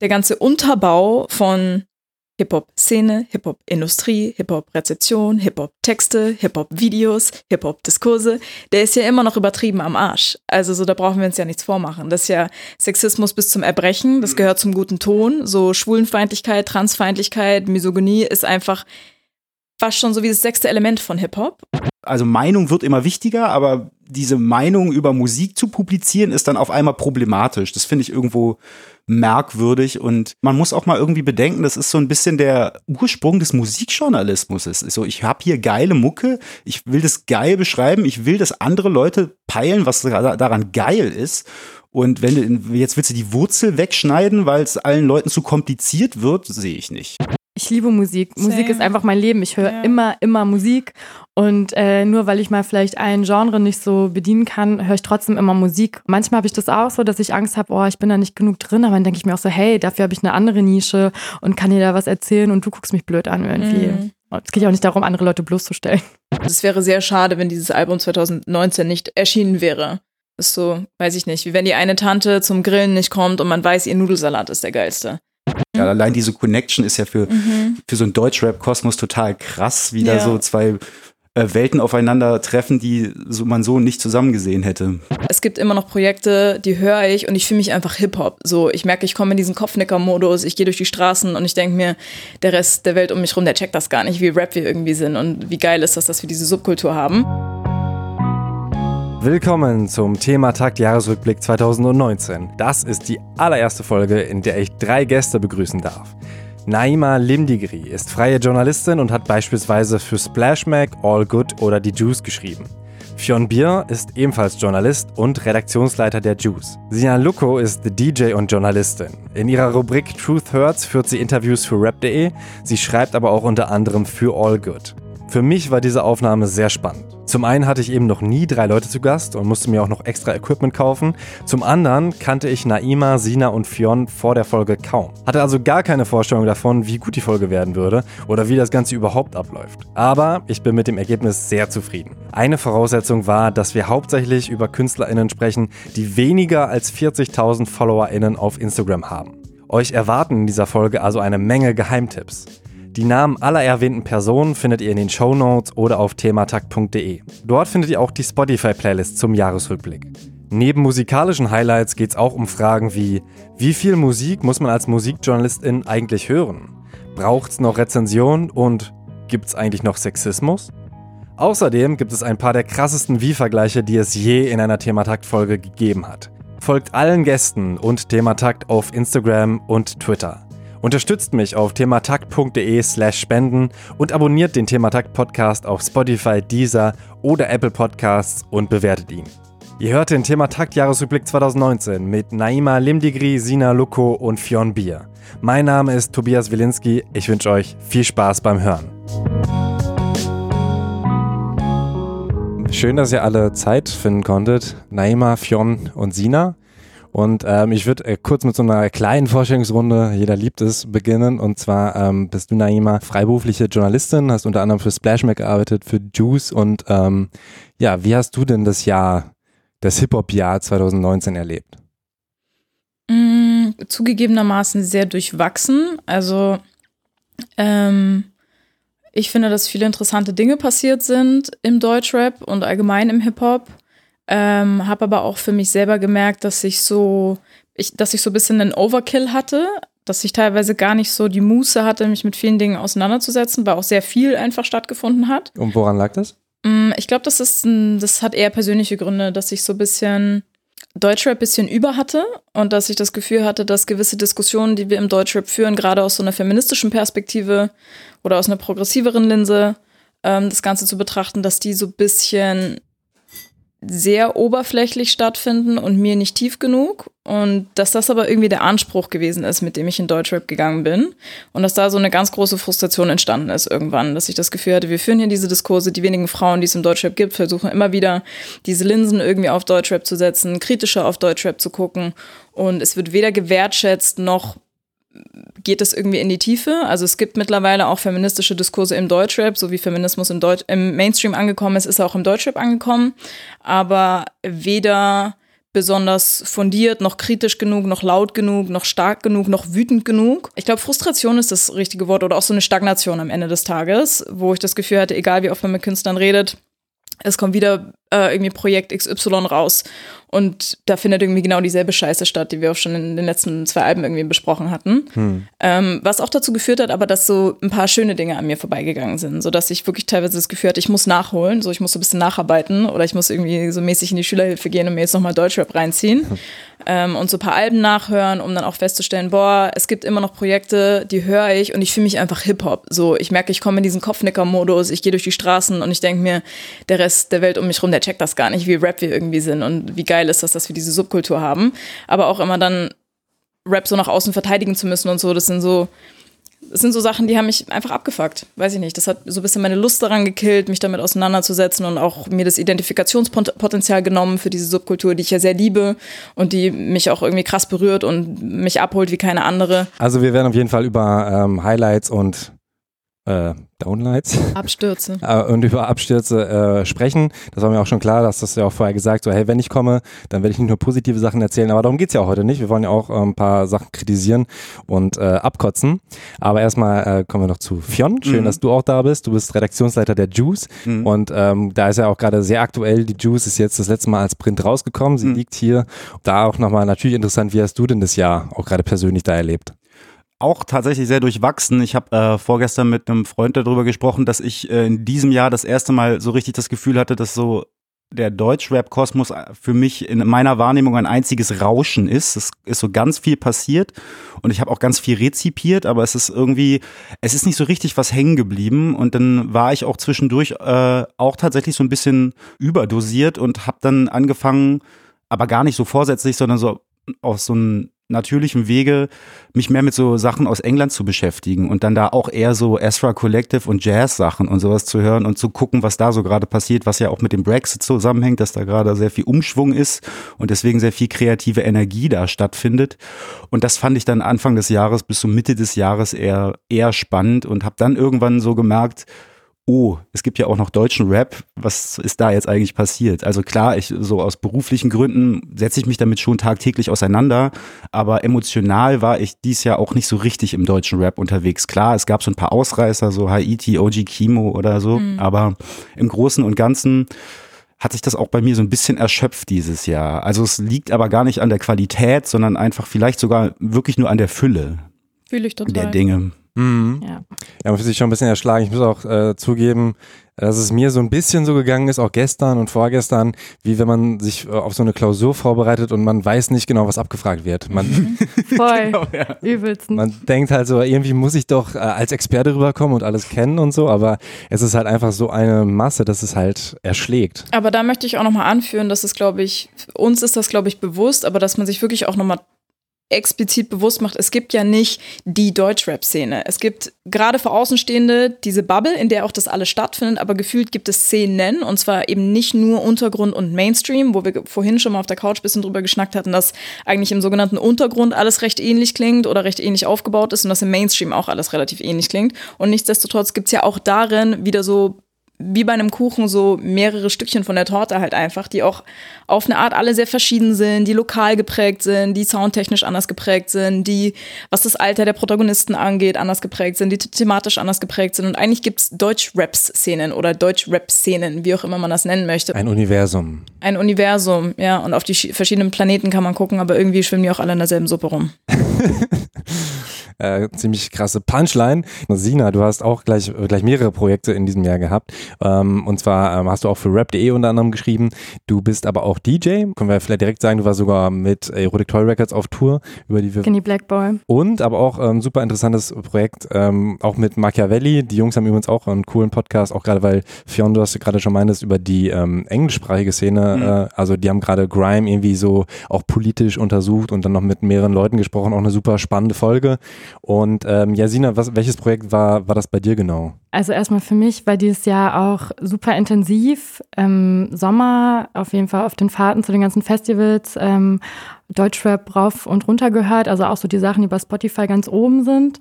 der ganze Unterbau von Hip-Hop-Szene, Hip-Hop-Industrie, Hip-Hop-Rezeption, Hip-Hop-Texte, Hip-Hop-Videos, Hip-Hop-Diskurse, der ist ja immer noch übertrieben am Arsch. Also so, da brauchen wir uns ja nichts vormachen. Das ist ja Sexismus bis zum Erbrechen, das gehört zum guten Ton. So Schwulenfeindlichkeit, Transfeindlichkeit, Misogynie ist einfach fast schon so wie das sechste Element von Hip-Hop. Also Meinung wird immer wichtiger, aber diese Meinung über Musik zu publizieren ist dann auf einmal problematisch. Das finde ich irgendwo merkwürdig und man muss auch mal irgendwie bedenken, das ist so ein bisschen der Ursprung des Musikjournalismus. So, ich habe hier geile Mucke, ich will das geil beschreiben, ich will, dass andere Leute peilen, was daran geil ist. Und wenn du, jetzt willst du die Wurzel wegschneiden, weil es allen Leuten zu kompliziert wird, sehe ich nicht. Ich liebe Musik. Same. Musik ist einfach mein Leben. Ich höre ja. immer, immer Musik. Und äh, nur weil ich mal vielleicht ein Genre nicht so bedienen kann, höre ich trotzdem immer Musik. Manchmal habe ich das auch so, dass ich Angst habe, oh, ich bin da nicht genug drin. Aber dann denke ich mir auch so, hey, dafür habe ich eine andere Nische und kann dir da was erzählen und du guckst mich blöd an irgendwie. Mhm. Es geht ja auch nicht darum, andere Leute bloßzustellen. Es wäre sehr schade, wenn dieses Album 2019 nicht erschienen wäre. Das ist so, weiß ich nicht, wie wenn die eine Tante zum Grillen nicht kommt und man weiß, ihr Nudelsalat ist der geilste. Ja, allein diese Connection ist ja für, mhm. für so einen Deutschrap-Kosmos total krass, wie da ja. so zwei äh, Welten aufeinandertreffen, die so, man so nicht zusammen gesehen hätte. Es gibt immer noch Projekte, die höre ich und ich fühle mich einfach Hip-Hop. So, ich merke, ich komme in diesen Kopfnicker-Modus, ich gehe durch die Straßen und ich denke mir, der Rest der Welt um mich rum, der checkt das gar nicht, wie Rap wir irgendwie sind und wie geil ist das, dass wir diese Subkultur haben. Willkommen zum Thema Takt Jahresrückblick 2019. Das ist die allererste Folge, in der ich drei Gäste begrüßen darf. Naima Limdigri ist freie Journalistin und hat beispielsweise für Splashmac, All Good oder Die Juice geschrieben. Fionn Bier ist ebenfalls Journalist und Redaktionsleiter der Juice. Sina Luko ist DJ und Journalistin. In ihrer Rubrik Truth Hurts führt sie Interviews für rap.de, sie schreibt aber auch unter anderem für All Good. Für mich war diese Aufnahme sehr spannend. Zum einen hatte ich eben noch nie drei Leute zu Gast und musste mir auch noch extra Equipment kaufen. Zum anderen kannte ich Naima, Sina und Fionn vor der Folge kaum. Hatte also gar keine Vorstellung davon, wie gut die Folge werden würde oder wie das Ganze überhaupt abläuft. Aber ich bin mit dem Ergebnis sehr zufrieden. Eine Voraussetzung war, dass wir hauptsächlich über KünstlerInnen sprechen, die weniger als 40.000 FollowerInnen auf Instagram haben. Euch erwarten in dieser Folge also eine Menge Geheimtipps. Die Namen aller erwähnten Personen findet ihr in den Show Notes oder auf thematakt.de. Dort findet ihr auch die Spotify-Playlist zum Jahresrückblick. Neben musikalischen Highlights geht es auch um Fragen wie, wie viel Musik muss man als Musikjournalistin eigentlich hören? Braucht es noch Rezensionen und gibt es eigentlich noch Sexismus? Außerdem gibt es ein paar der krassesten Wie-Vergleiche, die es je in einer Thematakt-Folge gegeben hat. Folgt allen Gästen und Thematakt auf Instagram und Twitter. Unterstützt mich auf thematakt.de slash spenden und abonniert den Thematakt Podcast auf Spotify, Deezer oder Apple Podcasts und bewertet ihn. Ihr hört den Thematakt Jahresrückblick 2019 mit Naima Limdigri, Sina Luko und Fionn Bier. Mein Name ist Tobias Wilinski. Ich wünsche euch viel Spaß beim Hören. Schön, dass ihr alle Zeit finden konntet. Naima, Fionn und Sina. Und ähm, ich würde äh, kurz mit so einer kleinen Vorstellungsrunde, jeder liebt es, beginnen. Und zwar ähm, bist du, Naima, freiberufliche Journalistin, hast unter anderem für Splashmac gearbeitet, für Juice. Und ähm, ja, wie hast du denn das Jahr, das Hip-Hop-Jahr 2019 erlebt? Mm, zugegebenermaßen sehr durchwachsen. Also ähm, ich finde, dass viele interessante Dinge passiert sind im Deutschrap und allgemein im Hip-Hop. Ähm, habe aber auch für mich selber gemerkt, dass ich so, ich, dass ich so ein bisschen einen Overkill hatte, dass ich teilweise gar nicht so die Muße hatte, mich mit vielen Dingen auseinanderzusetzen, weil auch sehr viel einfach stattgefunden hat. Und woran lag das? Mm, ich glaube, das ist ein, das hat eher persönliche Gründe, dass ich so ein bisschen Deutschrap ein bisschen über hatte und dass ich das Gefühl hatte, dass gewisse Diskussionen, die wir im Deutschrap führen, gerade aus so einer feministischen Perspektive oder aus einer progressiveren Linse, ähm, das Ganze zu betrachten, dass die so ein bisschen sehr oberflächlich stattfinden und mir nicht tief genug. Und dass das aber irgendwie der Anspruch gewesen ist, mit dem ich in Deutschrap gegangen bin. Und dass da so eine ganz große Frustration entstanden ist irgendwann, dass ich das Gefühl hatte, wir führen hier diese Diskurse, die wenigen Frauen, die es im Deutschrap gibt, versuchen immer wieder diese Linsen irgendwie auf Deutschrap zu setzen, kritischer auf Deutschrap zu gucken. Und es wird weder gewertschätzt noch geht es irgendwie in die Tiefe. Also es gibt mittlerweile auch feministische Diskurse im Deutschrap, so wie Feminismus im, Deutsch, im Mainstream angekommen ist, ist er auch im Deutschrap angekommen. Aber weder besonders fundiert, noch kritisch genug, noch laut genug, noch stark genug, noch wütend genug. Ich glaube, Frustration ist das richtige Wort oder auch so eine Stagnation am Ende des Tages, wo ich das Gefühl hatte, egal wie oft man mit Künstlern redet, es kommt wieder äh, irgendwie Projekt XY raus. Und da findet irgendwie genau dieselbe Scheiße statt, die wir auch schon in den letzten zwei Alben irgendwie besprochen hatten. Hm. Ähm, was auch dazu geführt hat, aber dass so ein paar schöne Dinge an mir vorbeigegangen sind, sodass ich wirklich teilweise das Gefühl hatte, ich muss nachholen, so ich muss so ein bisschen nacharbeiten oder ich muss irgendwie so mäßig in die Schülerhilfe gehen und mir jetzt nochmal Deutschrap reinziehen. Hm. Ähm, und so ein paar Alben nachhören, um dann auch festzustellen, boah, es gibt immer noch Projekte, die höre ich und ich fühle mich einfach Hip-Hop. So, ich merke, ich komme in diesen Kopfnicker-Modus, ich gehe durch die Straßen und ich denke mir, der Rest der Welt um mich rum, der checkt das gar nicht, wie Rap wir irgendwie sind und wie geil geil ist das, dass wir diese Subkultur haben. Aber auch immer dann Rap so nach außen verteidigen zu müssen und so, das sind so, das sind so Sachen, die haben mich einfach abgefuckt. Weiß ich nicht. Das hat so ein bisschen meine Lust daran gekillt, mich damit auseinanderzusetzen und auch mir das Identifikationspotenzial genommen für diese Subkultur, die ich ja sehr liebe und die mich auch irgendwie krass berührt und mich abholt wie keine andere. Also wir werden auf jeden Fall über ähm, Highlights und äh, Downlights. Abstürze. Äh, und über Abstürze äh, sprechen. Das war mir auch schon klar, dass das ja auch vorher gesagt, so hey, wenn ich komme, dann werde ich nicht nur positive Sachen erzählen, aber darum geht es ja auch heute nicht. Wir wollen ja auch äh, ein paar Sachen kritisieren und äh, abkotzen. Aber erstmal äh, kommen wir noch zu Fionn. Schön, mhm. dass du auch da bist. Du bist Redaktionsleiter der Juice mhm. und ähm, da ist ja auch gerade sehr aktuell. Die Juice ist jetzt das letzte Mal als Print rausgekommen. Sie mhm. liegt hier. Da auch nochmal natürlich interessant, wie hast du denn das Jahr auch gerade persönlich da erlebt? Auch tatsächlich sehr durchwachsen. Ich habe äh, vorgestern mit einem Freund darüber gesprochen, dass ich äh, in diesem Jahr das erste Mal so richtig das Gefühl hatte, dass so der Deutschrap-Kosmos für mich in meiner Wahrnehmung ein einziges Rauschen ist. Es ist so ganz viel passiert und ich habe auch ganz viel rezipiert, aber es ist irgendwie, es ist nicht so richtig was hängen geblieben und dann war ich auch zwischendurch äh, auch tatsächlich so ein bisschen überdosiert und habe dann angefangen, aber gar nicht so vorsätzlich, sondern so auf so ein natürlichem Wege mich mehr mit so Sachen aus England zu beschäftigen und dann da auch eher so Ezra Collective und Jazz-Sachen und sowas zu hören und zu gucken, was da so gerade passiert, was ja auch mit dem Brexit zusammenhängt, dass da gerade sehr viel Umschwung ist und deswegen sehr viel kreative Energie da stattfindet. Und das fand ich dann Anfang des Jahres bis zum Mitte des Jahres eher, eher spannend und habe dann irgendwann so gemerkt, oh, es gibt ja auch noch deutschen Rap, was ist da jetzt eigentlich passiert? Also klar, ich so aus beruflichen Gründen setze ich mich damit schon tagtäglich auseinander, aber emotional war ich dies Jahr auch nicht so richtig im deutschen Rap unterwegs. Klar, es gab so ein paar Ausreißer, so Haiti, OG Kimo oder so, mhm. aber im Großen und Ganzen hat sich das auch bei mir so ein bisschen erschöpft dieses Jahr. Also es liegt aber gar nicht an der Qualität, sondern einfach vielleicht sogar wirklich nur an der Fülle Fühle ich total. der Dinge. Mhm. Ja. ja, man fühlt sich schon ein bisschen erschlagen. Ich muss auch äh, zugeben, dass es mir so ein bisschen so gegangen ist, auch gestern und vorgestern, wie wenn man sich äh, auf so eine Klausur vorbereitet und man weiß nicht genau, was abgefragt wird. Man, mhm. Voll, genau, ja. übelst. Man denkt halt so, irgendwie muss ich doch äh, als Experte rüberkommen und alles kennen und so, aber es ist halt einfach so eine Masse, dass es halt erschlägt. Aber da möchte ich auch nochmal anführen, dass es, glaube ich, uns ist das, glaube ich, bewusst, aber dass man sich wirklich auch nochmal explizit bewusst macht, es gibt ja nicht die Deutschrap-Szene. Es gibt gerade für Außenstehende diese Bubble, in der auch das alles stattfindet, aber gefühlt gibt es Szenen und zwar eben nicht nur Untergrund und Mainstream, wo wir vorhin schon mal auf der Couch ein bisschen drüber geschnackt hatten, dass eigentlich im sogenannten Untergrund alles recht ähnlich klingt oder recht ähnlich aufgebaut ist und dass im Mainstream auch alles relativ ähnlich klingt. Und nichtsdestotrotz gibt es ja auch darin wieder so wie bei einem Kuchen so mehrere Stückchen von der Torte halt einfach, die auch auf eine Art alle sehr verschieden sind, die lokal geprägt sind, die soundtechnisch anders geprägt sind, die, was das Alter der Protagonisten angeht, anders geprägt sind, die thematisch anders geprägt sind. Und eigentlich gibt's Deutsch-Rap-Szenen oder Deutsch-Rap-Szenen, wie auch immer man das nennen möchte. Ein Universum. Ein Universum, ja. Und auf die verschiedenen Planeten kann man gucken, aber irgendwie schwimmen die auch alle in derselben Suppe rum. äh, ziemlich krasse Punchline. Sina, du hast auch gleich, gleich mehrere Projekte in diesem Jahr gehabt. Ähm, und zwar ähm, hast du auch für rap.de unter anderem geschrieben. Du bist aber auch DJ. Können wir vielleicht direkt sagen, du warst sogar mit Erotic Toy Records auf Tour, über die wir. Skinny Black Boy. Und aber auch ähm, super interessantes Projekt, ähm, auch mit Machiavelli. Die Jungs haben übrigens auch einen coolen Podcast, auch gerade weil Fionn, du hast gerade schon meintest, über die ähm, englischsprachige Szene. Mhm. Äh, also die haben gerade Grime irgendwie so auch politisch untersucht und dann noch mit mehreren Leuten gesprochen. Auch eine super spannende Folge. Und ähm, Jasina, was, welches Projekt war, war das bei dir genau? Also erstmal für mich war dieses Jahr auch super intensiv. Ähm, Sommer auf jeden Fall auf den Fahrten zu den ganzen Festivals. Ähm, Deutschrap rauf und runter gehört, also auch so die Sachen, die bei Spotify ganz oben sind.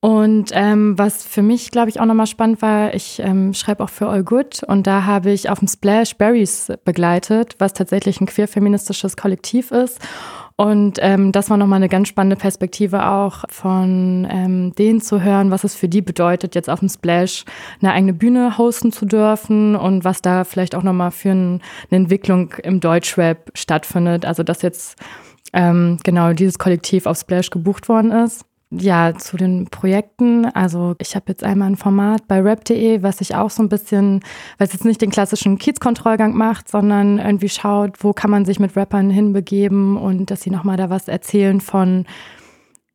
Und ähm, was für mich, glaube ich, auch nochmal spannend war, ich ähm, schreibe auch für All Good und da habe ich auf dem Splash Berries begleitet, was tatsächlich ein queer-feministisches Kollektiv ist. Und ähm, das war nochmal eine ganz spannende Perspektive auch von ähm, denen zu hören, was es für die bedeutet, jetzt auf dem Splash eine eigene Bühne hosten zu dürfen und was da vielleicht auch nochmal für ein, eine Entwicklung im Deutschrap stattfindet. Also dass jetzt ähm, genau dieses Kollektiv auf Splash gebucht worden ist. Ja, zu den Projekten. Also ich habe jetzt einmal ein Format bei rap.de, was ich auch so ein bisschen, es jetzt nicht den klassischen Kiezkontrollgang macht, sondern irgendwie schaut, wo kann man sich mit Rappern hinbegeben und dass sie nochmal da was erzählen von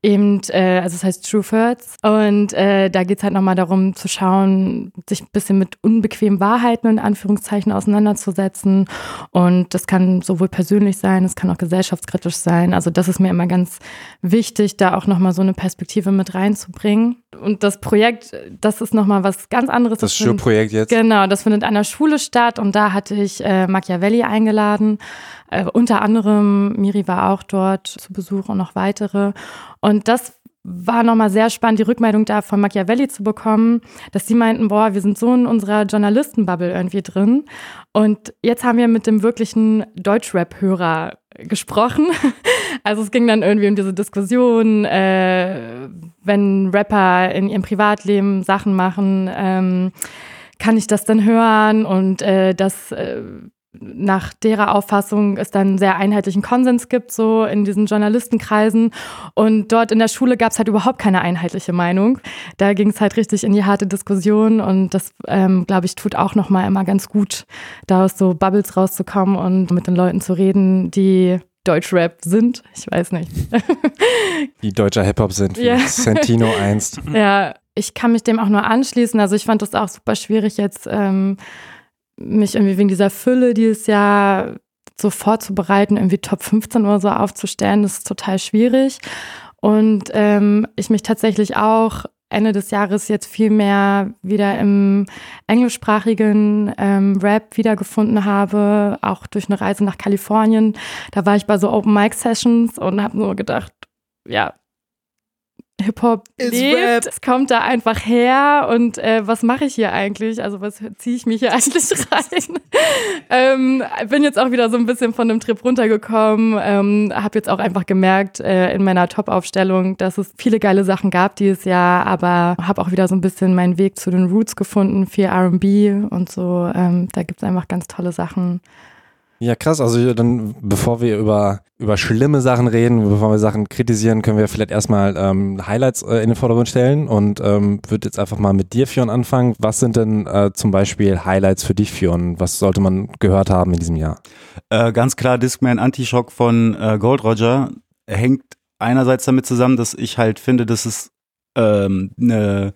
eben, äh, also es heißt True Thirds. Und äh, da geht es halt nochmal darum zu schauen, sich ein bisschen mit unbequemen Wahrheiten in Anführungszeichen auseinanderzusetzen. Und das kann sowohl persönlich sein, es kann auch gesellschaftskritisch sein. Also das ist mir immer ganz wichtig, da auch nochmal so eine Perspektive mit reinzubringen. Und das Projekt, das ist nochmal was ganz anderes. Das, das Schulprojekt jetzt? Genau, das findet an der Schule statt und da hatte ich äh, Machiavelli eingeladen. Äh, unter anderem, Miri war auch dort zu Besuch und noch weitere. Und das war nochmal sehr spannend, die Rückmeldung da von Machiavelli zu bekommen, dass sie meinten, boah, wir sind so in unserer Journalistenbubble irgendwie drin. Und jetzt haben wir mit dem wirklichen Deutschrap-Hörer gesprochen. Also es ging dann irgendwie um diese Diskussion, äh, wenn Rapper in ihrem Privatleben Sachen machen, ähm, kann ich das dann hören? Und äh, das äh, nach derer Auffassung es dann sehr einheitlichen Konsens gibt, so in diesen Journalistenkreisen. Und dort in der Schule gab es halt überhaupt keine einheitliche Meinung. Da ging es halt richtig in die harte Diskussion und das, ähm, glaube ich, tut auch nochmal immer ganz gut, da aus so Bubbles rauszukommen und mit den Leuten zu reden, die Deutschrap sind. Ich weiß nicht. die deutscher Hip-Hop sind, wie ja. Santino einst. Ja, ich kann mich dem auch nur anschließen. Also ich fand das auch super schwierig jetzt. Ähm, mich irgendwie wegen dieser Fülle dieses Jahr so vorzubereiten, irgendwie Top 15 oder so aufzustellen, das ist total schwierig. Und ähm, ich mich tatsächlich auch Ende des Jahres jetzt viel mehr wieder im englischsprachigen ähm, Rap wiedergefunden habe, auch durch eine Reise nach Kalifornien. Da war ich bei so Open Mic Sessions und habe nur gedacht, ja, Hip-Hop lebt. Es kommt da einfach her und äh, was mache ich hier eigentlich? Also was ziehe ich mich hier eigentlich rein? ähm, bin jetzt auch wieder so ein bisschen von dem Trip runtergekommen, ähm, habe jetzt auch einfach gemerkt äh, in meiner Top-Aufstellung, dass es viele geile Sachen gab dieses Jahr, aber habe auch wieder so ein bisschen meinen Weg zu den Roots gefunden, viel R&B und so. Ähm, da gibt es einfach ganz tolle Sachen. Ja, krass. Also dann, bevor wir über, über schlimme Sachen reden, bevor wir Sachen kritisieren, können wir vielleicht erstmal ähm, Highlights äh, in den Vordergrund stellen und ähm, würde jetzt einfach mal mit dir, Fion, anfangen. Was sind denn äh, zum Beispiel Highlights für dich, Fion? Was sollte man gehört haben in diesem Jahr? Äh, ganz klar, Discman Anti-Shock von äh, Gold Roger hängt einerseits damit zusammen, dass ich halt finde, dass es ähm, eine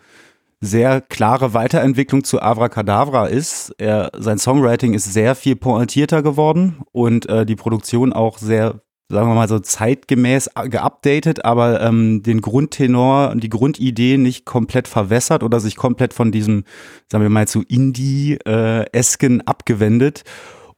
sehr klare Weiterentwicklung zu Avra Cadavra ist. Er, sein Songwriting ist sehr viel pointierter geworden und äh, die Produktion auch sehr, sagen wir mal so zeitgemäß geupdatet, aber ähm, den Grundtenor und die Grundidee nicht komplett verwässert oder sich komplett von diesem, sagen wir mal, zu Indie-Esken äh, abgewendet.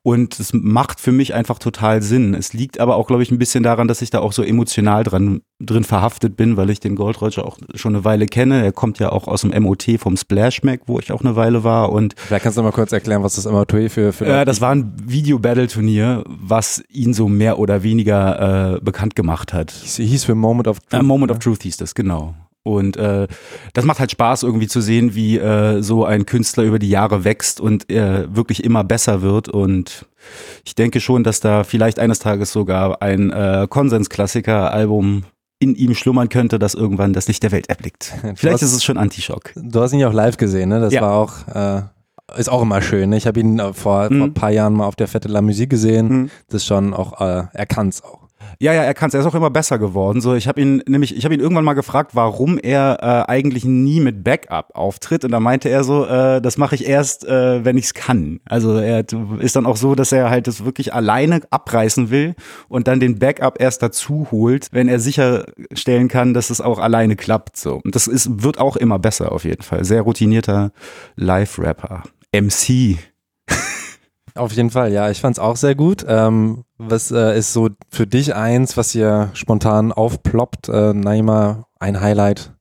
Und es macht für mich einfach total Sinn. Es liegt aber auch, glaube ich, ein bisschen daran, dass ich da auch so emotional dran, drin verhaftet bin, weil ich den Gold Roger auch schon eine Weile kenne. Er kommt ja auch aus dem MOT vom Splash Mac, wo ich auch eine Weile war. Und Vielleicht kannst du mal kurz erklären, was das MOT für, für äh, Das war ein Video-Battle-Turnier, was ihn so mehr oder weniger äh, bekannt gemacht hat. Hieß für Moment of Truth. Äh, Moment of Truth hieß das, genau. Und äh, das macht halt Spaß, irgendwie zu sehen, wie äh, so ein Künstler über die Jahre wächst und äh, wirklich immer besser wird. Und ich denke schon, dass da vielleicht eines Tages sogar ein äh, Konsensklassiker-Album in ihm schlummern könnte, das irgendwann das Licht der Welt erblickt. Vielleicht hast, ist es schon Antischock. Du hast ihn ja auch live gesehen, ne? Das ja. war auch äh, ist auch immer schön. Ne? Ich habe ihn äh, vor, mhm. vor ein paar Jahren mal auf der Fette La Musique gesehen. Mhm. Das ist schon auch, äh, er kann es auch. Ja, ja, er kann es. Er ist auch immer besser geworden. So, ich habe ihn nämlich, ich habe ihn irgendwann mal gefragt, warum er äh, eigentlich nie mit Backup auftritt. Und da meinte er so, äh, das mache ich erst, äh, wenn ich es kann. Also er ist dann auch so, dass er halt das wirklich alleine abreißen will und dann den Backup erst dazu holt, wenn er sicherstellen kann, dass es auch alleine klappt. So, und das ist wird auch immer besser auf jeden Fall. Sehr routinierter Live-Rapper, MC. Auf jeden Fall, ja. Ich fand es auch sehr gut. Ähm, was äh, ist so für dich eins, was hier spontan aufploppt? Äh, Naima, ein Highlight?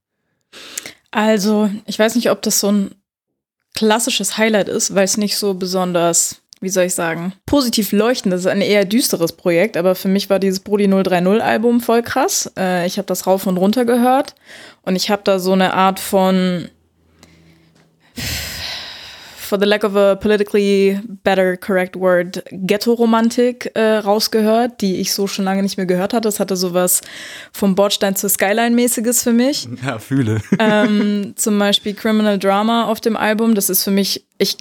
Also, ich weiß nicht, ob das so ein klassisches Highlight ist, weil es nicht so besonders, wie soll ich sagen, positiv leuchtend ist. Es ist ein eher düsteres Projekt, aber für mich war dieses Brody 030 Album voll krass. Äh, ich habe das rauf und runter gehört und ich habe da so eine Art von for the lack of a politically better correct word, Ghetto-Romantik äh, rausgehört, die ich so schon lange nicht mehr gehört hatte. Das hatte sowas vom Bordstein zur Skyline-mäßiges für mich. Ja, fühle. Ähm, zum Beispiel Criminal Drama auf dem Album. Das ist für mich, ich,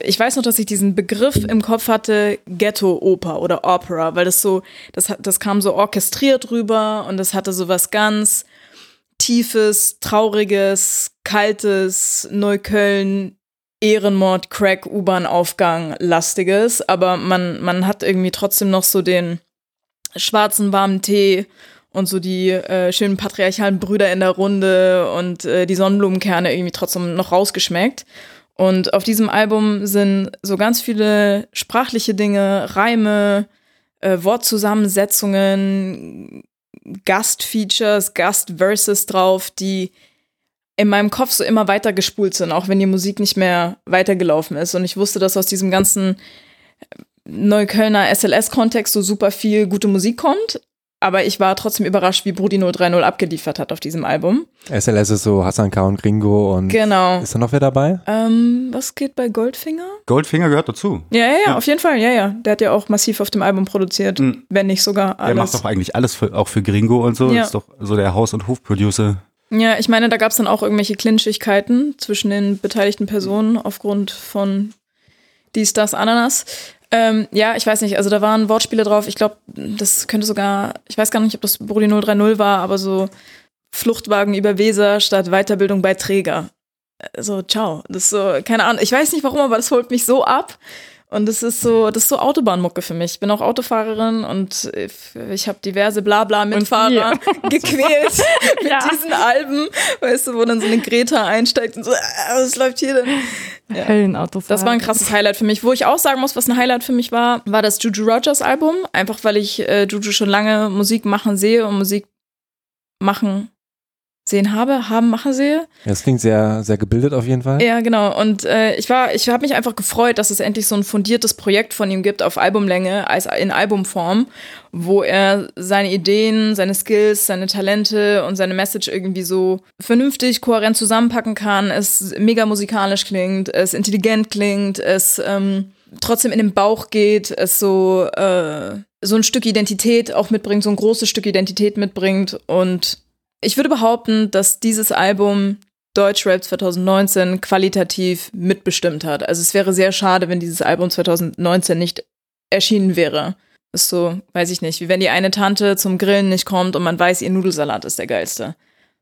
ich weiß noch, dass ich diesen Begriff im Kopf hatte, Ghetto-Oper oder Opera, weil das so, das, das kam so orchestriert rüber und das hatte sowas ganz tiefes, trauriges, kaltes Neukölln, Ehrenmord, Crack, U-Bahn-Aufgang, lastiges, aber man, man hat irgendwie trotzdem noch so den schwarzen warmen Tee und so die äh, schönen patriarchalen Brüder in der Runde und äh, die Sonnenblumenkerne irgendwie trotzdem noch rausgeschmeckt. Und auf diesem Album sind so ganz viele sprachliche Dinge, Reime, äh, Wortzusammensetzungen, Gastfeatures, Gastverses drauf, die in meinem Kopf so immer weiter gespult sind, auch wenn die Musik nicht mehr weitergelaufen ist. Und ich wusste, dass aus diesem ganzen Neuköllner SLS-Kontext so super viel gute Musik kommt. Aber ich war trotzdem überrascht, wie Brudi 030 abgeliefert hat auf diesem Album. SLS ist so Hassan K. und Gringo und genau. ist da noch wer dabei? Ähm, was geht bei Goldfinger? Goldfinger gehört dazu. Ja, ja, ja, auf jeden Fall, ja, ja. Der hat ja auch massiv auf dem Album produziert, mhm. wenn nicht sogar alles. Der macht doch eigentlich alles für, auch für Gringo und so. Ja. Ist doch so der Haus- und Hofproducer. Ja, ich meine, da gab es dann auch irgendwelche Clinchigkeiten zwischen den beteiligten Personen aufgrund von dies, das, Ananas. Ähm, ja, ich weiß nicht, also da waren Wortspiele drauf. Ich glaube, das könnte sogar, ich weiß gar nicht, ob das Brody 030 war, aber so Fluchtwagen über Weser statt Weiterbildung bei Träger. So, ciao. Das ist so, keine Ahnung, ich weiß nicht warum, aber das holt mich so ab. Und das ist so, das ist so Autobahnmucke für mich. Ich bin auch Autofahrerin und ich habe diverse Blabla-Mitfahrer gequält mit ja. diesen Alben, weißt du, wo dann so eine Greta einsteigt und so, äh, was läuft hier denn? Ja. Höllenautofahrer. Das war ein krasses Highlight für mich. Wo ich auch sagen muss, was ein Highlight für mich war, war das Juju Rogers Album. Einfach weil ich äh, Juju schon lange Musik machen sehe und Musik machen sehen habe, haben, machen sehe. Das klingt sehr, sehr gebildet auf jeden Fall. Ja, genau. Und äh, ich war, ich habe mich einfach gefreut, dass es endlich so ein fundiertes Projekt von ihm gibt auf Albumlänge, als in Albumform, wo er seine Ideen, seine Skills, seine Talente und seine Message irgendwie so vernünftig, kohärent zusammenpacken kann. Es mega musikalisch klingt, es intelligent klingt, es ähm, trotzdem in den Bauch geht, es so äh, so ein Stück Identität auch mitbringt, so ein großes Stück Identität mitbringt und ich würde behaupten, dass dieses Album Deutschrap 2019 qualitativ mitbestimmt hat. Also es wäre sehr schade, wenn dieses Album 2019 nicht erschienen wäre. Ist so, weiß ich nicht, wie wenn die eine Tante zum Grillen nicht kommt und man weiß, ihr Nudelsalat ist der geilste.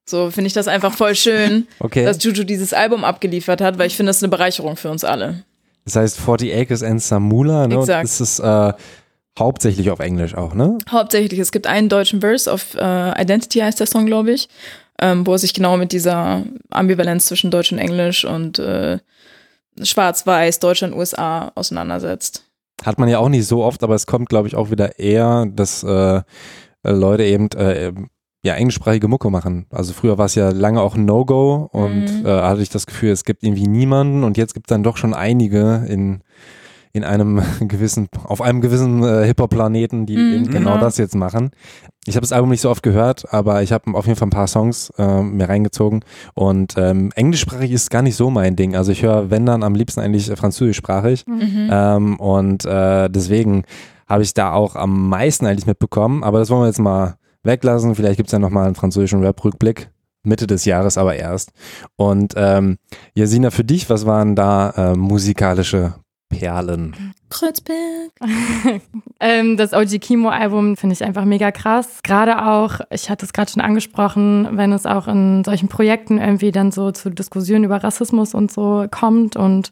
So finde ich das einfach voll schön, okay. dass Juju dieses Album abgeliefert hat, weil ich finde, das ist eine Bereicherung für uns alle. Das heißt 40 Acres and Samula, ne? Exakt. Das ist äh, Hauptsächlich auf Englisch auch, ne? Hauptsächlich. Es gibt einen deutschen Verse auf äh, Identity heißt der Song, glaube ich, ähm, wo er sich genau mit dieser Ambivalenz zwischen Deutsch und Englisch und äh, Schwarz-Weiß, Deutschland, USA auseinandersetzt. Hat man ja auch nicht so oft, aber es kommt, glaube ich, auch wieder eher, dass äh, Leute eben äh, ja englischsprachige Mucke machen. Also früher war es ja lange auch ein No-Go und mhm. äh, hatte ich das Gefühl, es gibt irgendwie niemanden und jetzt gibt es dann doch schon einige in in einem gewissen, auf einem gewissen äh, Hip-Hop-Planeten, die eben genau, genau das jetzt machen. Ich habe das Album nicht so oft gehört, aber ich habe auf jeden Fall ein paar Songs äh, mir reingezogen und ähm, englischsprachig ist gar nicht so mein Ding. Also ich höre, wenn dann am liebsten eigentlich französischsprachig mhm. ähm, und äh, deswegen habe ich da auch am meisten eigentlich mitbekommen, aber das wollen wir jetzt mal weglassen. Vielleicht gibt es ja nochmal einen französischen Rap-Rückblick. Mitte des Jahres aber erst. Und ähm, Jasina, für dich, was waren da äh, musikalische Perlen. Kreuzberg. ähm, das OG Kimo-Album finde ich einfach mega krass. Gerade auch, ich hatte es gerade schon angesprochen, wenn es auch in solchen Projekten irgendwie dann so zu Diskussionen über Rassismus und so kommt und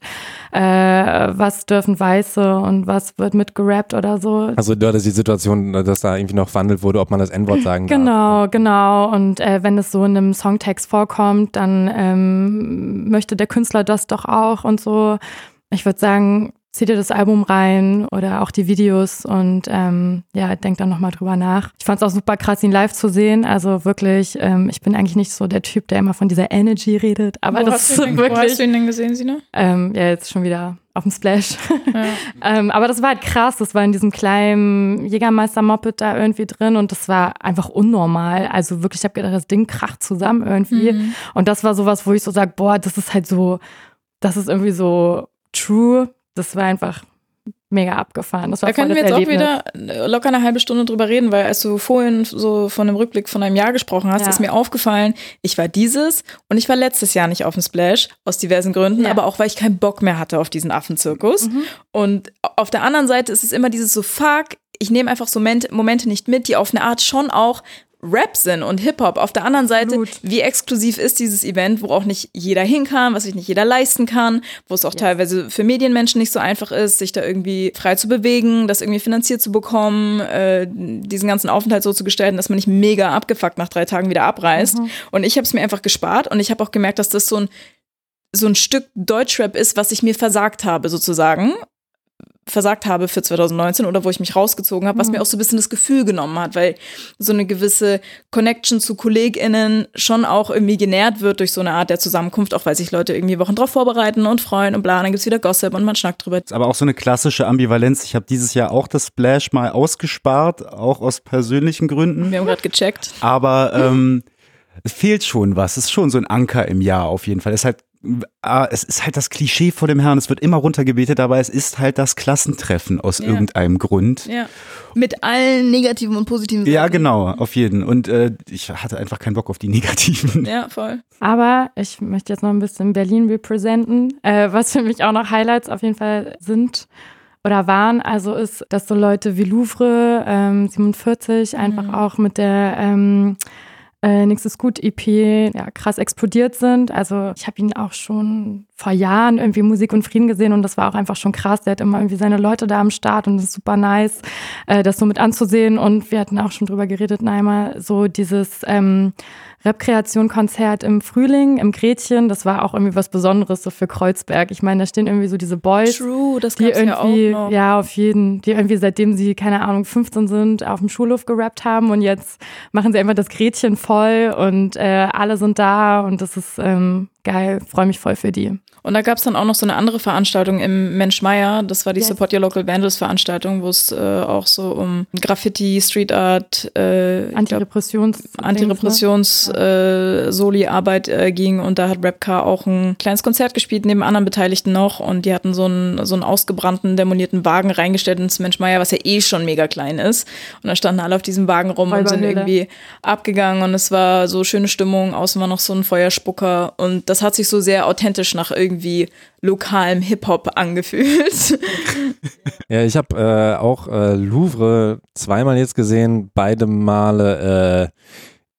äh, was dürfen Weiße und was wird mitgerappt oder so. Also dort ist die Situation, dass da irgendwie noch verhandelt wurde, ob man das N-Wort sagen genau, darf. Genau, genau. Und äh, wenn es so in einem Songtext vorkommt, dann ähm, möchte der Künstler das doch auch und so ich würde sagen, zieh dir das Album rein oder auch die Videos und ähm, ja, denk dann nochmal drüber nach. Ich fand es auch super krass, ihn live zu sehen. Also wirklich, ähm, ich bin eigentlich nicht so der Typ, der immer von dieser Energy redet, aber wo das ist ihn, wirklich. Wo hast du ihn denn gesehen, Sina? Ähm, ja, jetzt schon wieder auf dem Splash. Ja. ähm, aber das war halt krass. Das war in diesem kleinen Jägermeister-Moped da irgendwie drin und das war einfach unnormal. Also wirklich, ich habe gedacht, das Ding kracht zusammen irgendwie. Mhm. Und das war sowas, wo ich so sage, boah, das ist halt so, das ist irgendwie so true. Das war einfach mega abgefahren. Das war Da können wir jetzt Erlebnis. auch wieder äh, locker eine halbe Stunde drüber reden, weil als du vorhin so von einem Rückblick von einem Jahr gesprochen hast, Ja. ist mir aufgefallen, ich war dieses und ich war letztes Jahr nicht auf dem Splash, aus diversen Gründen, Ja. aber auch weil ich keinen Bock mehr hatte auf diesen Affenzirkus. Mhm. Und auf der anderen Seite ist es immer dieses so, fuck, ich nehme einfach so Momente nicht mit, die auf eine Art schon auch Rap sind und Hip-Hop. Auf der anderen Seite, Absolut. wie exklusiv ist dieses Event, wo auch nicht jeder hin kann, was sich nicht jeder leisten kann, wo es auch teilweise für Medienmenschen nicht so einfach ist, sich da irgendwie frei zu bewegen, das irgendwie finanziert zu bekommen, äh, diesen ganzen Aufenthalt so zu gestalten, dass man nicht mega abgefuckt nach drei Tagen wieder abreist. Und ich habe es mir einfach gespart und ich habe auch gemerkt, dass das so ein so ein Stück Deutschrap ist, was ich mir versagt habe, sozusagen. Versagt habe für 2019 oder wo ich mich rausgezogen habe, was mir auch so ein bisschen das Gefühl genommen hat, weil so eine gewisse Connection zu KollegInnen schon auch irgendwie genährt wird durch so eine Art der Zusammenkunft, auch weil sich Leute irgendwie Wochen drauf vorbereiten und freuen und bla, dann gibt's wieder Gossip und man schnackt drüber. Aber auch so eine klassische Ambivalenz. Ich habe dieses Jahr auch das Splash mal ausgespart, auch aus persönlichen Gründen. Wir haben gerade gecheckt. Aber ähm, es fehlt schon was. Es ist schon so ein Anker im Jahr auf jeden Fall. Es ist halt, es ist halt das Klischee vor dem Herrn. Es wird immer runtergebetet, aber es ist halt das Klassentreffen aus Ja. irgendeinem Grund. Ja. Mit allen negativen und positiven Ja, Seiten. genau, auf jeden. Und äh, ich hatte einfach keinen Bock auf die negativen. Ja, voll. Aber ich möchte jetzt noch ein bisschen Berlin representen, äh, was für mich auch noch Highlights auf jeden Fall sind oder waren. Also ist, dass so Leute wie Louvre ähm, 47 einfach auch mit der ähm, äh, ist gut EP ja, krass explodiert sind. Also ich habe ihn auch schon vor Jahren irgendwie Musik und Frieden gesehen und das war auch einfach schon krass. Der hat immer irgendwie seine Leute da am Start und das ist super nice, äh, das so mit anzusehen. Und wir hatten auch schon drüber geredet, Naima, so dieses ähm, Rap-Kreation-Konzert im Frühling, im Gretchen, das war auch irgendwie was Besonderes so für Kreuzberg. Ich meine, da stehen irgendwie so diese Boys True, das die ja irgendwie, noch. ja, auf jeden, die irgendwie seitdem sie, keine Ahnung, 15 sind, auf dem Schulhof gerappt haben und jetzt machen sie einfach das Gretchen voll und äh, alle sind da und das ist ähm, geil, freue mich voll für die. Und da gab es dann auch noch so eine andere Veranstaltung im Mensch Meier. Das war die Yes. Support Your Local Vandals Veranstaltung, wo es äh, auch so um Graffiti, Street Art, äh, ich glaub, Antirepressions Antirepressions äh, Soli-Arbeit äh, ging. Und da hat Rapcar auch ein kleines Konzert gespielt, neben anderen Beteiligten noch. Und die hatten so einen, so einen ausgebrannten, demolierten Wagen reingestellt ins Mensch Meier, was ja eh schon mega klein ist. Und da standen alle auf diesem Wagen rum und sind irgendwie abgegangen. Und es war so schöne Stimmung, außen war noch so ein Feuerspucker. Und das hat sich so sehr authentisch nach irgendwie lokalem Hip-Hop angefühlt. Ja, ich habe äh, auch äh, Louvre zweimal jetzt gesehen, beide Male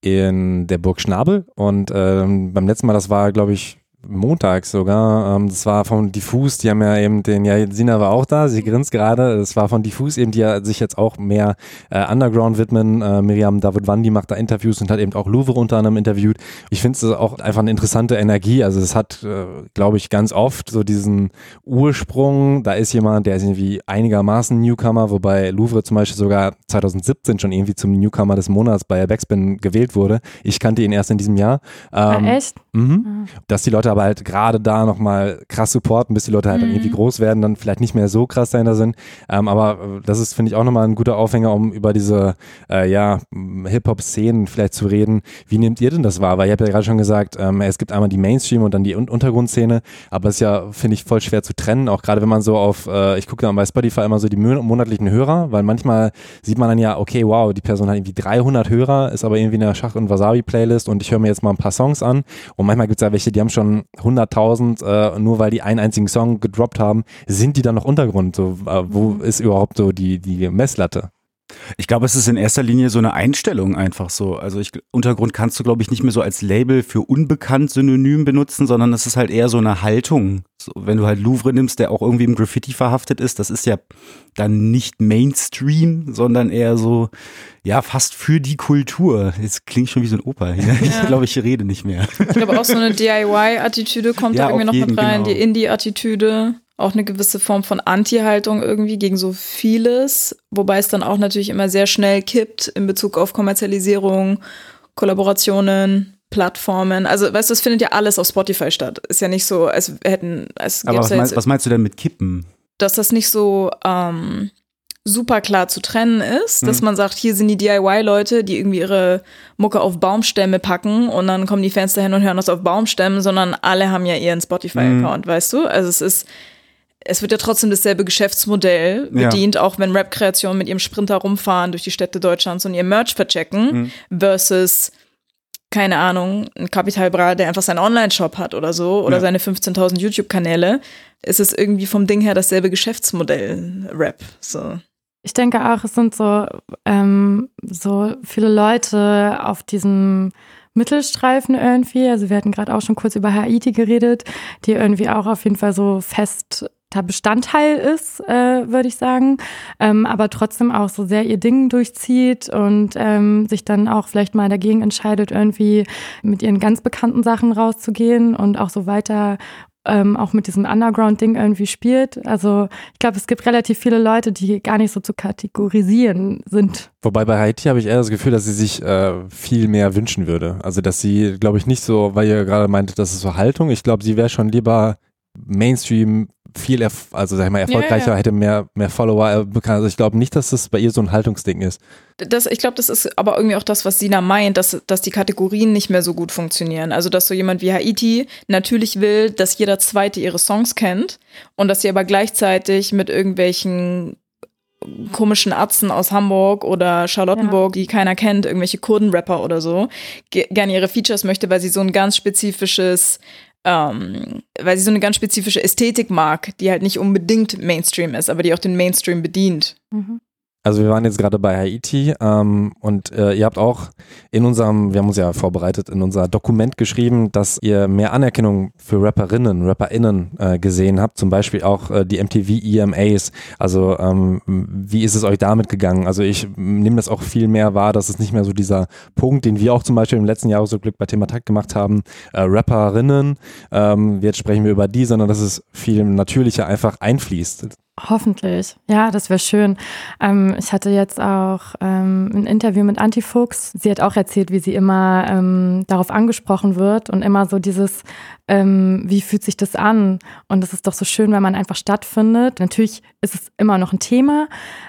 äh, in der Burg Schnabel und ähm, beim letzten Mal, das war glaube ich montags sogar, ähm, das war von Diffus, die haben ja eben den, ja, Sina war auch da, sie grinst gerade, das war von Diffus eben, die ja sich jetzt auch mehr äh, Underground widmen, äh, Miriam David Wandi macht da Interviews und hat eben auch Louvre unter anderem interviewt. Ich finde es auch einfach eine interessante Energie, also es hat, äh, glaube ich, ganz oft so diesen Ursprung, da ist jemand, der ist irgendwie einigermaßen Newcomer, wobei Louvre zum Beispiel sogar 2017 schon irgendwie zum Newcomer des Monats bei Backspin gewählt wurde. Ich kannte ihn erst in diesem Jahr. Ah, Ähm, echt? Mhm. Dass die Leute aber halt gerade da nochmal krass supporten, bis die Leute halt dann irgendwie groß werden, dann vielleicht nicht mehr so krass dahinter sind. Ähm, aber äh, das ist, finde ich, auch nochmal ein guter Aufhänger, um über diese äh, ja, Hip-Hop-Szenen vielleicht zu reden. Wie nehmt ihr denn das wahr? Weil ihr habt ja gerade schon gesagt, ähm, es gibt einmal die Mainstream und dann die Un Untergrundszene, aber es ist ja, finde ich, voll schwer zu trennen, auch gerade wenn man so auf, äh, ich gucke dann bei Spotify immer so die mo- monatlichen Hörer, weil manchmal sieht man dann ja, okay, wow, die Person hat irgendwie 300 Hörer, ist aber irgendwie in der Schach- und Wasabi-Playlist und ich höre mir jetzt mal ein paar Songs an und manchmal gibt es ja welche, die haben schon 100.000, äh, nur weil die einen einzigen Song gedroppt haben, sind die dann noch Untergrund? So, äh, wo ist überhaupt so die, die Messlatte? Ich glaube, es ist in erster Linie so eine Einstellung einfach so. Also ich, Untergrund kannst du, glaube ich, nicht mehr so als Label für unbekannt synonym benutzen, sondern es ist halt eher so eine Haltung. So, wenn du halt Louvre nimmst, der auch irgendwie im Graffiti verhaftet ist, das ist ja dann nicht Mainstream, sondern eher so, ja, fast für die Kultur. Jetzt klingt schon wie so ein Opa. Ich glaube, ich rede nicht mehr. Ich glaube auch so eine DIY-Attitüde kommt Ja, da irgendwie noch mit jeden, rein, genau. die Indie-Attitüde. Auch eine gewisse Form von Anti-Haltung irgendwie gegen so vieles, wobei es dann auch natürlich immer sehr schnell kippt in Bezug auf Kommerzialisierung, Kollaborationen, Plattformen. Also, weißt du, es findet ja alles auf Spotify statt. Ist ja nicht so, als hätten. Als Aber was, meinst, was meinst du denn mit Kippen? Dass das nicht so ähm, super klar zu trennen ist, dass mhm. man sagt, hier sind die DIY-Leute, die irgendwie ihre Mucke auf Baumstämme packen und dann kommen die Fans dahin und hören das auf Baumstämmen, sondern alle haben ja ihren Spotify-Account, mhm. weißt du? Also es ist, es wird ja trotzdem dasselbe Geschäftsmodell bedient, ja. auch wenn Rap-Kreationen mit ihrem Sprinter rumfahren durch die Städte Deutschlands und ihr Merch verchecken, mhm. versus keine Ahnung, ein Kapital Bra, der einfach seinen Online-Shop hat oder so, oder ja. seine 15.000 YouTube-Kanäle, ist es irgendwie vom Ding her dasselbe Geschäftsmodell, Rap. So. Ich denke auch, es sind so, ähm, so viele Leute auf diesem Mittelstreifen irgendwie. Also wir hatten gerade auch schon kurz über Haiti geredet, die irgendwie auch auf jeden Fall so fester Bestandteil ist, äh, würde ich sagen, ähm, aber trotzdem auch so sehr ihr Ding durchzieht und ähm, sich dann auch vielleicht mal dagegen entscheidet, irgendwie mit ihren ganz bekannten Sachen rauszugehen und auch so weiter ähm, auch mit diesem Underground-Ding irgendwie spielt. Also ich glaube, es gibt relativ viele Leute, die gar nicht so zu kategorisieren sind. Wobei bei Haiti habe ich eher das Gefühl, dass sie sich äh, viel mehr wünschen würde. Also dass sie, glaube ich, nicht so, weil ihr gerade meinte, das ist so Haltung. Ich glaube, sie wäre schon lieber Mainstream viel, also sag ich mal, erfolgreicher, ja, ja. hätte mehr, mehr Follower äh, bekannt. Also ich glaube nicht, dass das bei ihr so ein Haltungsding ist. Das, ich glaube, das ist aber irgendwie auch das, was Sina meint, dass, dass die Kategorien nicht mehr so gut funktionieren. Also, dass so jemand wie Haiti natürlich will, dass jeder Zweite ihre Songs kennt und dass sie aber gleichzeitig mit irgendwelchen komischen Atzen aus Hamburg oder Charlottenburg, ja. die keiner kennt, irgendwelche Kurdenrapper oder so, gerne ihre Features möchte, weil sie so ein ganz spezifisches ähm, weil sie so eine ganz spezifische Ästhetik mag, die halt nicht unbedingt Mainstream ist, aber die auch den Mainstream bedient. Mhm. Also wir waren jetzt gerade bei Haiti ähm, und äh, ihr habt auch in unserem, wir haben uns ja vorbereitet, in unser Dokument geschrieben, dass ihr mehr Anerkennung für Rapperinnen, RapperInnen äh, gesehen habt, zum Beispiel auch äh, die MTV EMAs. Also ähm, wie ist es euch damit gegangen? Also ich nehme das auch viel mehr wahr, dass es nicht mehr so dieser Punkt, den wir auch zum Beispiel im letzten Jahresrückblick bei Thema Takt gemacht haben, äh, Rapperinnen, ähm, jetzt sprechen wir über die, sondern dass es viel natürlicher einfach einfließt. Hoffentlich. Ja, das wäre schön. Ähm, ich hatte jetzt auch ähm, ein Interview mit Antifuchs. Sie hat auch erzählt, wie sie immer ähm, darauf angesprochen wird und immer so dieses, ähm, wie fühlt sich das an? Und es ist doch so schön, wenn man einfach stattfindet. Natürlich ist es immer noch ein Thema,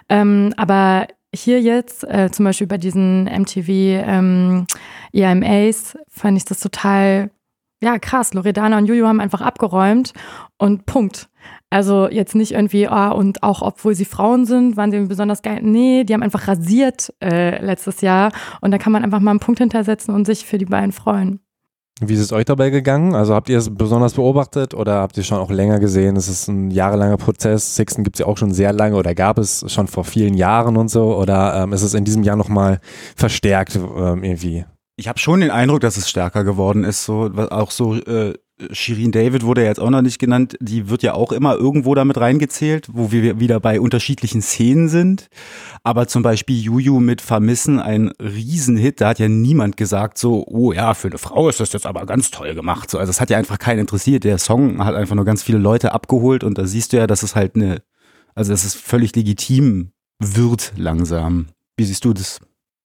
ähm, aber hier jetzt, äh, zum Beispiel bei diesen MTV ähm, EMAs, fand ich das total, ja, krass. Loredana und Juju haben einfach abgeräumt und Punkt. Also jetzt nicht irgendwie, ah, und auch obwohl sie Frauen sind, waren sie besonders geil. Nee, die haben einfach rasiert äh, letztes Jahr. Und da kann man einfach mal einen Punkt hintersetzen und sich für die beiden freuen. Wie ist es euch dabei gegangen? Also habt ihr es besonders beobachtet oder habt ihr schon auch länger gesehen? Es ist ein jahrelanger Prozess. Sixten gibt es ja auch schon sehr lange oder gab es schon vor vielen Jahren und so? Oder ähm, ist es in diesem Jahr nochmal verstärkt ähm, irgendwie? Ich habe schon den Eindruck, dass es stärker geworden ist. So auch so äh, Shirin David wurde ja jetzt auch noch nicht genannt, die wird ja auch immer irgendwo damit reingezählt, wo wir wieder bei unterschiedlichen Szenen sind. Aber zum Beispiel Juju mit Vermissen, ein Riesenhit, da hat ja niemand gesagt so, oh ja, für eine Frau ist das jetzt aber ganz toll gemacht. So, also es hat ja einfach keinen interessiert. Der Song hat einfach nur ganz viele Leute abgeholt und da siehst du ja, dass es halt eine, also dass es völlig legitim wird langsam. Wie siehst du das?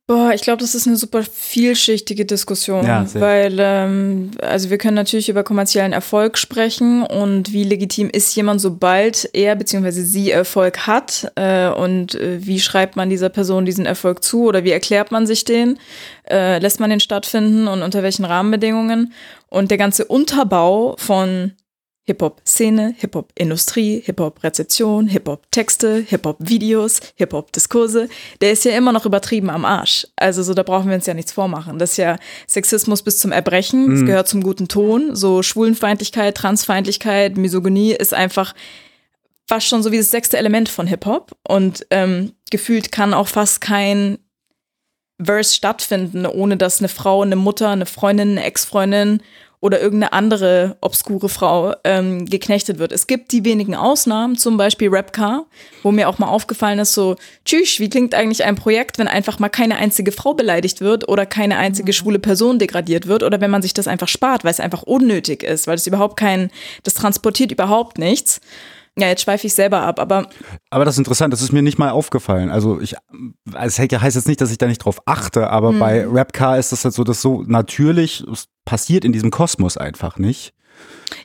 Boah, ich glaube, das ist eine super vielschichtige Diskussion, ja, weil ähm, also wir können natürlich über kommerziellen Erfolg sprechen und wie legitim ist jemand, sobald er bzw. sie Erfolg hat äh, und äh, wie schreibt man dieser Person diesen Erfolg zu oder wie erklärt man sich den, äh, lässt man den stattfinden und unter welchen Rahmenbedingungen und der ganze Unterbau von Hip-Hop-Szene, Hip-Hop-Industrie, Hip-Hop-Rezeption, Hip-Hop-Texte, Hip-Hop-Videos, Hip-Hop-Diskurse, der ist ja immer noch übertrieben am Arsch. Also so, da brauchen wir uns ja nichts vormachen. Das ist ja Sexismus bis zum Erbrechen, das mhm. gehört zum guten Ton. So Schwulenfeindlichkeit, Transfeindlichkeit, Misogynie ist einfach fast schon so wie das sechste Element von Hip-Hop. Und ähm, gefühlt kann auch fast kein Verse stattfinden, ohne dass eine Frau, eine Mutter, eine Freundin, eine Ex-Freundin oder irgendeine andere obskure Frau ähm, geknechtet wird. Es gibt die wenigen Ausnahmen, zum Beispiel Rapcar, wo mir auch mal aufgefallen ist, so, tschüss, wie klingt eigentlich ein Projekt, wenn einfach mal keine einzige Frau beleidigt wird oder keine einzige mhm. schwule Person degradiert wird oder wenn man sich das einfach spart, weil es einfach unnötig ist, weil es überhaupt kein, das transportiert überhaupt nichts. Ja, jetzt schweife ich selber ab, aber. Aber das ist interessant, das ist mir nicht mal aufgefallen. Also ich, es heißt jetzt nicht, dass ich da nicht drauf achte, aber mhm. bei Rapcar ist das halt so, dass so natürlich, es passiert in diesem Kosmos einfach nicht.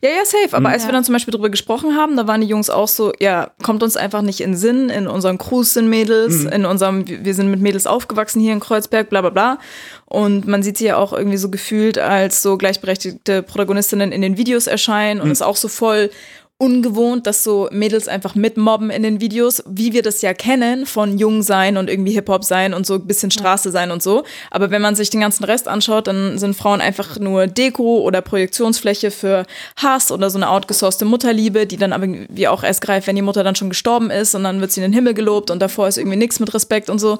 Ja, ja, safe. Aber mhm. als wir dann zum Beispiel drüber gesprochen haben, da waren die Jungs auch so, ja, kommt uns einfach nicht in Sinn. In unserem Crews sind Mädels, mhm. in unserem, wir sind mit Mädels aufgewachsen hier in Kreuzberg, bla bla bla. Und man sieht sie ja auch irgendwie so gefühlt als so gleichberechtigte Protagonistinnen in den Videos erscheinen und mhm. ist auch so voll ungewohnt, dass so Mädels einfach mitmobben in den Videos, wie wir das ja kennen von jung sein und irgendwie Hip-Hop sein und so ein bisschen Straße sein und so. Aber wenn man sich den ganzen Rest anschaut, dann sind Frauen einfach nur Deko oder Projektionsfläche für Hass oder so eine outgesourcete Mutterliebe, die dann aber wie auch erst greift, wenn die Mutter dann schon gestorben ist und dann wird sie in den Himmel gelobt und davor ist irgendwie nichts mit Respekt und so.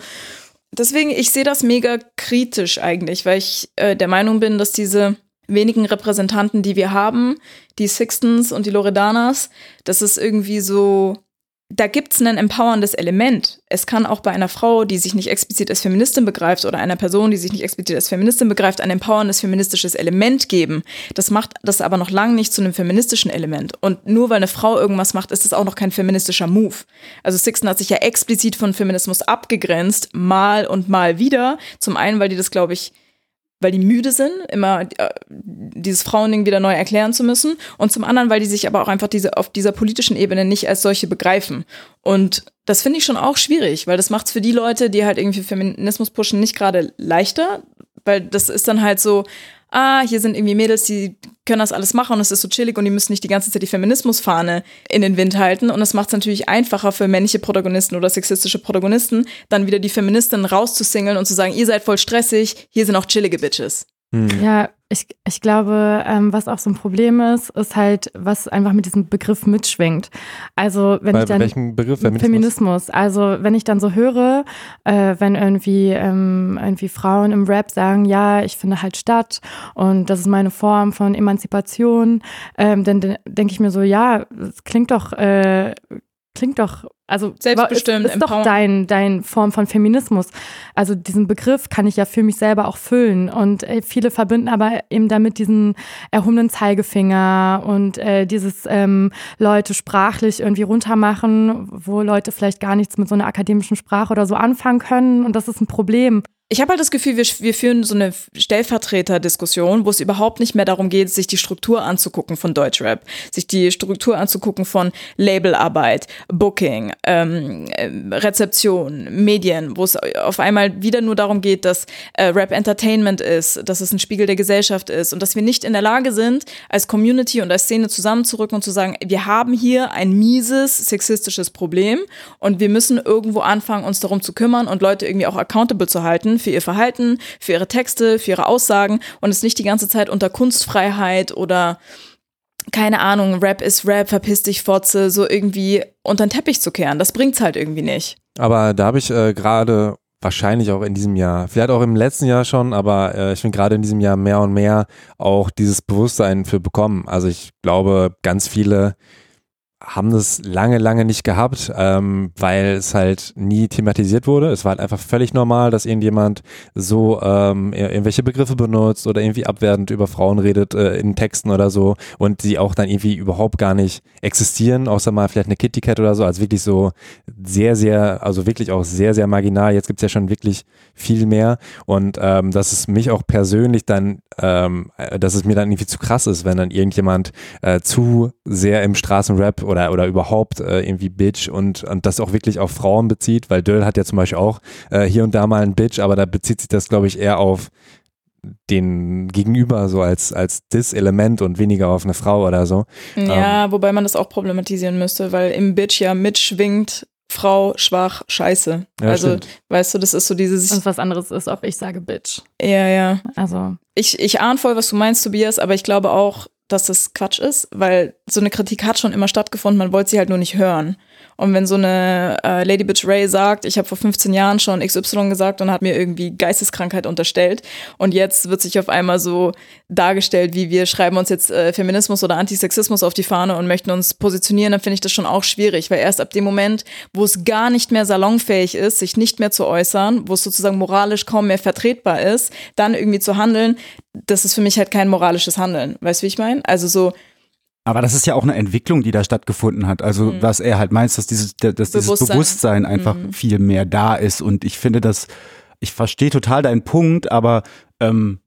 Deswegen, ich sehe das mega kritisch eigentlich, weil ich äh, der Meinung bin, dass diese wenigen Repräsentanten, die wir haben, die Sixtons und die Loredanas, das ist irgendwie so, da gibt es ein empowerndes Element. Es kann auch bei einer Frau, die sich nicht explizit als Feministin begreift oder einer Person, die sich nicht explizit als Feministin begreift, ein empowerndes feministisches Element geben. Das macht das aber noch lange nicht zu einem feministischen Element. Und nur weil eine Frau irgendwas macht, ist es auch noch kein feministischer Move. Also Sixton hat sich ja explizit von Feminismus abgegrenzt, mal und mal wieder. Zum einen, weil die das, glaube ich, weil die müde sind, immer äh, dieses Frauending wieder neu erklären zu müssen. Und zum anderen, weil die sich aber auch einfach diese, auf dieser politischen Ebene nicht als solche begreifen. Und das finde ich schon auch schwierig, weil das macht es für die Leute, die halt irgendwie Feminismus pushen, nicht gerade leichter, weil das ist dann halt so, ah, hier sind irgendwie Mädels, die können das alles machen und es ist so chillig und die müssen nicht die ganze Zeit die Feminismusfahne in den Wind halten. Und das macht es natürlich einfacher für männliche Protagonisten oder sexistische Protagonisten, dann wieder die Feministinnen rauszusingeln und zu sagen, ihr seid voll stressig, hier sind auch chillige Bitches. Hm. Ja, ich, ich glaube, ähm, was auch so ein Problem ist, ist halt, was einfach mit diesem Begriff mitschwingt. Also wenn Bei ich dann welchen Begriff Feminismus? Feminismus. Also wenn ich dann so höre, äh, wenn irgendwie ähm, irgendwie Frauen im Rap sagen, ja, ich finde halt statt und das ist meine Form von Emanzipation, ähm, dann denke ich mir so, ja, das klingt doch äh, klingt doch, also selbstbestimmt, ist, ist doch dein, dein Form von Feminismus. Also diesen Begriff kann ich ja für mich selber auch füllen. Und äh, viele verbinden aber eben damit diesen erhobenen Zeigefinger und äh, dieses ähm, Leute sprachlich irgendwie runtermachen, wo Leute vielleicht gar nichts mit so einer akademischen Sprache oder so anfangen können. Und das ist ein Problem. Ich habe halt das Gefühl, wir, wir führen so eine Stellvertreterdiskussion, wo es überhaupt nicht mehr darum geht, sich die Struktur anzugucken von Deutschrap, sich die Struktur anzugucken von Labelarbeit, Booking, ähm, äh, Rezeption, Medien, wo es auf einmal wieder nur darum geht, dass äh, Rap Entertainment ist, dass es ein Spiegel der Gesellschaft ist und dass wir nicht in der Lage sind, als Community und als Szene zusammenzurücken und zu sagen, wir haben hier ein mieses sexistisches Problem und wir müssen irgendwo anfangen, uns darum zu kümmern und Leute irgendwie auch accountable zu halten für ihr Verhalten, für ihre Texte, für ihre Aussagen und es nicht die ganze Zeit unter Kunstfreiheit oder keine Ahnung, Rap ist Rap, verpiss dich, Fotze, so irgendwie unter den Teppich zu kehren. Das bringt's halt irgendwie nicht. Aber da habe ich äh, gerade wahrscheinlich auch in diesem Jahr, vielleicht auch im letzten Jahr schon, aber äh, ich finde gerade in diesem Jahr mehr und mehr auch dieses Bewusstsein für bekommen. Also ich glaube, ganz viele haben das lange, lange nicht gehabt, ähm, weil es halt nie thematisiert wurde. Es war halt einfach völlig normal, dass irgendjemand so ähm, irgendwelche Begriffe benutzt oder irgendwie abwertend über Frauen redet äh, in Texten oder so und die auch dann irgendwie überhaupt gar nicht existieren, außer mal vielleicht eine Kitty Cat oder so, als wirklich so sehr, sehr, also wirklich auch sehr, sehr marginal. Jetzt gibt's ja schon wirklich viel mehr und ähm, dass es mich auch persönlich dann, ähm, dass es mir dann irgendwie zu krass ist, wenn dann irgendjemand äh, zu sehr im Straßenrap oder, oder überhaupt äh, irgendwie Bitch und, und das auch wirklich auf Frauen bezieht, weil Döll hat ja zum Beispiel auch äh, hier und da mal ein Bitch, aber da bezieht sich das, glaube ich, eher auf den Gegenüber so als, als Dis-Element und weniger auf eine Frau oder so. Ja, ähm, wobei man das auch problematisieren müsste, weil im Bitch ja mitschwingt, Frau, schwach, scheiße. Ja, also, stimmt. weißt du, das ist so dieses. Und was anderes ist, ob ich sage Bitch. Ja, ja. Also. Ich, ich ahne voll, was du meinst, Tobias, aber ich glaube auch, dass das Quatsch ist, weil so eine Kritik hat schon immer stattgefunden, man wollte sie halt nur nicht hören. Und wenn so eine äh, Lady Bitch Ray sagt, ich habe vor 15 Jahren schon XY gesagt und hat mir irgendwie Geisteskrankheit unterstellt und jetzt wird sich auf einmal so dargestellt, wie wir schreiben uns jetzt äh, Feminismus oder Antisexismus auf die Fahne und möchten uns positionieren, dann finde ich das schon auch schwierig, weil erst ab dem Moment, wo es gar nicht mehr salonfähig ist, sich nicht mehr zu äußern, wo es sozusagen moralisch kaum mehr vertretbar ist, dann irgendwie zu handeln, das ist für mich halt kein moralisches Handeln. Weißt du, wie ich meine? Also so, Aber das ist ja auch eine Entwicklung, die da stattgefunden hat. Also mhm. was er halt meint, dass dieses, dass dieses Bewusstsein, Bewusstsein einfach mhm. viel mehr da ist. Und ich finde das, ich verstehe total deinen Punkt, aber ähm,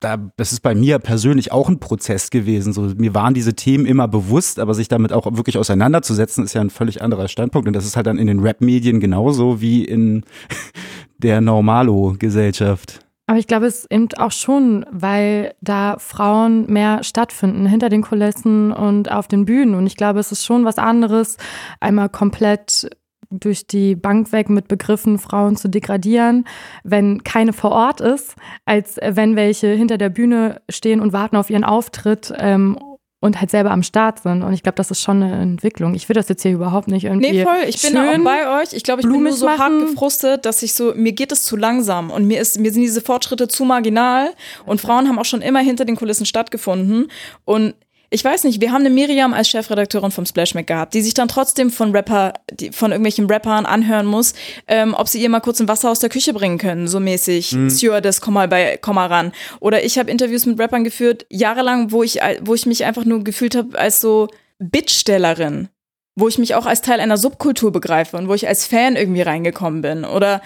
da, das ist bei mir persönlich auch ein Prozess gewesen. So, mir waren diese Themen immer bewusst, aber sich damit auch wirklich auseinanderzusetzen, ist ja ein völlig anderer Standpunkt. Und das ist halt dann in den Rap-Medien genauso wie in der Normalo-Gesellschaft. Aber ich glaube, es eben auch schon, weil da Frauen mehr stattfinden, hinter den Kulissen und auf den Bühnen. Und ich glaube, es ist schon was anderes, einmal komplett durch die Bank weg mit Begriffen Frauen zu degradieren, wenn keine vor Ort ist, als wenn welche hinter der Bühne stehen und warten auf ihren Auftritt ähm, und halt selber am Start sind. Und ich glaube, das ist schon eine Entwicklung. Ich will das jetzt hier überhaupt nicht irgendwie. Nee, voll. Ich bin auch bei euch. Ich glaube, ich bin nur so machen. hart gefrustet, dass ich so, mir geht es zu langsam und mir ist, mir sind diese Fortschritte zu marginal und Frauen haben auch schon immer hinter den Kulissen stattgefunden. Und ich weiß nicht, wir haben eine Miriam als Chefredakteurin vom Splash Mac gehabt, die sich dann trotzdem von Rapper, die, von irgendwelchen Rappern anhören muss, ähm, ob sie ihr mal kurz ein Wasser aus der Küche bringen können, so mäßig. Mhm. Stewardess, komm mal bei, komm mal ran. Oder ich habe Interviews mit Rappern geführt, jahrelang, wo ich, wo ich mich einfach nur gefühlt habe als so Bittstellerin wo ich mich auch als Teil einer Subkultur begreife und wo ich als Fan irgendwie reingekommen bin. Oder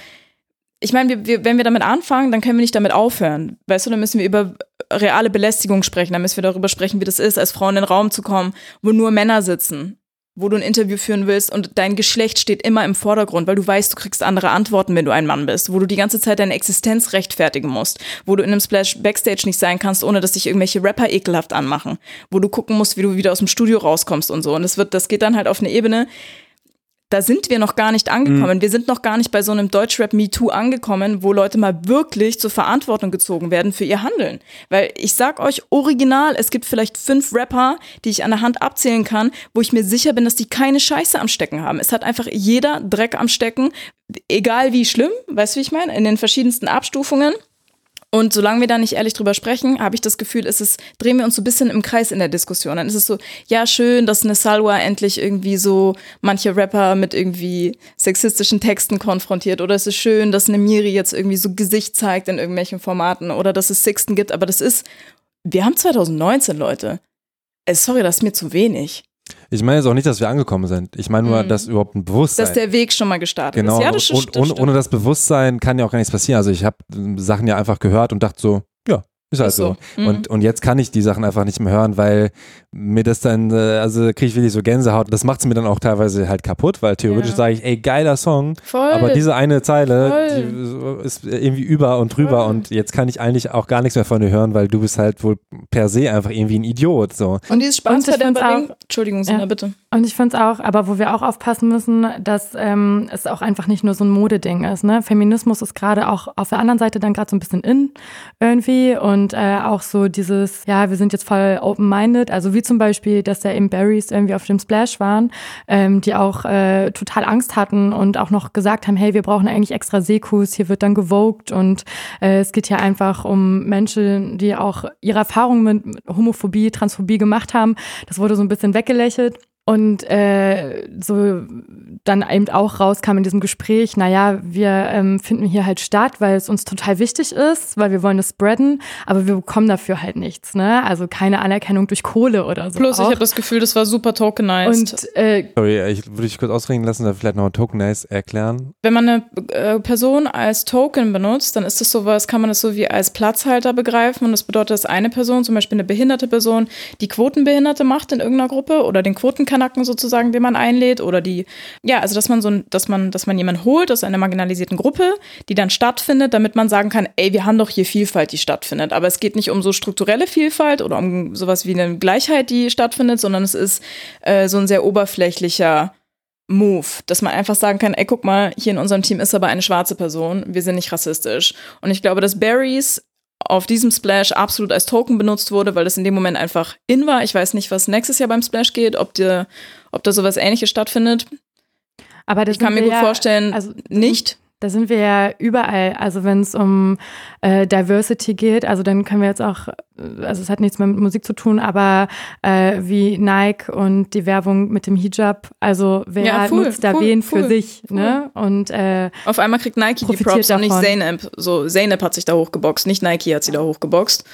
ich meine, wir, wir, wenn wir damit anfangen, dann können wir nicht damit aufhören. Weißt du, dann müssen wir über reale Belästigung sprechen. Dann müssen wir darüber sprechen, wie das ist, als Frau in den Raum zu kommen, wo nur Männer sitzen, wo du ein Interview führen willst und dein Geschlecht steht immer im Vordergrund, weil du weißt, du kriegst andere Antworten, wenn du ein Mann bist, wo du die ganze Zeit deine Existenz rechtfertigen musst, wo du in einem Splash Backstage nicht sein kannst, ohne dass sich irgendwelche Rapper ekelhaft anmachen, wo du gucken musst, wie du wieder aus dem Studio rauskommst und so. Und das wird, das geht dann halt auf eine Ebene, da sind wir noch gar nicht angekommen. Mhm. Wir sind noch gar nicht bei so einem Deutschrap MeToo angekommen, wo Leute mal wirklich zur Verantwortung gezogen werden für ihr Handeln. Weil ich sag euch original, es gibt vielleicht fünf Rapper, die ich an der Hand abzählen kann, wo ich mir sicher bin, dass die keine Scheiße am Stecken haben. Es hat einfach jeder Dreck am Stecken, egal wie schlimm, weißt du, wie ich meine, in den verschiedensten Abstufungen. Und solange wir da nicht ehrlich drüber sprechen, habe ich das Gefühl, ist es, drehen wir uns so ein bisschen im Kreis in der Diskussion. Dann ist es so, ja, schön, dass eine Salwa endlich irgendwie so manche Rapper mit irgendwie sexistischen Texten konfrontiert. Oder es ist schön, dass eine Miri jetzt irgendwie so Gesicht zeigt in irgendwelchen Formaten. Oder dass es Sixten gibt. Aber das ist, wir haben 2019, Leute. Äh, sorry, das ist mir zu wenig. Ich meine jetzt auch nicht, dass wir angekommen sind. Ich meine nur, mhm. dass überhaupt ein Bewusstsein. Dass der Weg schon mal gestartet genau. ist. Ja, das und, und, ohne das Bewusstsein kann ja auch gar nichts passieren. Also ich habe Sachen ja einfach gehört und dachte so, ist halt so. so. Mhm. Und, und jetzt kann ich die Sachen einfach nicht mehr hören, weil mir das dann, äh, also kriege ich wirklich so Gänsehaut. Das macht es mir dann auch teilweise halt kaputt, weil theoretisch ja. sage ich, ey, geiler Song. Voll. Aber diese eine Zeile, die ist irgendwie über und drüber Voll. und jetzt kann ich eigentlich auch gar nichts mehr von dir hören, weil du bist halt wohl per se einfach irgendwie ein Idiot. So. Und dieses dem Entschuldigung, Sina, ja. bitte. Und ich finde es auch, aber wo wir auch aufpassen müssen, dass ähm, es auch einfach nicht nur so ein Modeding ist. Ne? Feminismus ist gerade auch auf der anderen Seite dann gerade so ein bisschen in irgendwie und äh, auch so dieses, ja, wir sind jetzt voll open-minded, also wie zum Beispiel, dass da eben Barrys irgendwie auf dem Splash waren, ähm, die auch äh, total Angst hatten und auch noch gesagt haben, hey, wir brauchen eigentlich extra Sekus, hier wird dann gewogt und äh, es geht hier einfach um Menschen, die auch ihre Erfahrungen mit Homophobie, Transphobie gemacht haben. Das wurde so ein bisschen weggelächelt. Und äh, so dann eben auch rauskam in diesem Gespräch, naja, wir ähm, finden hier halt statt, weil es uns total wichtig ist, weil wir wollen es spreaden, aber wir bekommen dafür halt nichts, ne? Also keine Anerkennung durch Kohle oder so. Plus, auch. ich habe das Gefühl, das war super tokenized. Und, äh, Sorry, ich würde dich kurz ausreden lassen, da vielleicht nochmal tokenized erklären. Wenn man eine äh, Person als Token benutzt, dann ist das sowas, kann man das so wie als Platzhalter begreifen und das bedeutet, dass eine Person, zum Beispiel eine behinderte Person, die Quotenbehinderte macht in irgendeiner Gruppe oder den Quotenkanal Kanacken sozusagen, den man einlädt oder die, ja, also dass man so, dass man, dass man jemanden holt aus einer marginalisierten Gruppe, die dann stattfindet, damit man sagen kann, ey, wir haben doch hier Vielfalt, die stattfindet. Aber es geht nicht um so strukturelle Vielfalt oder um sowas wie eine Gleichheit, die stattfindet, sondern es ist äh, so ein sehr oberflächlicher Move, dass man einfach sagen kann, ey, guck mal, hier in unserem Team ist aber eine schwarze Person, wir sind nicht rassistisch. Und ich glaube, dass Barrys auf diesem Splash absolut als Token benutzt wurde, weil das in dem Moment einfach in war. Ich weiß nicht, was nächstes Jahr beim Splash geht, ob, dir, ob da sowas ähnliches stattfindet. Aber ich kann mir gut ja, vorstellen, also, nicht. Da sind wir ja überall. Also wenn es um äh, Diversity geht, also dann können wir jetzt auch, also es hat nichts mehr mit Musik zu tun, aber äh, wie Nike und die Werbung mit dem Hijab, also wer ja, full, nutzt da full, wen full, für sich, ne? Und äh, auf einmal kriegt Nike die Props davon. und nicht Zaynab. So Zaynab hat sich da hochgeboxt, nicht Nike hat sie da hochgeboxt.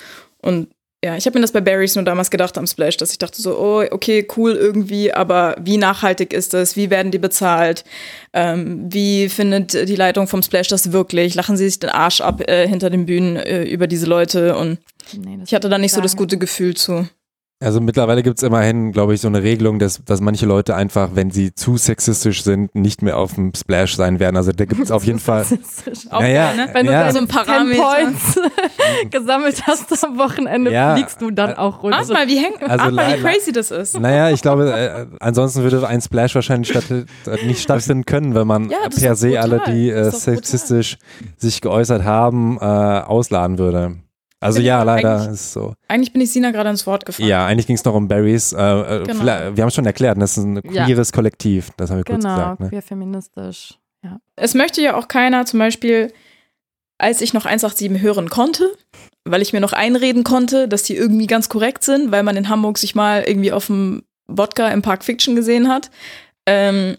Und Ja, ich habe mir das bei Barrys nur damals gedacht am Splash, dass ich dachte so, oh, okay, cool irgendwie, aber wie nachhaltig ist das? Wie werden die bezahlt? Ähm, wie findet die Leitung vom Splash das wirklich? Lachen sie sich den Arsch ab äh, hinter den Bühnen äh, über diese Leute? Und nee, ich hatte da nicht so das gute Gefühl zu. Also mittlerweile gibt es immerhin, glaube ich, so eine Regelung, dass, dass manche Leute einfach, wenn sie zu sexistisch sind, nicht mehr auf dem Splash sein werden. Also da gibt es auf jeden Fall. Auch naja, ne? Wenn ja. du so ein Parameter Points gesammelt hast am Wochenende, ja. fliegst du dann auch runter. Ach mal, wie, häng, also mal, wie crazy das ist. Naja, ich glaube, äh, ansonsten würde ein Splash wahrscheinlich statt, äh, nicht stattfinden können, wenn man ja, per se alle, die äh, sexistisch sich geäußert haben, äh, ausladen würde. Also ja, leider ist es so. Eigentlich bin ich Sina gerade ins Wort gefallen. Ja, eigentlich ging es noch um Barrys. Äh, äh genau. Wir haben es schon erklärt, das ist ein queeres ja. Kollektiv, das haben wir genau, kurz gesagt. Genau, queer feministisch. Ja. Es möchte ja auch keiner, zum Beispiel, als ich noch 187 hören konnte, weil ich mir noch einreden konnte, dass die irgendwie ganz korrekt sind, weil man in Hamburg sich mal irgendwie auf dem Wodka im Park Fiction gesehen hat, ähm,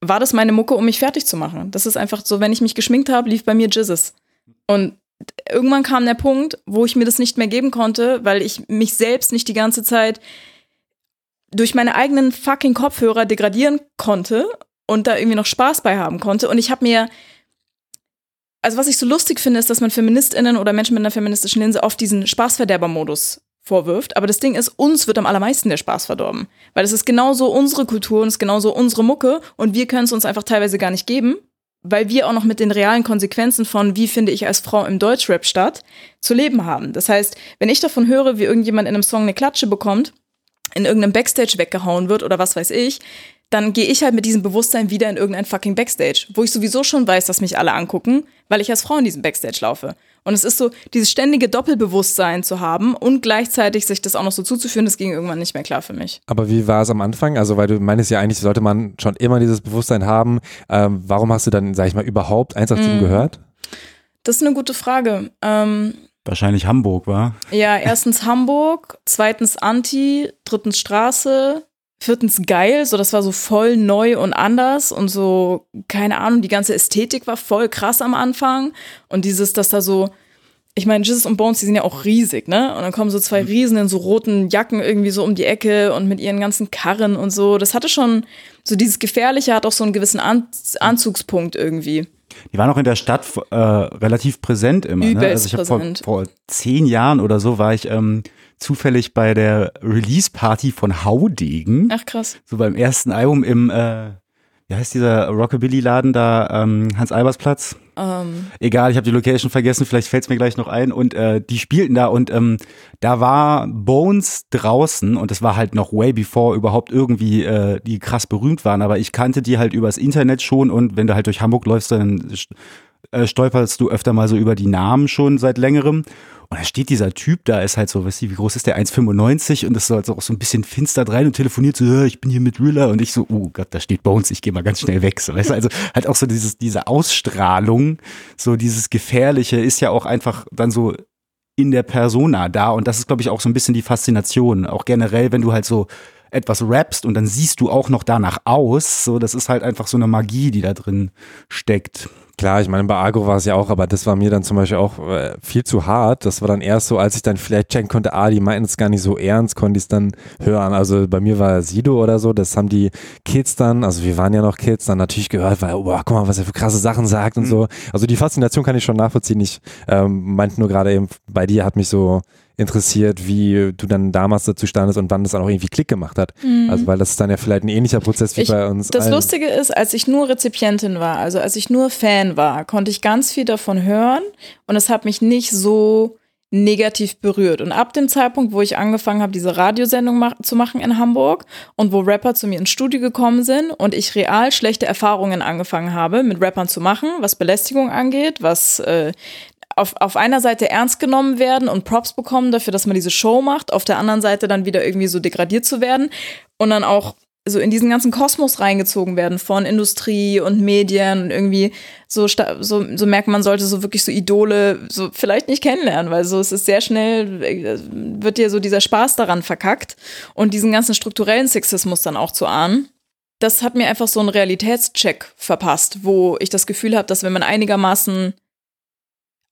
war das meine Mucke, um mich fertig zu machen. Das ist einfach so, wenn ich mich geschminkt habe, lief bei mir Jizzes. Und irgendwann kam der Punkt, wo ich mir das nicht mehr geben konnte, weil ich mich selbst nicht die ganze Zeit durch meine eigenen fucking Kopfhörer degradieren konnte und da irgendwie noch Spaß bei haben konnte. Und ich habe mir, also was ich so lustig finde, ist, dass man Feministinnen oder Menschen mit einer feministischen Linse oft diesen Spaßverderbermodus vorwirft. Aber das Ding ist, uns wird am allermeisten der Spaß verdorben. Weil es ist genauso unsere Kultur und es ist genauso unsere Mucke und wir können es uns einfach teilweise gar nicht geben, weil wir auch noch mit den realen Konsequenzen von, wie finde ich als Frau im Deutschrap statt, zu leben haben. Das heißt, wenn ich davon höre, wie irgendjemand in einem Song eine Klatsche bekommt, in irgendeinem Backstage weggehauen wird oder was weiß ich, dann gehe ich halt mit diesem Bewusstsein wieder in irgendein fucking Backstage, wo ich sowieso schon weiß, dass mich alle angucken, weil ich als Frau in diesem Backstage laufe. Und es ist so, dieses ständige Doppelbewusstsein zu haben und gleichzeitig sich das auch noch so zuzuführen, das ging irgendwann nicht mehr klar für mich. Aber wie war es am Anfang? Also, weil du meinst ja eigentlich, sollte man schon immer dieses Bewusstsein haben. Ähm, warum hast du dann, sag ich mal, überhaupt 187 mm. gehört? Das ist eine gute Frage. Ähm, Wahrscheinlich Hamburg, war? Ja, erstens Hamburg, zweitens Anti, drittens Straße, viertens geil, so das war so voll neu und anders und so, keine Ahnung, die ganze Ästhetik war voll krass am Anfang und dieses, dass da so, ich meine, Jesus und Bones, die sind ja auch riesig, ne? Und dann kommen so zwei Riesen in so roten Jacken irgendwie so um die Ecke und mit ihren ganzen Karren und so. Das hatte schon, so dieses Gefährliche hat auch so einen gewissen An Anzugspunkt irgendwie. Die waren auch in der Stadt äh, relativ präsent immer. Ne? Also ich habe vor, vor zehn Jahren oder so war ich ähm, zufällig bei der Release-Party von Haudegen. Ach krass. So beim ersten Album im, äh, wie heißt dieser Rockabilly-Laden da, ähm, Hans-Albers-Platz? Um. Ähm. Egal, ich habe die Location vergessen, vielleicht fällt es mir gleich noch ein. Und äh, die spielten da und ähm, da war Bones draußen und es war halt noch way before überhaupt irgendwie äh, die krass berühmt waren. Aber ich kannte die halt übers Internet schon und wenn du halt durch Hamburg läufst, dann äh, stolperst du öfter mal so über die Namen schon seit längerem. Und da steht dieser Typ da, ist halt so, weißt du, wie groß ist der? 1,95 und ist so, also auch so ein bisschen finster rein und telefoniert so, ich bin hier mit Rilla und ich so, oh Gott, da steht Bones, ich gehe mal ganz schnell weg. So, weißt du, also halt auch so dieses, diese Ausstrahlung, so dieses Gefährliche ist ja auch einfach dann so in der Persona da und das ist, glaube ich, auch so ein bisschen die Faszination. Auch generell, wenn du halt so etwas rappst und dann siehst du auch noch danach aus, so, das ist halt einfach so eine Magie, die da drin steckt. Klar, ich meine, bei Agro war es ja auch, aber das war mir dann zum Beispiel auch äh, viel zu hart. Das war dann erst so, als ich dann vielleicht checken konnte, ah, die meinten es gar nicht so ernst, konnte ich es dann hören. Also bei mir war Sido oder so, das haben die Kids dann, also wir waren ja noch Kids, dann natürlich gehört, weil, oh, guck mal, was er für krasse Sachen sagt und mhm. so. Also die Faszination kann ich schon nachvollziehen. Ich ähm, meinte nur gerade eben, bei dir hat mich so interessiert, wie du dann damals dazu standest und wann das dann auch irgendwie Klick gemacht hat. Mhm. Also weil das ist dann ja vielleicht ein ähnlicher Prozess wie ich, bei uns. Das allen. Lustige ist, als ich nur Rezipientin war, also als ich nur Fan war, konnte ich ganz viel davon hören und es hat mich nicht so negativ berührt. Und ab dem Zeitpunkt, wo ich angefangen habe, diese Radiosendung mach zu machen in Hamburg und wo Rapper zu mir ins Studio gekommen sind und ich real schlechte Erfahrungen angefangen habe, mit Rappern zu machen, was Belästigung angeht, was äh, auf, auf einer Seite ernst genommen werden und Props bekommen dafür, dass man diese Show macht, auf der anderen Seite dann wieder irgendwie so degradiert zu werden und dann auch so in diesen ganzen Kosmos reingezogen werden von Industrie und Medien und irgendwie so, so, so merkt man sollte so wirklich so Idole so vielleicht nicht kennenlernen, weil so es ist sehr schnell, äh, wird dir so dieser Spaß daran verkackt und diesen ganzen strukturellen Sexismus dann auch zu ahnen. Das hat mir einfach so einen Realitätscheck verpasst, wo ich das Gefühl habe, dass wenn man einigermaßen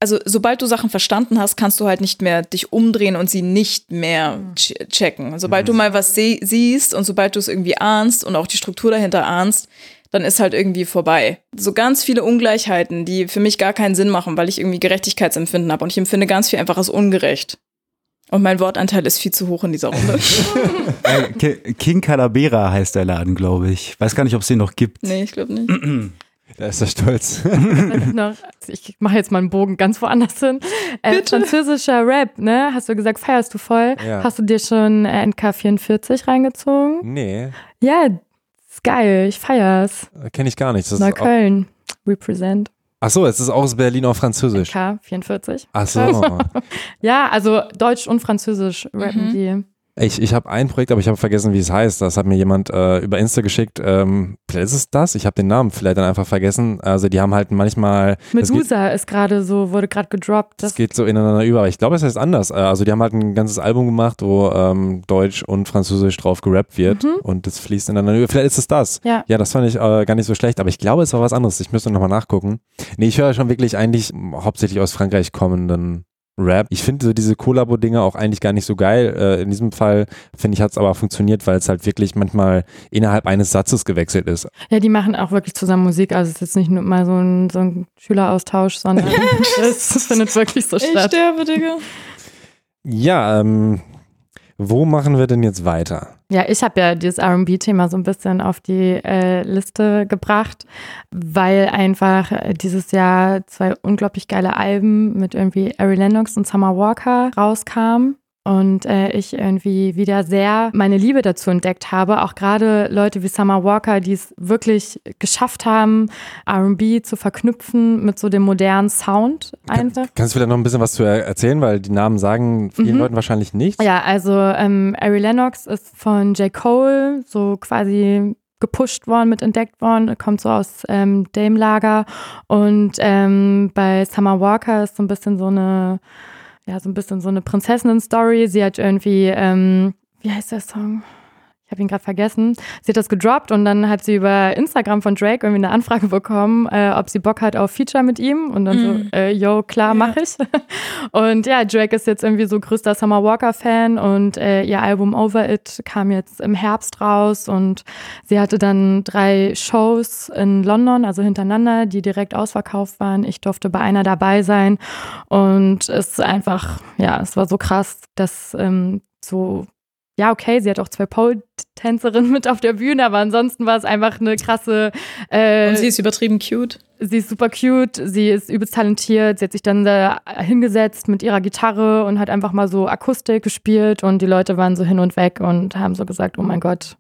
also sobald du Sachen verstanden hast, kannst du halt nicht mehr dich umdrehen und sie nicht mehr ch checken. Sobald du mal was siehst und sobald du es irgendwie ahnst und auch die Struktur dahinter ahnst, dann ist halt irgendwie vorbei. So ganz viele Ungleichheiten, die für mich gar keinen Sinn machen, weil ich irgendwie Gerechtigkeitsempfinden habe und ich empfinde ganz viel einfach als ungerecht. Und mein Wortanteil ist viel zu hoch in dieser Runde. Äh, King Calavera heißt der Laden, glaube ich. Weiß gar nicht, ob es den noch gibt. Nee, ich glaube nicht. Da ist er stolz. ich mache jetzt mal einen Bogen ganz woanders hin. Äh, französischer Rap, ne? Hast du gesagt, feierst du voll? Ja. Hast du dir schon äh, NK44 reingezogen? Nee, Ja, ist geil. Ich feier's. kenne ich gar nicht. Das ist auch, Neukölln. Represent. ach so, es ist auch aus Berlin auf Französisch. NK44. Ach so. Ja, also Deutsch und Französisch rappen Mhm. die. Ich, ich habe ein Projekt, aber ich habe vergessen, wie es heißt. Das hat mir jemand äh, über Insta geschickt. Ähm, vielleicht ist es das. Ich habe den Namen vielleicht dann einfach vergessen. Also die haben halt manchmal. es geht, Medusa ist gerade so, wurde gerade gedroppt. das Das, geht so ineinander über. Aber ich glaube, es heißt anders. Äh, Also die haben halt ein ganzes Album gemacht, wo ähm, Deutsch und Französisch drauf gerappt wird. Mhm. Und das fließt ineinander über. Vielleicht ist es das. ja. Ja, das fand ich äh, gar nicht so schlecht, aber ich glaube, es war was anderes. Ich müsste nochmal nachgucken. Nee, ich höre schon wirklich eigentlich hauptsächlich aus Frankreich kommenden Rap. Ich finde so diese Kollabo-Dinge auch eigentlich gar nicht so geil. Äh, in diesem Fall, finde ich, hat es aber funktioniert, weil es halt wirklich manchmal innerhalb eines Satzes gewechselt ist. ja, die machen auch wirklich zusammen Musik. Also es ist jetzt nicht nur mal so ein, so ein Schüleraustausch, sondern das findet wirklich so Ich statt. sterbe, Digga. Ja, ähm, wo machen wir denn jetzt weiter? Ja, ich habe ja dieses RB-Thema so ein bisschen auf die äh, Liste gebracht, weil einfach äh, dieses Jahr zwei unglaublich geile Alben mit irgendwie Ari Lennox und Summer Walker rauskamen. Und äh, ich irgendwie wieder sehr meine Liebe dazu entdeckt habe. Auch gerade Leute wie Summer Walker, die es wirklich geschafft haben, RB zu verknüpfen mit so dem modernen Sound einfach. Kannst du vielleicht noch ein bisschen was zu er erzählen, weil die Namen sagen vielen Mhm. Leuten wahrscheinlich nichts. Ja, also ähm, Ari Lennox ist von J. Cole so quasi gepusht worden, mit entdeckt worden, kommt so aus ähm, Dame-Lager und ähm, bei Summer Walker ist so ein bisschen so eine, ja, so ein bisschen so eine Prinzessinnen-Story. Sie hat irgendwie, ähm, wie heißt der Song? Ich habe ihn gerade vergessen. Sie hat das gedroppt und dann hat sie über Instagram von Drake irgendwie eine Anfrage bekommen, äh, ob sie Bock hat auf Feature mit ihm. Und dann Mhm. so, äh, yo, klar, Ja. mach ich. Und ja, Drake ist jetzt irgendwie so größter Summer Walker-Fan und äh, ihr Album Over It kam jetzt im Herbst raus und sie hatte dann drei Shows in London, also hintereinander, die direkt ausverkauft waren. Ich durfte bei einer dabei sein und es ist einfach, ja, es war so krass, dass ähm, so ja, okay, sie hat auch zwei Pole-Tänzerinnen mit auf der Bühne, aber ansonsten war es einfach eine krasse. Äh, Und sie ist übertrieben cute. sie ist super cute, sie ist übelst talentiert, sie hat sich dann da hingesetzt mit ihrer Gitarre und hat einfach mal so Akustik gespielt und die Leute waren so hin und weg und haben so gesagt, oh mein Gott,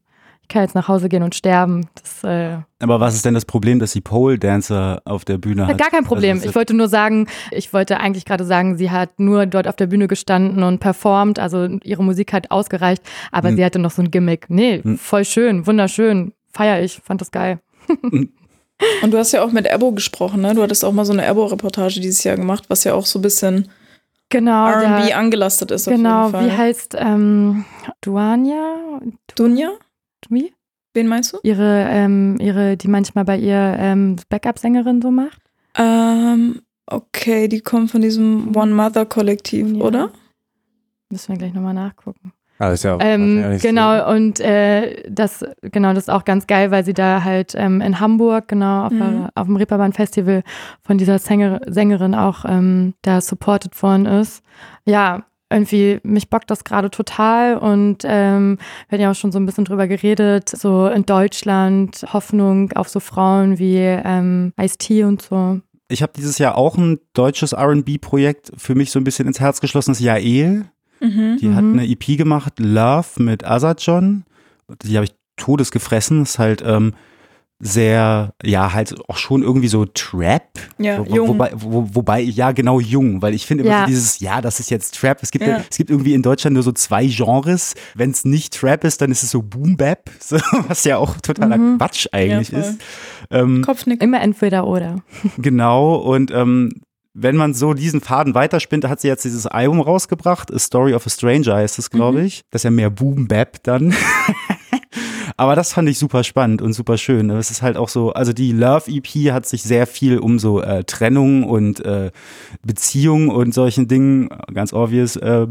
ich kann jetzt nach Hause gehen und sterben. Das äh, Aber was ist denn das Problem, dass sie Pole Dancer auf der Bühne hat? gar kein Problem. Also, Ich wollte nur sagen, ich wollte eigentlich gerade sagen, sie hat nur dort auf der Bühne gestanden und performt, also ihre Musik hat ausgereicht, aber Hm. sie hatte noch so ein Gimmick. Nee, Hm. voll schön, wunderschön, feier ich, fand das geil. Und du hast ja auch mit Ebo gesprochen, ne? Du hattest auch mal so eine Ebo-Reportage dieses Jahr gemacht, was ja auch so ein bisschen Genau, R&B angelastet ist. genau, auf jeden wie heißt ähm, Duania? Dunja? Wie? Wen meinst du? Ihre, ähm, ihre, die manchmal bei ihr ähm, Backup-Sängerin so macht? Ähm, okay, die kommt von diesem One Mother Kollektiv, Ja. oder? Müssen wir gleich nochmal nachgucken. Ah, ist ja Ähm, so. genau, und äh, das, genau, das ist auch ganz geil, weil sie da halt ähm, in Hamburg, genau, auf, Mhm. der- auf dem Reeperbahn Festival von dieser Sänger, Sängerin auch ähm, da supported worden ist. Ja, irgendwie, mich bockt das gerade total und ähm, wir hatten ja auch schon so ein bisschen drüber geredet, so in Deutschland Hoffnung auf so Frauen wie ähm, Ice-T und so. Ich habe dieses Jahr auch ein deutsches R&B-Projekt für mich so ein bisschen ins Herz geschlossen, das ist Jael. Mhm. Die hat Mhm. eine EP gemacht, Love mit Azad John. Die habe ich todes gefressen. Ist halt ähm, sehr, ja, halt auch schon irgendwie so Trap. Ja, Wo, jung. Wobei, wo, wobei, ja, genau, jung, weil ich finde immer Ja. so dieses, ja, das ist jetzt Trap. Es gibt, Ja. es gibt irgendwie in Deutschland nur so zwei Genres. Wenn es nicht Trap ist, dann ist es so Boom Bap, so, was ja auch totaler Mhm. Quatsch eigentlich Ja, ist. Ähm, Kopfnick. Immer entweder oder. Genau, und ähm, wenn man so diesen Faden weiterspinnt, hat sie jetzt dieses Album rausgebracht, A Story of a Stranger heißt es, glaube Mhm. ich. Das ist ja mehr Boom Bap dann. Aber das fand ich super spannend und super schön. Es ist halt auch so, also die Love EP hat sich sehr viel um so äh, Trennung und äh, Beziehung und solchen Dingen, ganz obvious, äh,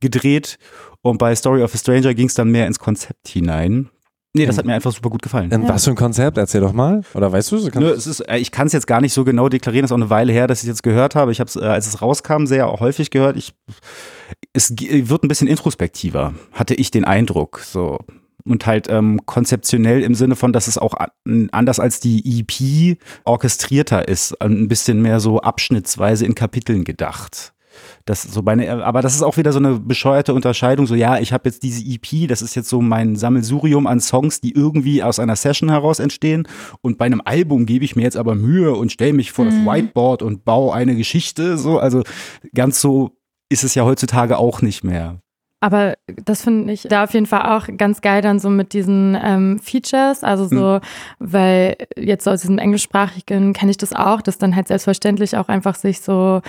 gedreht. Und bei Story of a Stranger ging es dann mehr ins Konzept hinein. Nee, das hat mir einfach super gut gefallen. Ähm, was für ein Konzept? Erzähl doch mal. Oder weißt du? Nö, es ist, äh, ich kann es jetzt gar nicht so genau deklarieren. Das ist auch eine Weile her, dass ich es jetzt gehört habe. Ich habe es, äh, als es rauskam, sehr häufig gehört. Ich, es wird ein bisschen introspektiver, hatte ich den Eindruck. So und halt ähm, konzeptionell im Sinne von, dass es auch anders als die EP orchestrierter ist, ein bisschen mehr so abschnittsweise in Kapiteln gedacht. Das so meine, aber das ist auch wieder so eine bescheuerte Unterscheidung. So, ja, ich habe jetzt diese EP, das ist jetzt so mein Sammelsurium an Songs, die irgendwie aus einer Session heraus entstehen. Und bei einem Album gebe ich mir jetzt aber Mühe und stelle mich vor mhm. das Whiteboard und baue eine Geschichte. So, also ganz so ist es ja heutzutage auch nicht mehr. Aber das finde ich da auf jeden Fall auch ganz geil dann so mit diesen ähm, Features. Also so, mhm. weil jetzt so aus diesem englischsprachigen kenne ich das auch, dass dann halt selbstverständlich auch einfach sich so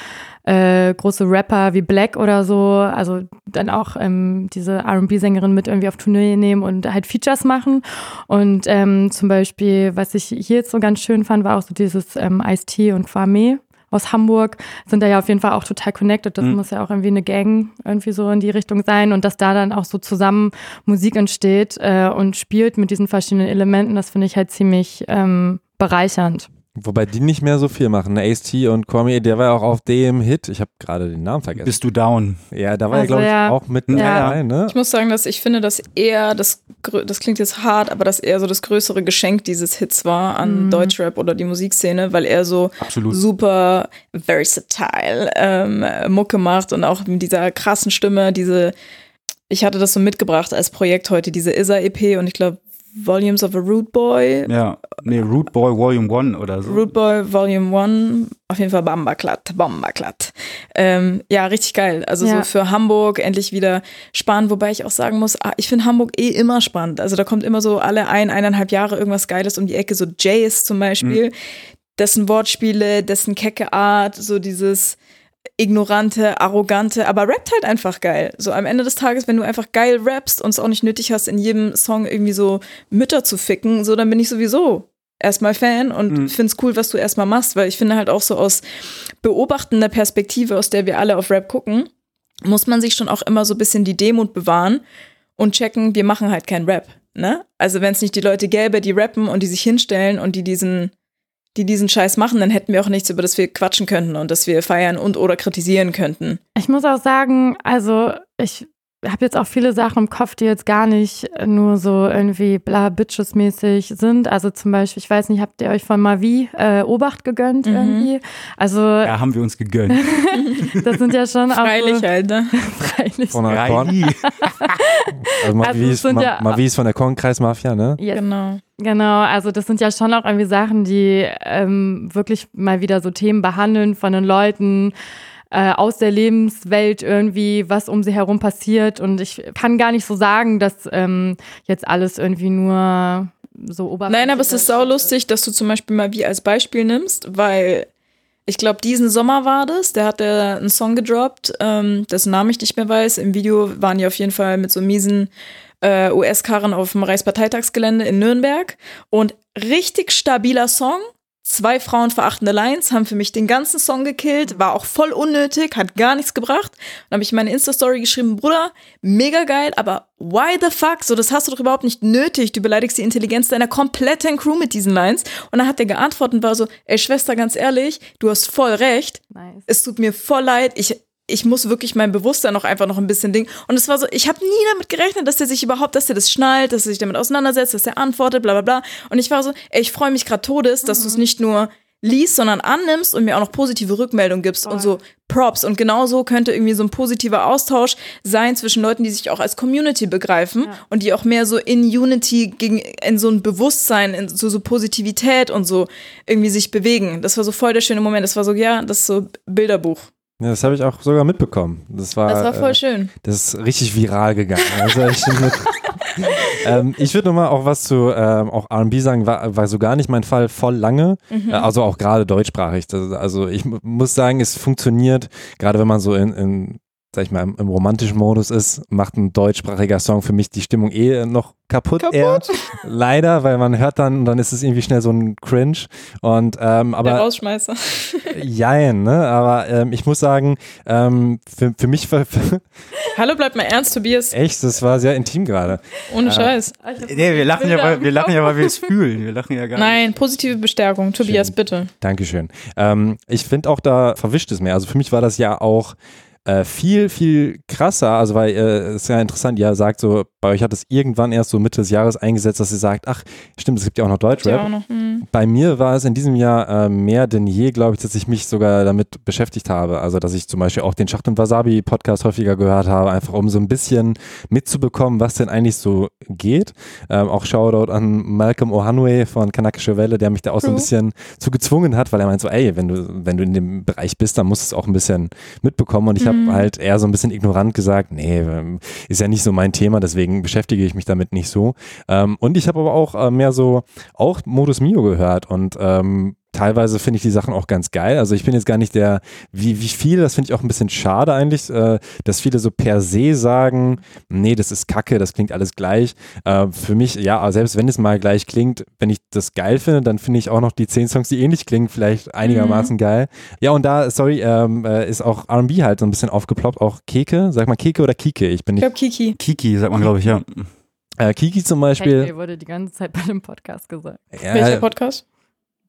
äh, große Rapper wie Black oder so, also dann auch ähm, diese RB-Sängerin mit irgendwie auf Tournee nehmen und halt Features machen. Und ähm, zum Beispiel, was ich hier jetzt so ganz schön fand, war auch so dieses ähm, Ice-T und Kwame aus Hamburg sind da ja auf jeden Fall auch total connected. Das mhm. muss ja auch irgendwie eine Gang irgendwie so in die Richtung sein und dass da dann auch so zusammen Musik entsteht äh, und spielt mit diesen verschiedenen Elementen, das finde ich halt ziemlich ähm, bereichernd. Wobei die nicht mehr so viel machen. Ace-T und Kwame, der war ja auch auf dem Hit. Ich habe gerade den Namen vergessen. Bist du down? Ja, da war also, er, glaube ich, ja. auch mit ja. dabei. Ne? Ich muss sagen, dass ich finde, dass er, das, das klingt jetzt hart, aber dass er so das größere Geschenk dieses Hits war an mhm. Deutschrap oder die Musikszene, weil er so Absolut. super versatile ähm, Mucke macht und auch mit dieser krassen Stimme, diese ich hatte das so mitgebracht als Projekt heute, diese ISA-EP und ich glaube, Volumes of a Root Boy. Ja, nee, Root Boy Volume 1 oder so. Root Boy Volume 1, auf jeden Fall Bambaklatt, Bambaklatt. Ähm, ja, richtig geil. Also ja. so für Hamburg endlich wieder spannend, wobei ich auch sagen muss, ah, ich finde Hamburg eh immer spannend. Also da kommt immer so alle ein, eineinhalb Jahre irgendwas Geiles um die Ecke, so Jace zum Beispiel, mhm. dessen Wortspiele, dessen kecke Art, so dieses ignorante, arrogante, aber rappt halt einfach geil. So am Ende des Tages, wenn du einfach geil rappst und es auch nicht nötig hast, in jedem Song irgendwie so Mütter zu ficken, so dann bin ich sowieso erstmal Fan und mhm. finde es cool, was du erstmal machst, weil ich finde halt auch so aus beobachtender Perspektive, aus der wir alle auf Rap gucken, muss man sich schon auch immer so ein bisschen die Demut bewahren und checken, wir machen halt kein Rap. Ne? Also wenn es nicht die Leute gäbe, die rappen und die sich hinstellen und die diesen die diesen Scheiß machen, dann hätten wir auch nichts, über das wir quatschen könnten und das wir feiern und oder kritisieren könnten. Ich muss auch sagen, also ich habe jetzt auch viele Sachen im Kopf, die jetzt gar nicht nur so irgendwie bla bitches mäßig sind. Also zum Beispiel, ich weiß nicht, habt ihr euch von Mavi äh, Obacht gegönnt mhm. irgendwie? Also ja, haben wir uns gegönnt. das sind ja schon auch Freilich so, halt, ne? Freilich. Von der Korn. also Mavi, also ist, Ma ja, Mavi ist von der Kornkreismafia, ne? Yes. Genau. Genau, also das sind ja schon auch irgendwie Sachen, die ähm, wirklich mal wieder so Themen behandeln von den Leuten, äh, aus der Lebenswelt irgendwie, was um sie herum passiert. Und ich kann gar nicht so sagen, dass ähm, jetzt alles irgendwie nur so oberflächlich Nein, aber es ist sau lustig, dass du zum Beispiel mal wie als Beispiel nimmst, weil ich glaube, diesen Sommer war das, der hat der einen Song gedroppt, ähm, dessen Namen ich nicht mehr weiß. Im Video waren die auf jeden Fall mit so miesen äh, US-Karren auf dem Reichsparteitagsgelände in Nürnberg und richtig stabiler Song. Zwei frauenverachtende Lines haben für mich den ganzen Song gekillt, war auch voll unnötig, hat gar nichts gebracht. Dann habe ich meine Insta-Story geschrieben, Bruder, mega geil, aber why the fuck? So, das hast du doch überhaupt nicht nötig. Du beleidigst die Intelligenz deiner kompletten Crew mit diesen Lines. Und dann hat der geantwortet und war so, ey Schwester, ganz ehrlich, du hast voll recht. Nice. Es tut mir voll leid. Ich, ich muss wirklich mein Bewusstsein noch einfach noch ein bisschen Ding. Und es war so, ich habe nie damit gerechnet, dass der sich überhaupt, dass der das schnallt, dass er sich damit auseinandersetzt, dass der antwortet, bla bla bla. Und ich war so, ey, ich freue mich gerade todes, dass mhm. du es nicht nur liest, sondern annimmst und mir auch noch positive Rückmeldungen gibst Voll. und so Props. Und genauso könnte irgendwie so ein positiver Austausch sein zwischen Leuten, die sich auch als Community begreifen ja. und die auch mehr so in Unity gegen, in so ein Bewusstsein, in so, so Positivität und so irgendwie sich bewegen. Das war so voll der schöne Moment. Das war so, ja, das ist so Bilderbuch. Ja, das habe ich auch sogar mitbekommen. Das war, das war voll äh, schön. Das ist richtig viral gegangen. Also ich, ähm, ich würde nochmal auch was zu ähm, auch R&B sagen, war, war so gar nicht mein Fall voll lange. Mhm. Äh, also auch gerade deutschsprachig. Das, also ich muss sagen, es funktioniert, gerade wenn man so in, in sag ich mal, im, im romantischen Modus ist, macht ein deutschsprachiger Song für mich die Stimmung eh noch kaputt, Kaputt? eher. Leider, weil man hört dann und dann ist es irgendwie schnell so ein Cringe. Und ähm, Der aber Rausschmeißer. jein, ne? Aber ähm, ich muss sagen, ähm, für, für mich war Hallo, bleib mal ernst, Tobias. echt, das war sehr intim gerade. Ohne Scheiß. Nee, wir lachen ja, weil wir lachen ja, weil wir es fühlen. Wir lachen ja gar nicht. Nein, positive Bestärkung. Tobias, bitte. Dankeschön. Ähm, ich finde auch, da verwischt es mehr. Also für mich war das ja auch äh, viel, viel krasser. Also weil äh, es ist ja interessant, ihr sagt so, bei euch hat es irgendwann erst so Mitte des Jahres eingesetzt, dass ihr sagt, ach, stimmt, es gibt ja auch noch Deutschrap. Auch noch. Hm. Bei mir war es in diesem Jahr äh, mehr denn je, glaube ich, dass ich mich sogar damit beschäftigt habe. Also, dass ich zum Beispiel auch den Schacht und Wasabi Podcast häufiger gehört habe, einfach um so ein bisschen mitzubekommen, was denn eigentlich so geht. Ähm, auch Shoutout an Malcolm Ohanwe von Kanakische Welle, der mich da auch so ein bisschen zu gezwungen hat, weil er meint so, ey, wenn du, wenn du in dem Bereich bist, dann musst du es auch ein bisschen mitbekommen. Und ich habe halt eher so ein bisschen ignorant gesagt, nee, ähm, ist ja nicht so mein Thema, deswegen beschäftige ich mich damit nicht so. Ähm, und ich habe aber auch äh, mehr so auch Modus Mio gehört und ähm, teilweise finde ich die Sachen auch ganz geil. Also ich bin jetzt gar nicht der, wie, wie viele, das finde ich auch ein bisschen schade eigentlich, äh, dass viele so per se sagen, nee, das ist Kacke, das klingt alles gleich. Äh, für mich, ja, selbst wenn es mal gleich klingt, wenn ich das geil finde, dann finde ich auch noch die zehn Songs, die ähnlich klingen, vielleicht einigermaßen geil. Ja, und da, sorry, ähm, äh, ist auch R&B halt so ein bisschen aufgeploppt, auch Keke, sag mal Keke oder Kike, ich bin Ich nicht, glaube, Kiki. Kiki, sagt man, glaube ich, ja. äh, Kiki zum Beispiel. Hey, wurde die ganze Zeit bei dem Podcast gesagt. Welcher Äh, Podcast?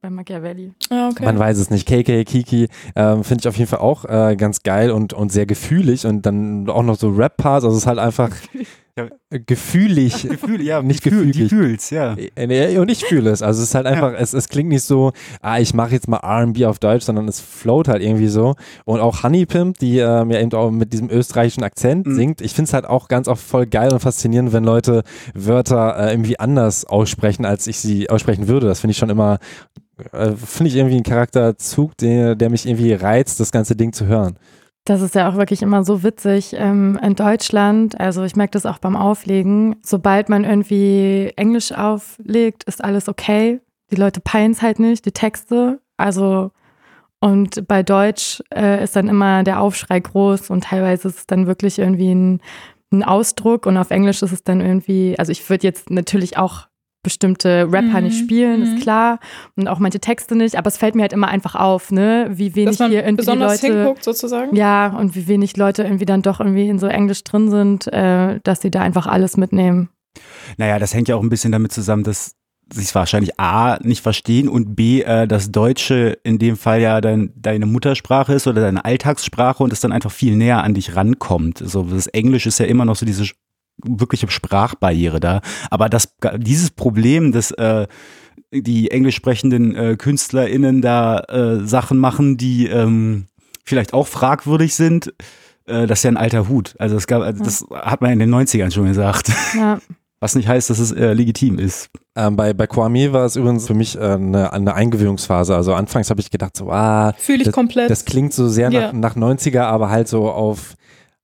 Bei Machiavelli. Ah, okay. Man weiß es nicht. KK, Kiki ähm, finde ich auf jeden Fall auch äh, ganz geil und, und sehr gefühlig und dann auch noch so Rap-Parts. Also es ist halt einfach Ja. äh, gefühlig. Gefühl, ja, Nicht Gefühl, gefügig. Gefühls, ja. Äh, nee, Und ich fühle es. Also es ist halt einfach, es, es klingt nicht so, ah, ich mache jetzt mal RB auf Deutsch, sondern es float halt irgendwie so. Und auch Honey Pimp, die ähm, ja eben auch mit diesem österreichischen Akzent Mhm. singt. Ich finde es halt auch ganz oft voll geil und faszinierend, wenn Leute Wörter äh, irgendwie anders aussprechen, als ich sie aussprechen würde. Das finde ich schon immer, äh, finde ich irgendwie ein Charakterzug, der, der mich irgendwie reizt, das ganze Ding zu hören. Das ist ja auch wirklich immer so witzig. Ähm, in Deutschland, also ich merke das auch beim Auflegen, sobald man irgendwie Englisch auflegt, ist alles okay. Die Leute peilen es halt nicht, die Texte. Also, und bei Deutsch äh, ist dann immer der Aufschrei groß und teilweise ist es dann wirklich irgendwie ein, ein Ausdruck und auf Englisch ist es dann irgendwie, also ich würde jetzt natürlich auch bestimmte Rapper Mhm, nicht spielen, mhm. ist klar. Und auch manche Texte nicht, aber es fällt mir halt immer einfach auf, ne, wie wenig Dass man hier irgendwie besonders Leute. hinguckt, sozusagen. Ja, und wie wenig Leute irgendwie dann doch irgendwie in so Englisch drin sind, äh, dass sie da einfach alles mitnehmen. Naja, das hängt ja auch ein bisschen damit zusammen, dass sie es wahrscheinlich A nicht verstehen und B, äh, das Deutsche in dem Fall ja dein, deine Muttersprache ist oder deine Alltagssprache und es dann einfach viel näher an dich rankommt. So, das Englisch ist ja immer noch so diese wirkliche Sprachbarriere da. Aber das, dieses Problem, dass äh, die englisch sprechenden äh, KünstlerInnen da äh, Sachen machen, die ähm, vielleicht auch fragwürdig sind, äh, das ist ja ein alter Hut. Also das, gab, also das hat man in den 90ern schon gesagt. Ja, Was nicht heißt, dass es äh, legitim ist. Ähm, bei, bei Kwame war es übrigens für mich äh, eine, eine Eingewöhnungsphase. Also anfangs habe ich gedacht, so, ah, Fühle ich das, komplett. das klingt so sehr Ja. nach, nach 90er, aber halt so auf,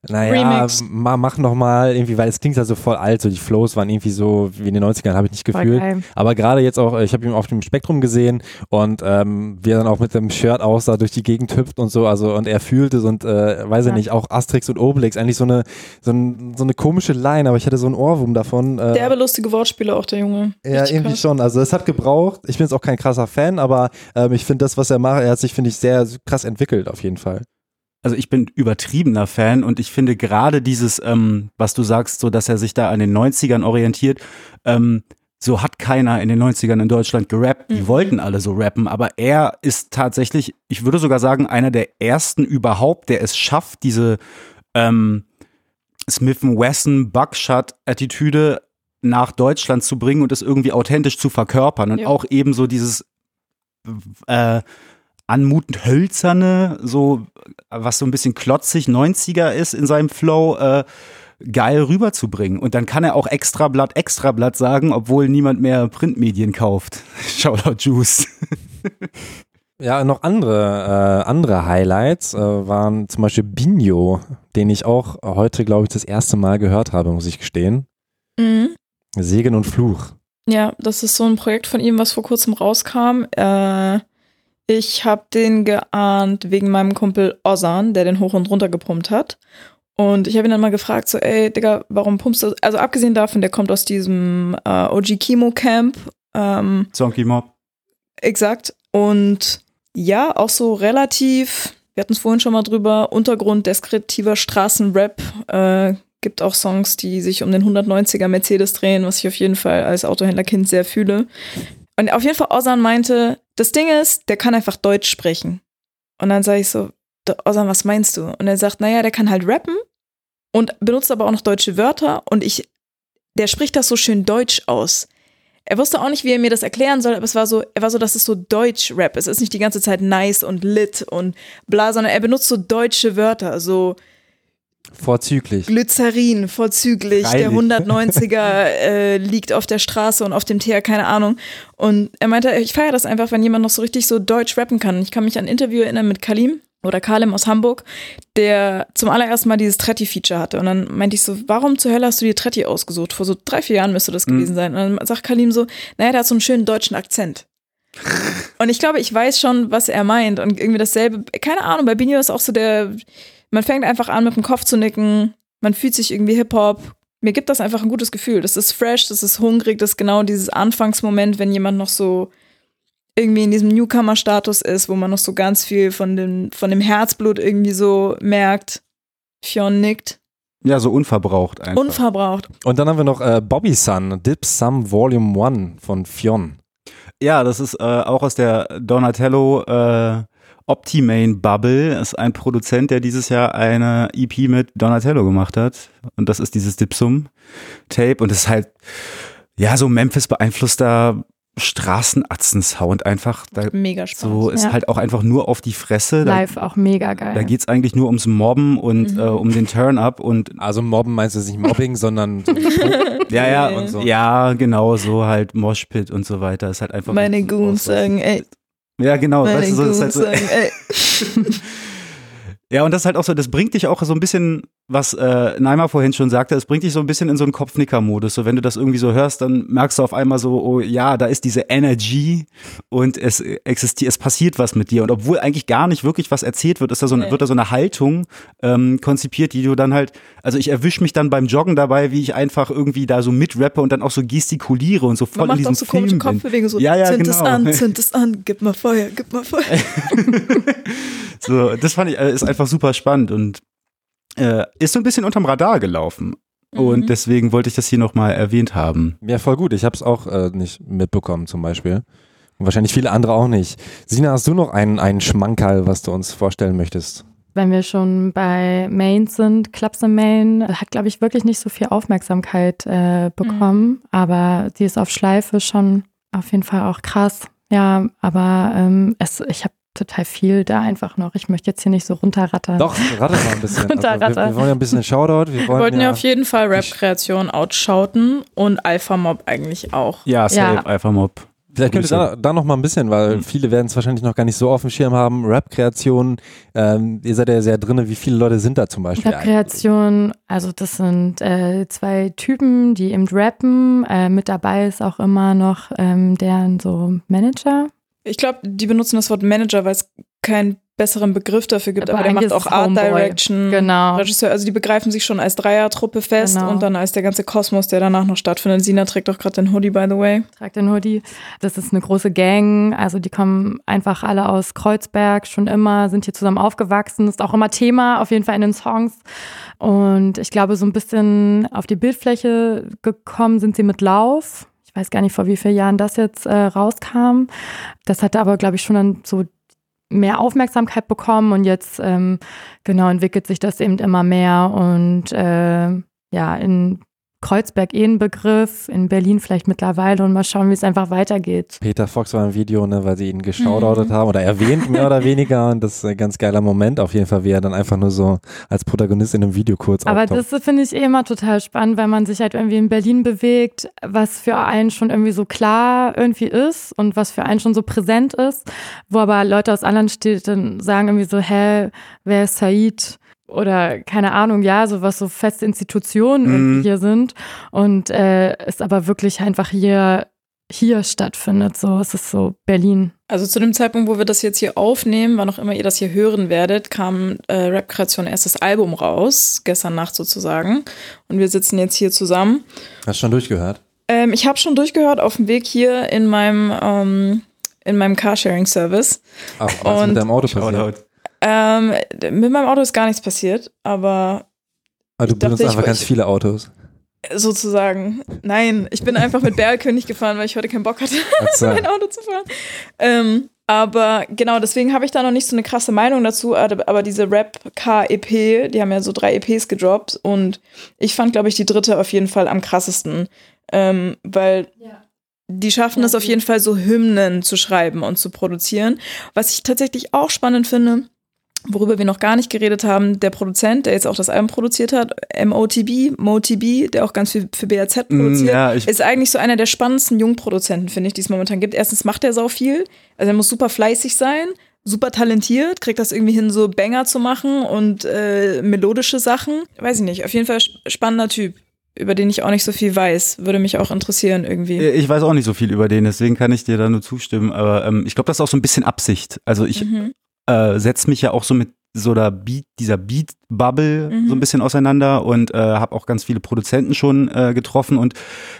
naja, Remix. ma, mach noch mal irgendwie, weil es klingt ja so voll alt, so die Flows waren irgendwie so wie in den 90ern, habe ich nicht gefühlt. Aber gerade jetzt auch, äh, ich habe ihn auf dem Spektrum gesehen und ähm, wie er dann auch mit dem Shirt aussah, durch die Gegend hüpft und so, also und er fühlte es und äh, weiß ich Ja. nicht, auch Asterix und Obelix, eigentlich so eine, so, ein, so eine komische Line, aber ich hatte so einen Ohrwurm davon. Äh, Derbe lustige Wortspiele auch, der Junge. ja, Richtig irgendwie krass. schon. Also es hat gebraucht. Ich bin jetzt auch kein krasser Fan, aber ähm, ich finde das, was er macht, er hat sich, finde ich, sehr krass entwickelt auf jeden Fall. Also ich bin übertriebener Fan und ich finde gerade dieses, ähm, was du sagst, so dass er sich da an den 90ern orientiert, ähm, so hat keiner in den 90ern in Deutschland gerappt. Die Mhm. wollten alle so rappen, aber er ist tatsächlich, ich würde sogar sagen, einer der ersten überhaupt, der es schafft, diese ähm, Smith Wesson Buckshot-Attitüde nach Deutschland zu bringen und es irgendwie authentisch zu verkörpern und Ja. auch eben so dieses äh, anmutend hölzerne, so was so ein bisschen klotzig 90er ist in seinem Flow, äh, geil rüberzubringen. Und dann kann er auch Extrablatt, Extrablatt sagen, obwohl niemand mehr Printmedien kauft. Shoutout Juice. Ja, noch andere, äh, andere Highlights äh, waren zum Beispiel Binho, den ich auch heute, glaube ich, das erste Mal gehört habe, muss ich gestehen. Mhm. Segen und Fluch. Ja, das ist so ein Projekt von ihm, was vor kurzem rauskam. Äh, ich habe den geahnt wegen meinem Kumpel Ozan, der den hoch und runter gepumpt hat. Und ich habe ihn dann mal gefragt, so, ey, Digga, warum pumpst du? Also abgesehen davon, der kommt aus diesem äh, OG Chemo Camp. Ähm, Zonky Mob. Exakt. Und ja, auch so relativ, wir hatten es vorhin schon mal drüber, Untergrund deskriptiver Straßenrap. Äh, gibt auch Songs, die sich um den 190er Mercedes drehen, was ich auf jeden Fall als Autohändlerkind sehr fühle. Und auf jeden Fall Ozan meinte, das Ding ist, der kann einfach Deutsch sprechen. Und dann sage ich so, Ozan, was meinst du? Und er sagt, naja, der kann halt rappen und benutzt aber auch noch deutsche Wörter und ich, der spricht das so schön deutsch aus. Er wusste auch nicht, wie er mir das erklären soll, aber es war so, er war so, dass es so Deutsch-Rap ist. Es ist nicht die ganze Zeit nice und lit und bla, sondern er benutzt so deutsche Wörter, so Vorzüglich. Glycerin, vorzüglich. Freilich. Der 190er äh, liegt auf der Straße und auf dem Teer, keine Ahnung. Und er meinte, ich feiere das einfach, wenn jemand noch so richtig so deutsch rappen kann. Ich kann mich an ein Interview erinnern mit Kalim oder Kalim aus Hamburg, der zum allerersten Mal dieses Tretti-Feature hatte. Und dann meinte ich so, warum zur Hölle hast du dir Tretti ausgesucht? Vor so drei, vier Jahren müsste das gewesen sein. Und dann sagt Kalim so, naja, der hat so einen schönen deutschen Akzent. Und ich glaube, ich weiß schon, was er meint. Und irgendwie dasselbe, keine Ahnung, bei Binio ist auch so der, man fängt einfach an, mit dem Kopf zu nicken, man fühlt sich irgendwie Hip-Hop. Mir gibt das einfach ein gutes Gefühl. Das ist fresh, das ist hungrig, das ist genau dieses Anfangsmoment, wenn jemand noch so irgendwie in diesem Newcomer-Status ist, wo man noch so ganz viel von dem, von dem Herzblut irgendwie so merkt. Fionn nickt. Ja, so unverbraucht einfach. Unverbraucht. Und dann haben wir noch äh, Bobby Sun, Dip Sum Volume 1 von Fionn. Ja, das ist äh, auch aus der Donatello äh, Optimane Bubble. Ist ein Produzent, der dieses Jahr eine EP mit Donatello gemacht hat. Und das ist dieses Dipsum Tape. Und das ist halt, ja, so Memphis beeinflusster Straßenatzen-Sound einfach. Da, Mega Spaß. so ist Ja. halt auch einfach nur auf die Fresse. Da, Live auch mega geil. da geht's eigentlich nur ums Mobben und Mhm. äh, um den Turn-up und Also Mobben meinst du jetzt nicht Mobbing, sondern so ja, ja, und so. ja, genau, so halt Moshpit und so weiter. Ist halt einfach. Meine Goons sagen, ey, Ja, genau. Weißt du, so, das ist halt so, sagen. Ja, und das ist halt auch so, das bringt dich auch so ein bisschen, was äh, Neymar vorhin schon sagte, es bringt dich so ein bisschen in so einen Kopfnicker-Modus. So, wenn du das irgendwie so hörst, dann merkst du auf einmal so, oh ja, da ist diese Energy und es existiert, es passiert was mit dir. Und obwohl eigentlich gar nicht wirklich was erzählt wird, ist da so, Nee. wird da so eine Haltung ähm, konzipiert, die du dann halt, also ich erwische mich dann beim Joggen dabei, wie ich einfach irgendwie da so mitrappe und dann auch so gestikuliere und so voll Man in macht diesem so Film bin. So Ja, ja, zünd es genau. an, zünd es an, gib mal Feuer, gib mal Feuer. So, das fand ich, äh, ist einfach super spannend und äh, ist so ein bisschen unterm Radar gelaufen. Mhm. Und deswegen wollte ich das hier nochmal erwähnt haben. Ja, voll gut. Ich habe es auch äh, nicht mitbekommen zum Beispiel. Und wahrscheinlich viele andere auch nicht. Sina, hast du noch einen, einen Schmankerl, was du uns vorstellen möchtest? Wenn wir schon bei Mains sind, Clubs in Main hat, glaube ich, wirklich nicht so viel Aufmerksamkeit äh, bekommen. Aber sie ist auf Schleife schon auf jeden Fall auch krass. Ja, aber ähm, es, ich habe total viel da einfach noch. Ich möchte jetzt hier nicht so runterrattern. Doch, ratte mal ein bisschen. Also, wir, wir wollen ja ein bisschen Shoutout. Wir Wir wollen wollten ja ja auf jeden Fall Rap-Kreation outshouten und Alpha Mob eigentlich auch. Ja, safe, Ja. Alpha Mob. Vielleicht könnt ihr da, da noch mal ein bisschen, weil Mhm. viele werden es wahrscheinlich noch gar nicht so auf dem Schirm haben. Rap-Kreation, ähm, ihr seid ja sehr drinne. Wie viele Leute sind da zum Beispiel? Rap-Kreation, also das sind äh, zwei Typen, die eben rappen. Äh, mit dabei ist auch immer noch ähm, deren so Manager. Ich glaube, die benutzen das Wort Manager, weil es keinen besseren Begriff dafür gibt, Aber aber, der macht auch Art Homeboy. Direction, Genau. Regisseur. Also die begreifen sich schon als Dreiertruppe fest Genau. und dann als der ganze Kosmos, der danach noch stattfindet. Sina trägt auch gerade den Hoodie, by the way. Tragt den Hoodie. Das ist eine große Gang. Also die kommen einfach alle aus Kreuzberg schon immer, sind hier zusammen aufgewachsen. Ist auch immer Thema, auf jeden Fall in den Songs. Und ich glaube, so ein bisschen auf die Bildfläche gekommen sind sie mit Lauf. Ich weiß gar nicht, vor wie vielen Jahren das jetzt äh, rauskam. Das hatte aber, glaube ich, schon dann so mehr Aufmerksamkeit bekommen und jetzt ähm, genau entwickelt sich das eben immer mehr und äh, ja, in Kreuzberg eh ein Begriff, in Berlin vielleicht mittlerweile und mal schauen, wie es einfach weitergeht. Peter Fox war im Video, ne, weil sie ihn geschaudoutet Mhm. haben oder erwähnt, mehr oder weniger. Und das ist ein ganz geiler Moment auf jeden Fall, wie er dann einfach nur so als Protagonist in einem Video kurz Aber auftaucht. das finde ich eh immer total spannend, weil man sich halt irgendwie in Berlin bewegt, was für einen schon irgendwie so klar irgendwie ist und was für einen schon so präsent ist, wo aber Leute aus anderen Städten sagen irgendwie so, hä, wer ist Said? Oder keine Ahnung, ja, so was so feste Institutionen Mhm. irgendwie hier sind. Und äh, ist aber wirklich einfach hier hier stattfindet. So, es ist so Berlin. Also zu dem Zeitpunkt, wo wir das jetzt hier aufnehmen, wann auch immer ihr das hier hören werdet, kam äh, Rap-Kreation erstes Album raus, gestern Nacht sozusagen. Und wir sitzen jetzt hier zusammen. Hast du schon durchgehört? Ähm, ich habe schon durchgehört auf dem Weg hier in meinem, ähm, in meinem Carsharing-Service. Ach, was ist Und- mit deinem Auto passiert? Ähm, mit meinem Auto ist gar nichts passiert, aber Ah, du dachte, benutzt ich- einfach ganz ich- viele Autos. sozusagen, nein, ich bin einfach mit Berlkönig gefahren, weil ich heute keinen Bock hatte. Also, mein Auto zu fahren. Ähm, aber genau, deswegen habe ich da noch nicht so eine krasse Meinung dazu. Aber aber diese Rap-K-EP, die haben ja so drei EPs gedroppt und ich fand, glaube ich, die dritte auf jeden Fall am krassesten. Ähm, weil die schaffen Ja, es auf jeden Fall so Hymnen zu schreiben und zu produzieren. Was ich tatsächlich auch spannend finde, worüber wir noch gar nicht geredet haben, der Produzent, der jetzt auch das Album produziert hat, MOTB, MOTB, der auch ganz viel für BAZ Mm, produziert, ja, ist eigentlich so einer der spannendsten Jungproduzenten, finde ich, die es momentan gibt. Erstens macht er sau viel, also er muss super fleißig sein, super talentiert, kriegt das irgendwie hin, so Banger zu machen und äh, melodische Sachen. Weiß ich nicht, auf jeden Fall sp- spannender Typ, über den ich auch nicht so viel weiß. Würde mich auch interessieren irgendwie. Äh, Ich weiß auch nicht so viel über den, deswegen kann ich dir da nur zustimmen. Aber ähm, ich glaube, das ist auch so ein bisschen Absicht. Also ich Mhm. Äh, setze mich ja auch so mit so der Beat, dieser Beat-Bubble Mhm. so ein bisschen auseinander und äh, habe auch ganz viele Produzenten schon äh, getroffen und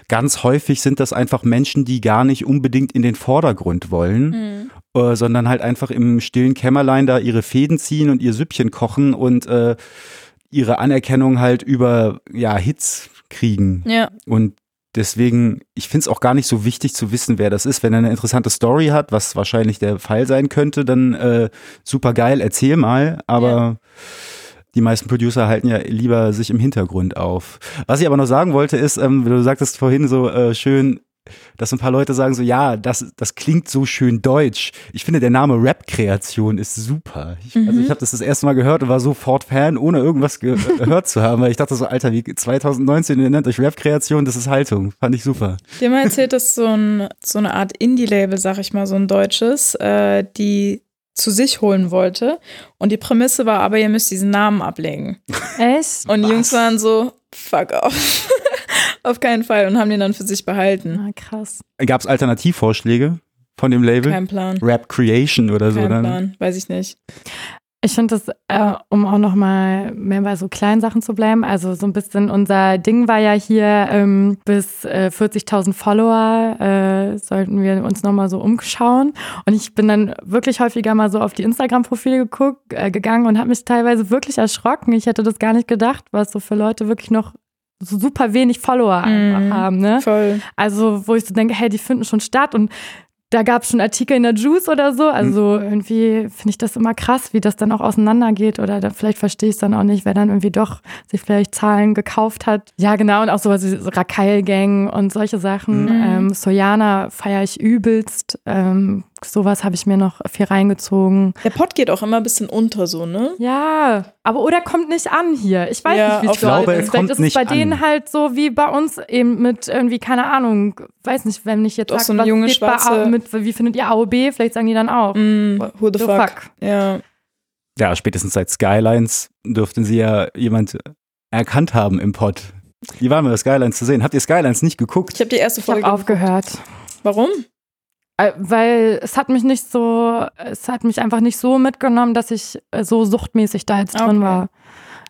ganz häufig sind das einfach Menschen, die gar nicht unbedingt in den Vordergrund wollen, Mhm. äh, sondern halt einfach im stillen Kämmerlein da ihre Fäden ziehen und ihr Süppchen kochen und äh, ihre Anerkennung halt über ja Hits kriegen. Ja, Und deswegen, ich finde es auch gar nicht so wichtig zu wissen, wer das ist. Wenn er eine interessante Story hat, was wahrscheinlich der Fall sein könnte, dann äh, super geil, erzähl mal. Aber Ja. die meisten Producer halten ja lieber sich im Hintergrund auf. Was ich aber noch sagen wollte, ist, ähm, du sagtest vorhin so äh, schön, dass ein paar Leute sagen so, ja, das, das klingt so schön deutsch. Ich finde, der Name Rap-Kreation ist super. Ich, Also ich habe das das erste Mal gehört und war sofort Fan, ohne irgendwas ge gehört zu haben, weil ich dachte so, Alter, wie 2019, ihr nennt euch Rap-Kreation, das ist Haltung. Fand ich super. Die haben erzählt, dass so, ein, so eine Art Indie-Label, sag ich mal, so ein deutsches, äh, die zu sich holen wollte. Und die Prämisse war aber, ihr müsst diesen Namen ablegen. Echt? Und die Was? Jungs waren so, fuck off. Auf keinen Fall. Und haben den dann für sich behalten. Ah, krass. Gab es Alternativvorschläge von dem Label? Kein Plan. Rap Creation oder so Kein? Plan. Weiß ich nicht. Ich finde das, äh, um auch noch mal mehr bei so kleinen Sachen zu bleiben, also so ein bisschen unser Ding war ja hier ähm, bis äh, 40.000 Follower äh, sollten wir uns noch mal so umschauen und ich bin dann wirklich häufiger mal so auf die Instagram-Profile geguckt, äh, gegangen und habe mich teilweise wirklich erschrocken. Ich hätte das gar nicht gedacht, was so für Leute wirklich noch so super wenig Follower einfach Mhm. haben, ne? Voll. Also, wo ich so denke, hey, die finden schon statt und da gab es schon Artikel in der Juice oder so. Also irgendwie finde ich das immer krass, wie das dann auch auseinandergeht. Oder da, vielleicht verstehe ich es dann auch nicht, wer dann irgendwie doch sich vielleicht Zahlen gekauft hat. Ja, genau. Und auch sowas wie Rakail-Gang und solche Sachen. Mhm. Ähm, Sojana feiere ich übelst. Ähm, sowas habe ich mir noch viel reingezogen. Der Pott geht auch immer ein bisschen unter, so, ne? Ja, aber oder kommt nicht an hier. Ich weiß Ja, nicht, wie es glaube, ist. Vielleicht ist es nicht bei denen an. halt so wie bei uns eben mit irgendwie, keine Ahnung, weiß nicht, wenn ich jetzt Doch, sag, so eine junge Schwarze- mit, wie findet ihr AOB? Vielleicht sagen die dann auch. Mm, who the The fuck? fuck. Ja. Ja, spätestens seit Skylines dürften sie ja jemand erkannt haben im Pod. Wie waren wir, Skylines zu sehen? Habt ihr Skylines nicht geguckt? Ich habe die erste Ich habe Folge. aufgehört. Warum? Äh, Weil es hat mich nicht so, es hat mich einfach nicht so mitgenommen, dass ich äh, so suchtmäßig da jetzt drin Okay. war.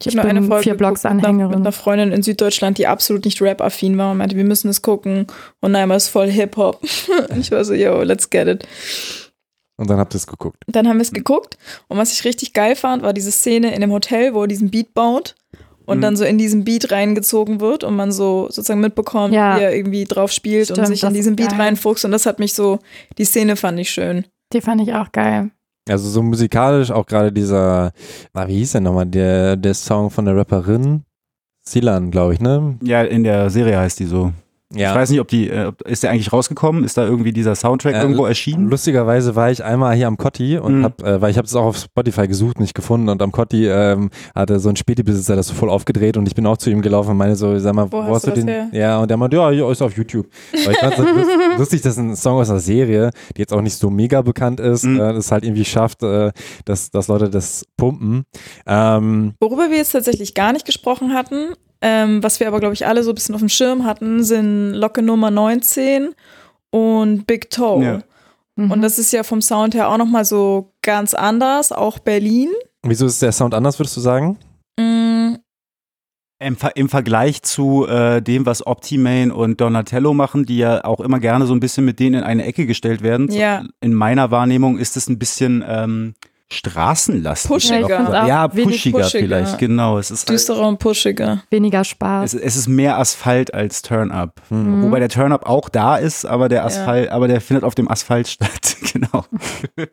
Ich, Ich habe eine Folge vier einer- Blocks-Anhängerin. Mit einer Freundin in Süddeutschland, die absolut nicht Rap-affin war und meinte, wir müssen es gucken. Und Naima ist voll Hip-Hop. Ich war so, yo, let's get it. Und dann habt ihr es geguckt. Dann haben wir es geguckt und was ich richtig geil fand, war diese Szene in dem Hotel, wo er diesen Beat baut und Mhm. dann so in diesen Beat reingezogen wird und man so sozusagen mitbekommt, Ja. wie er irgendwie drauf spielt und Stimmt, sich in diesen Beat reinfuchst und das hat mich so, die Szene fand ich schön. Die fand ich auch geil. Also so musikalisch auch gerade dieser, na, wie hieß der nochmal, der, der Song von der Rapperin? Silan, glaube ich, ne? Ja, in der Serie heißt die so. Ja. Ich weiß nicht, ob die, äh, ist der eigentlich rausgekommen? Ist da irgendwie dieser Soundtrack Äh, irgendwo erschienen? Lustigerweise war ich einmal hier am Kotti und Mhm. hab, äh, weil ich habe es auch auf Spotify gesucht, nicht gefunden und am Kotti ähm, hatte so ein Späti-Besitzer das so voll aufgedreht und ich bin auch zu ihm gelaufen und meine so, sag mal, Wo wo, hast du du das den? her? Ja, und der meinte, ja, ja, ist auf YouTube. Aber ich fand so lust, lustig, dass ein Song aus einer Serie, die jetzt auch nicht so mega bekannt ist, Mhm. äh, das halt irgendwie schafft, äh, dass, dass Leute das pumpen. Ähm, Worüber wir jetzt tatsächlich gar nicht gesprochen hatten, ähm, was wir aber, glaube ich, alle so ein bisschen auf dem Schirm hatten, sind Locke Nummer 19 und Big Toe. Ja. Mhm. Und das ist ja vom Sound her auch nochmal so ganz anders, auch Berlin. Wieso ist der Sound anders, würdest du sagen? Mm, Im, Ver Im Vergleich zu äh, dem, was Optimane und Donatello machen, die ja auch immer gerne so ein bisschen mit denen in eine Ecke gestellt werden. Ja. In meiner Wahrnehmung ist es ein bisschen ähm, straßenlastig. Pushiger. Ja, Ja, ja pushiger, pushiger. vielleicht, genau. Es ist, halt, düsterer und pushiger. Weniger Spaß. es, es ist mehr Asphalt als Turn-Up. Mhm. Wobei der Turn-Up auch da ist, aber der Asphalt, aber der findet auf dem Asphalt statt. genau.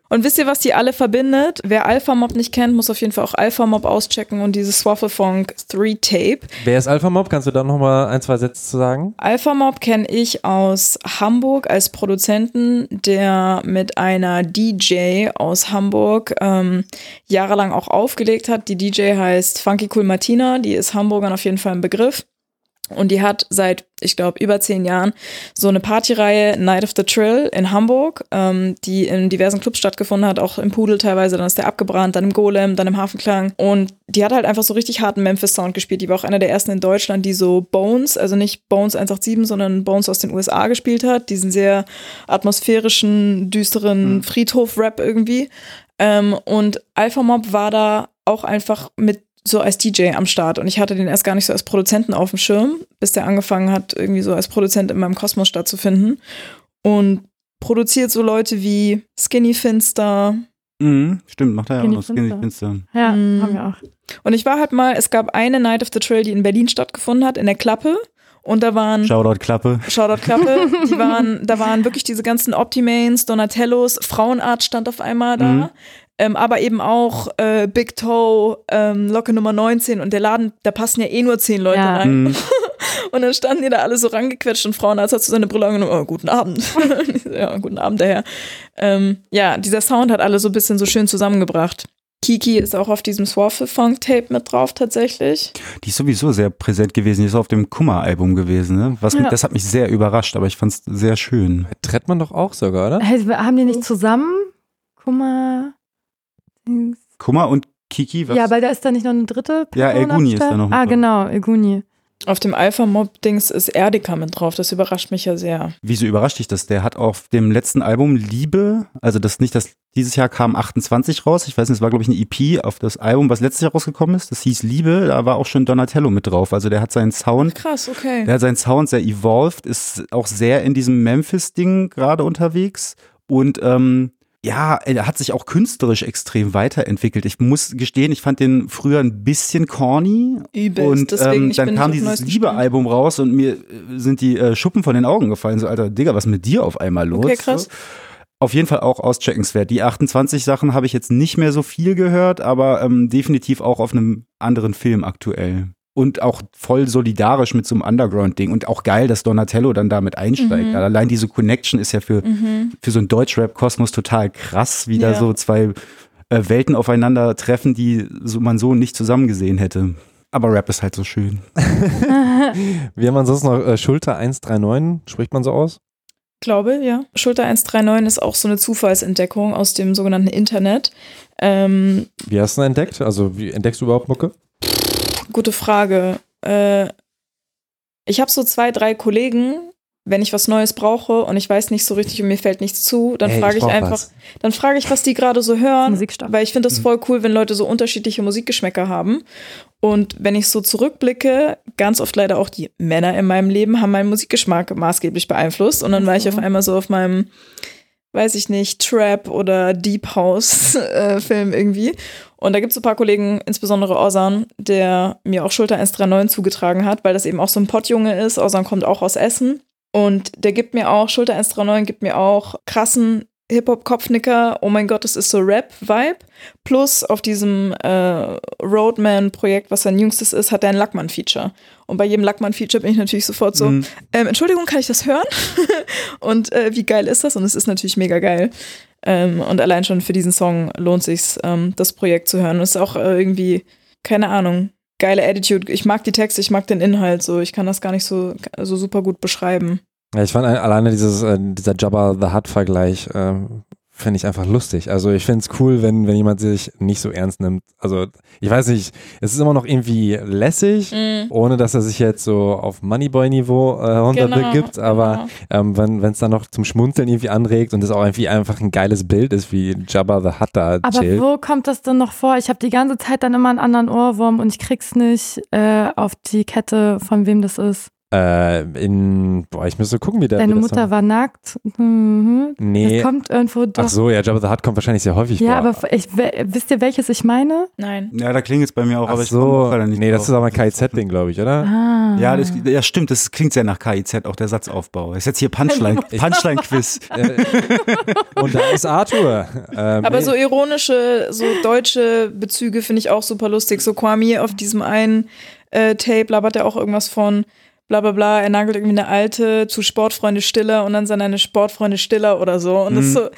Und wisst ihr, was die alle verbindet? Wer Alpha Mob nicht kennt, muss auf jeden Fall auch Alpha Mob auschecken und dieses Swaffle Funk 3 Tape. Wer ist Alpha Mob? Kannst du da nochmal ein, zwei Sätze zu sagen? Alpha Mob kenne ich aus Hamburg als Produzenten, der mit einer DJ aus Hamburg ähm, jahrelang auch aufgelegt hat. Die DJ heißt Funky Cool Martina, die ist Hamburgern auf jeden Fall ein Begriff. Und die hat seit, ich glaube, über zehn Jahren so eine Partyreihe Night of the Trill in Hamburg, ähm, die in diversen Clubs stattgefunden hat, auch im Pudel teilweise, dann ist der abgebrannt, dann im Golem, dann im Hafenklang. Und die hat halt einfach so richtig harten Memphis-Sound gespielt. Die war auch einer der ersten in Deutschland, die so Bones, also nicht Bones 187, sondern Bones aus den USA gespielt hat. Diesen sehr atmosphärischen, düsteren Friedhof-Rap irgendwie. Ähm, und Alpha Mob war da auch einfach mit so als DJ am Start und ich hatte den erst gar nicht so als Produzenten auf dem Schirm, bis der angefangen hat, irgendwie so als Produzent in meinem Kosmos stattzufinden und produziert so Leute wie Skinny Finster. Mhm, stimmt, macht er ja auch Skinny noch Skinny Finster. Finster. ja, Mhm. haben wir auch. Und ich war halt mal, es gab eine Night of the Trail, die in Berlin stattgefunden hat, in der Klappe. Und da waren Shoutout Klappe. Shoutout Klappe. Die waren, da waren wirklich diese ganzen Optimanes, Donatellos, Frauenart stand auf einmal da. Mhm. Ähm, aber eben auch äh, Big Toe, ähm, Locke Nummer 19 und der Laden, da passen ja eh nur zehn Leute Ja. rein. Mhm. Und dann standen die da alle so rangequetscht und Frauenarzt hat so seine Brille angenommen, oh, guten Abend. ja, guten Abend daher. Ähm, ja, dieser Sound hat alle so ein bisschen so schön zusammengebracht. Kiki ist auch auf diesem Swaffle Funk Tape mit drauf tatsächlich. Die ist sowieso sehr präsent gewesen. Die ist auf dem Kummer-Album gewesen. Ne? Was, Ja. Das hat mich sehr überrascht, aber ich fand es sehr schön. Trettmann doch auch sogar, oder? Hey, haben die nicht zusammen? Kummer. Kummer und Kiki, was? Ja, weil da ist da nicht noch eine dritte Person Ja, Elguni ist da noch mit Ah, drauf. genau, Elguni. Auf dem Alpha Mob Dings ist Erdika mit drauf. Das überrascht mich ja sehr. Wieso überrascht dich das? Der hat auf dem letzten Album Liebe, also das nicht, das dieses Jahr kam 28 raus. Ich weiß nicht, es war glaube ich eine EP auf das Album, was letztes Jahr rausgekommen ist. Das hieß Liebe, da war auch schon Donatello mit drauf. Also der hat seinen Sound, Krass, okay. der hat seinen Sound sehr evolved, ist auch sehr in diesem Memphis-Ding gerade unterwegs und ähm, ja, er hat sich auch künstlerisch extrem weiterentwickelt. Ich muss gestehen, ich fand den früher ein bisschen corny. Übelst. Und Deswegen, ähm, dann kam dieses Liebe-Album raus und mir äh, sind die äh, Schuppen von den Augen gefallen. So, Alter, Digga, was ist mit dir auf einmal los? Okay, krass. So. Auf jeden Fall auch auscheckenswert. Die 28 Sachen habe ich jetzt nicht mehr so viel gehört, aber ähm, definitiv auch auf einem anderen Film aktuell. Und auch voll solidarisch mit so einem Underground-Ding. Und auch geil, dass Donatello dann damit einsteigt. Mhm. Allein diese Connection ist ja für, Mhm. für so einen Deutschrap-Kosmos total krass, wie da Ja. so zwei äh, Welten aufeinandertreffen, die so, man so nicht zusammen gesehen hätte. Aber Rap ist halt so schön. Wir haben ansonsten noch äh, Schulter 139, spricht man so aus? Glaube, ja. Schulter 139 ist auch so eine Zufallsentdeckung aus dem sogenannten Internet. Ähm, Wie hast du ihn entdeckt? Also, wie entdeckst du überhaupt Mucke? Gute Frage. Äh, ich habe so zwei, drei Kollegen, wenn ich was Neues brauche und ich weiß nicht so richtig und mir fällt nichts zu, dann Ey, frage ich brauch einfach, was. dann frage ich, was die gerade so hören. Weil ich finde das voll cool, wenn Leute so unterschiedliche Musikgeschmäcker haben. Und wenn ich so zurückblicke, ganz oft leider auch die Männer in meinem Leben haben meinen Musikgeschmack maßgeblich beeinflusst. Und dann war ich auf einmal so auf meinem, weiß ich nicht, Trap oder Deep House äh, Film irgendwie. Und da gibt es ein paar Kollegen, insbesondere Osan, der mir auch Schulter 139 zugetragen hat, weil das eben auch so ein Pottjunge ist. Osan kommt auch aus Essen. Und der gibt mir auch, Schulter 139 gibt mir auch krassen Hip-Hop-Kopfnicker, oh mein Gott, das ist so Rap-Vibe. Plus auf diesem äh, Roadman-Projekt, was sein jüngstes ist, hat er ein Lackmann-Feature. Und bei jedem Lackmann-Feature bin ich natürlich sofort so, Mhm. ähm, Entschuldigung, kann ich das hören? und äh, wie geil ist das? Und es ist natürlich mega geil. Ähm, und allein schon für diesen Song lohnt sich ähm, das Projekt zu hören. Und es ist auch äh, irgendwie, keine Ahnung, geile Attitude. Ich mag die Texte, ich mag den Inhalt so. Ich kann das gar nicht so, so super gut beschreiben. Ja, ich fand ein- alleine dieses, äh, dieser Jabba the Hutt-Vergleich äh, finde ich einfach lustig. Also ich finde es cool, wenn, wenn jemand sich nicht so ernst nimmt. Also ich weiß nicht, es ist immer noch irgendwie lässig, mm. ohne dass er sich jetzt so auf Moneyboy-Niveau äh, runterbegibt, genau, aber genau. ähm, wenn es dann noch zum Schmunzeln irgendwie anregt und es auch irgendwie einfach ein geiles Bild ist, wie Jabba the Hutt da Aber chillt. wo kommt das denn noch vor? Ich habe die ganze Zeit dann immer einen anderen Ohrwurm und ich krieg's nicht äh, auf die Kette, von wem das ist. Äh, in, boah, ich müsste gucken, wie der. Deine Mutter war. war nackt. Mhm. Nee. Das kommt irgendwo doch. Ach so, ja, Jabba the Hutt kommt wahrscheinlich sehr häufig ja, vor. Ja, aber ich, wisst ihr, welches ich meine? Nein. Ja, da klingt es bei mir auch, Ach aber ich so. nicht Nee, das ist aber ein KIZ-Ding, glaube ich, oder? Ah. Ja, das, ja, stimmt, das klingt sehr nach KIZ, auch der Satzaufbau. Das ist jetzt hier Punchline-Quiz. Punchline Und da ist Arthur. Ähm, aber so ironische, so deutsche Bezüge finde ich auch super lustig. So Kwame auf diesem einen äh, Tape labert er auch irgendwas von bla bla bla, er nagelt irgendwie eine alte zu Sportfreunde Stiller und dann sind eine Sportfreunde Stiller oder so. Und mhm. das ist so,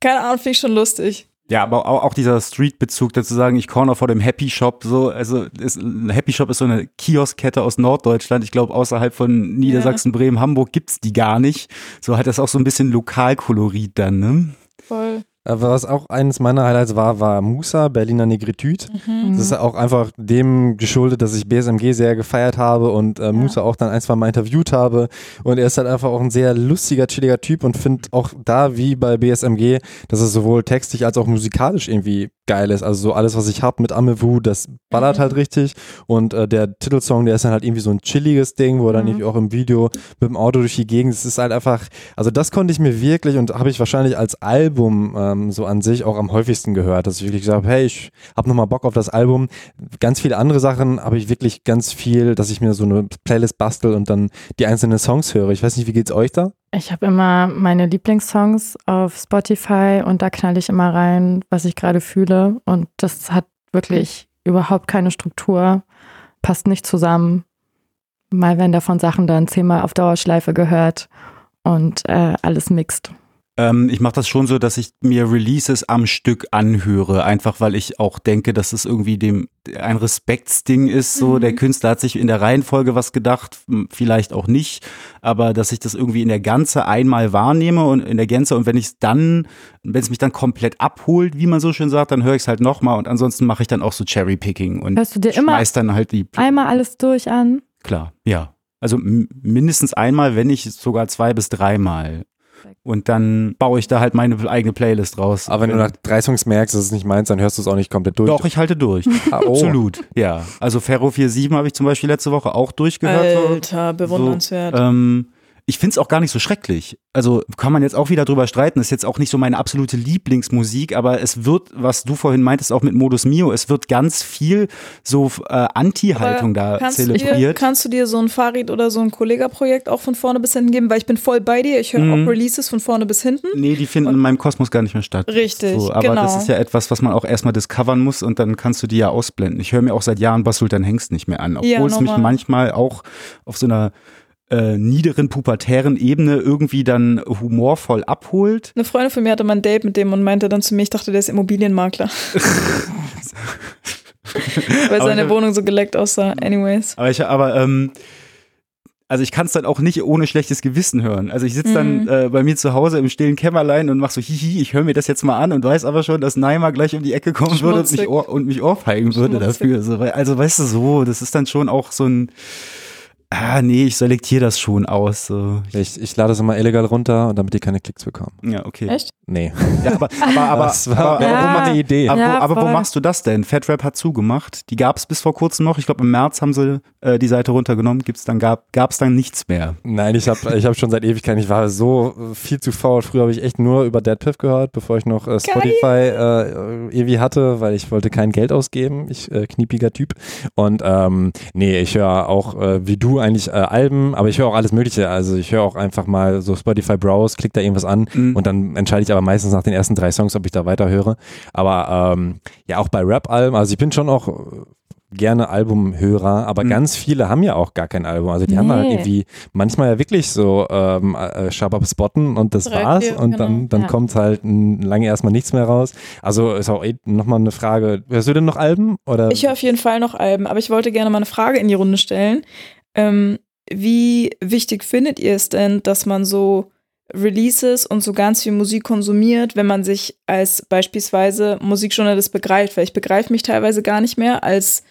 keine Ahnung, finde ich schon lustig. Ja, aber auch, auch dieser Street-Bezug, dazu sagen, ich corner vor dem Happy Shop, so, also ist, Happy Shop ist so eine Kioskkette aus Norddeutschland. Ich glaube, außerhalb von Niedersachsen, ja. Bremen, Hamburg gibt's die gar nicht. So hat das auch so ein bisschen Lokalkolorit dann, ne? Voll. Was auch eines meiner Highlights war, war Musa, Berliner Negritude. Mhm. Das ist auch einfach dem geschuldet, dass ich BSMG sehr gefeiert habe und äh, Musa ja. auch dann ein, zwei Mal interviewt habe. Und er ist halt einfach auch ein sehr lustiger, chilliger Typ und finde auch da, wie bei BSMG, dass es sowohl textlich als auch musikalisch irgendwie geil ist. Also so alles, was ich habe mit Amewu, das ballert mhm. halt richtig. Und äh, der Titelsong, der ist dann halt irgendwie so ein chilliges Ding, wo er dann mhm. irgendwie auch im Video mit dem Auto durch die Gegend, das ist halt einfach, also das konnte ich mir wirklich und habe ich wahrscheinlich als Album äh, ähm, so an sich auch am häufigsten gehört, dass ich wirklich gesagt habe, hey, ich habe nochmal Bock auf das Album. Ganz viele andere Sachen habe ich wirklich ganz viel, dass ich mir so eine Playlist bastel und dann die einzelnen Songs höre. Ich weiß nicht, wie geht's euch da? Ich habe immer meine Lieblingssongs auf Spotify und da knall ich immer rein, was ich gerade fühle und das hat wirklich überhaupt keine Struktur, passt nicht zusammen. Mal werden davon Sachen dann zehnmal auf Dauerschleife gehört und äh, alles mixt. Ähm, ich mache das schon so, dass ich mir Releases am Stück anhöre, einfach weil ich auch denke, dass es irgendwie dem ein Respektsding ist. So, mhm. der Künstler hat sich in der Reihenfolge was gedacht, vielleicht auch nicht, aber dass ich das irgendwie in der Ganze einmal wahrnehme und in der Gänze und wenn ich es dann, wenn es mich dann komplett abholt, wie man so schön sagt, dann höre ich es halt nochmal und ansonsten mache ich dann auch so Cherrypicking und Hörst du dir immer dann halt die einmal alles durch an? Klar, ja. Also mindestens einmal, wenn nicht sogar zwei bis dreimal. Und dann baue ich da halt meine eigene Playlist raus. Aber wenn du nach drei Songs merkst, dass es nicht meins, dann hörst du es auch nicht komplett durch. Doch, ich halte durch. ah, oh. Absolut. Ja. Also Ferro 47 habe ich zum Beispiel letzte Woche auch durchgehört. Alter, bewundernswert. So, ähm, ich finde es auch gar nicht so schrecklich. Also kann man jetzt auch wieder drüber streiten. Das ist jetzt auch nicht so meine absolute Lieblingsmusik, aber es wird, was du vorhin meintest, auch mit Modus Mio, es wird ganz viel so äh, Anti-Haltung da kannst zelebriert. Dir, kannst du dir so ein Farid oder so ein Kollega-Projekt auch von vorne bis hinten geben? Weil ich bin voll bei dir. Ich höre mhm. auch Releases von vorne bis hinten. Nee, die finden und in meinem Kosmos gar nicht mehr statt. Richtig. So, aber genau. das ist ja etwas, was man auch erstmal discovern muss und dann kannst du die ja ausblenden. Ich höre mir auch seit Jahren Basultan Hengst nicht mehr an, obwohl ja, es mich manchmal auch auf so einer äh, niederen pubertären Ebene irgendwie dann humorvoll abholt. Eine Freundin von mir hatte mal ein Date mit dem und meinte dann zu mir, ich dachte, der ist Immobilienmakler. Weil seine aber, Wohnung so geleckt aussah. Anyways. Aber ich, aber ähm, also ich kann es dann auch nicht ohne schlechtes Gewissen hören. Also ich sitze dann mhm. äh, bei mir zu Hause im stillen Kämmerlein und mach so hihi, ich höre mir das jetzt mal an und weiß aber schon, dass Neymar gleich um die Ecke kommen würde und mich, ohr, und mich ohrfeigen würde dafür. Also, also weißt du so, das ist dann schon auch so ein ah, nee, ich selektiere das schon aus. So. Ich, ich lade es immer illegal runter und damit die keine Klicks bekommen. Ja, okay. Echt? Nee. Ja, aber, aber, aber, das war aber, ja. eine Idee. Aber, ja, aber wo machst du das denn? Fatrap hat zugemacht. Die gab es bis vor kurzem noch. Ich glaube, im März haben sie äh, die Seite runtergenommen. Gibt's dann, gab es dann nichts mehr. Nein, ich habe ich hab schon seit Ewigkeiten, ich war so viel zu faul. Früher habe ich echt nur über Dead Piff gehört, bevor ich noch äh, Spotify äh, irgendwie hatte, weil ich wollte kein Geld ausgeben. Ich, äh, kniepiger Typ. Und ähm, nee, ich höre auch äh, wie du eigentlich äh, Alben, aber ich höre auch alles Mögliche. Also ich höre auch einfach mal so Spotify Browse, klick da irgendwas an mhm. und dann entscheide ich aber meistens nach den ersten drei Songs, ob ich da weiterhöre. Aber ähm, ja, auch bei Rap-Alben, also ich bin schon auch gerne Albumhörer, aber mhm. ganz viele haben ja auch gar kein Album. Also die nee. haben halt irgendwie manchmal ja wirklich so ähm, äh, Shabab spotten und das Drei, war's. Und genau. dann, dann ja. kommt halt lange erstmal nichts mehr raus. Also ist auch eh nochmal eine Frage. Hörst du denn noch Alben? Oder? Ich höre auf jeden Fall noch Alben, aber ich wollte gerne mal eine Frage in die Runde stellen. Ähm, wie wichtig findet ihr es denn, dass man so Releases und so ganz viel Musik konsumiert, wenn man sich als beispielsweise Musikjournalist begreift, weil ich begreife mich teilweise gar nicht mehr als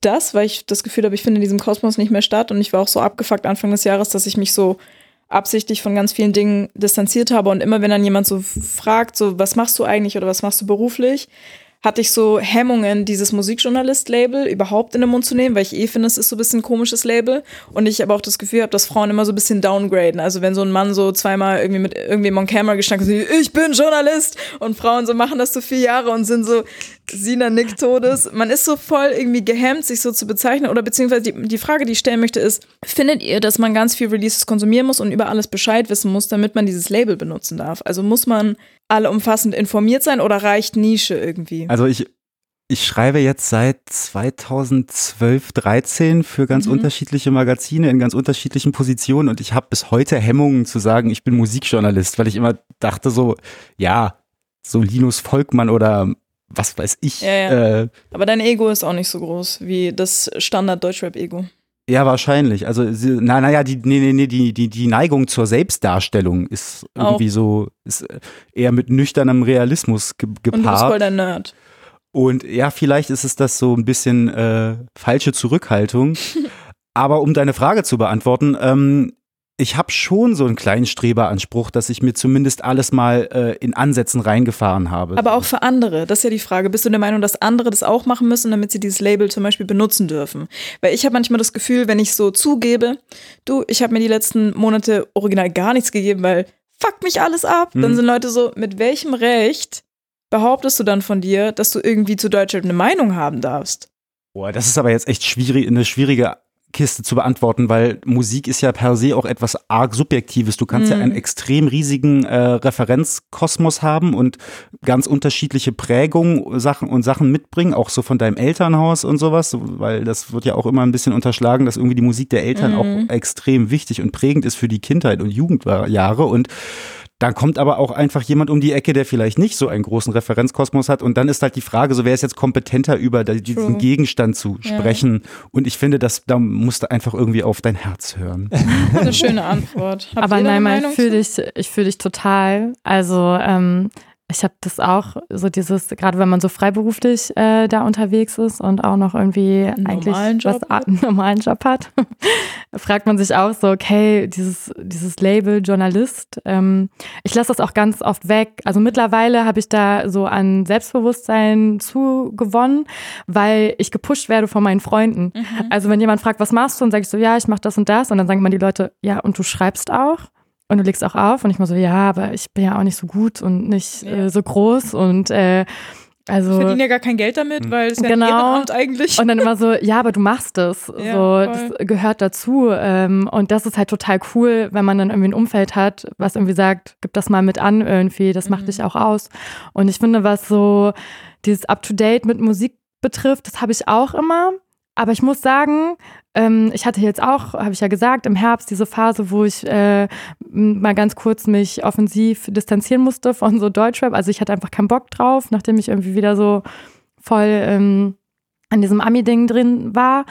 das, weil ich das Gefühl habe, ich finde in diesem Kosmos nicht mehr statt. Und ich war auch so abgefuckt Anfang des Jahres, dass ich mich so absichtlich von ganz vielen Dingen distanziert habe. Und immer wenn dann jemand so fragt, so was machst du eigentlich oder was machst du beruflich, hatte ich so Hemmungen, dieses Musikjournalist-Label überhaupt in den Mund zu nehmen, weil ich eh finde, es ist so ein bisschen ein komisches Label. Und ich aber auch das Gefühl habe, dass Frauen immer so ein bisschen downgraden. Also wenn so ein Mann so zweimal irgendwie mit irgendwem on camera gestanden hat, ich bin Journalist und Frauen so machen das so vier Jahre und sind so Sina Nick Todes. Man ist so voll irgendwie gehemmt, sich so zu bezeichnen. Oder beziehungsweise die, die Frage, die ich stellen möchte, ist, findet ihr, dass man ganz viel Releases konsumieren muss und über alles Bescheid wissen muss, damit man dieses Label benutzen darf? Also muss man alle umfassend informiert sein oder reicht Nische irgendwie? Also ich, ich schreibe jetzt seit 2012, 13 für ganz mhm. unterschiedliche Magazine in ganz unterschiedlichen Positionen und ich habe bis heute Hemmungen zu sagen, ich bin Musikjournalist, weil ich immer dachte so, ja, so Linus Volkmann oder was weiß ich. Ja, ja. Äh, Aber dein Ego ist auch nicht so groß wie das Standard Deutschrap-Ego. Ja, wahrscheinlich. Also, na, naja, die, nee, nee, nee, die, die, die Neigung zur Selbstdarstellung ist irgendwie Auch. so, ist eher mit nüchternem Realismus ge gepaart. Und du bist voll der Nerd. Und ja, vielleicht ist es das so ein bisschen äh, falsche Zurückhaltung. Aber um deine Frage zu beantworten, ähm, ich habe schon so einen kleinen Streberanspruch, dass ich mir zumindest alles mal äh, in Ansätzen reingefahren habe. Aber auch für andere, das ist ja die Frage. Bist du der Meinung, dass andere das auch machen müssen, damit sie dieses Label zum Beispiel benutzen dürfen? Weil ich habe manchmal das Gefühl, wenn ich so zugebe, du, ich habe mir die letzten Monate original gar nichts gegeben, weil fuck mich alles ab. Hm. Dann sind Leute so, mit welchem Recht behauptest du dann von dir, dass du irgendwie zu Deutschland eine Meinung haben darfst? Boah, das ist aber jetzt echt schwierig, eine schwierige Kiste zu beantworten, weil Musik ist ja per se auch etwas arg Subjektives. Du kannst mhm. ja einen extrem riesigen äh, Referenzkosmos haben und ganz unterschiedliche Prägungen Sachen und Sachen mitbringen, auch so von deinem Elternhaus und sowas, weil das wird ja auch immer ein bisschen unterschlagen, dass irgendwie die Musik der Eltern mhm. auch extrem wichtig und prägend ist für die Kindheit und Jugendjahre und dann kommt aber auch einfach jemand um die Ecke, der vielleicht nicht so einen großen Referenzkosmos hat. Und dann ist halt die Frage, so wer ist jetzt kompetenter über diesen True. Gegenstand zu sprechen. Ja. Und ich finde, dass da musst du einfach irgendwie auf dein Herz hören. Eine schöne Antwort. Habt aber nein, ich fühle dich, ich fühle dich total. Also ähm, ich habe das auch, so dieses, gerade wenn man so freiberuflich äh, da unterwegs ist und auch noch irgendwie einen eigentlich was hat. einen normalen Job hat, fragt man sich auch so, okay, dieses, dieses Label Journalist, ähm, ich lasse das auch ganz oft weg. Also mittlerweile habe ich da so an Selbstbewusstsein zugewonnen, weil ich gepusht werde von meinen Freunden. Mhm. Also wenn jemand fragt, was machst du, und sage ich so, ja, ich mache das und das, und dann sagen man die Leute, ja, und du schreibst auch. Und du legst auch auf und ich mal so, ja, aber ich bin ja auch nicht so gut und nicht ja. äh, so groß und äh, also, ich verdiene ja gar kein Geld damit, hm. weil es ja genau. ein Ehrenamt eigentlich. Und dann immer so, ja, aber du machst es. Ja, so, das gehört dazu. Ähm, und das ist halt total cool, wenn man dann irgendwie ein Umfeld hat, was irgendwie sagt, gib das mal mit an irgendwie, das macht mhm. dich auch aus. Und ich finde, was so dieses Up-to-Date mit Musik betrifft, das habe ich auch immer. Aber ich muss sagen, ähm, ich hatte jetzt auch, habe ich ja gesagt, im Herbst diese Phase, wo ich äh, mal ganz kurz mich offensiv distanzieren musste von so Deutschrap. Also ich hatte einfach keinen Bock drauf, nachdem ich irgendwie wieder so voll ähm, an diesem Ami-Ding drin war.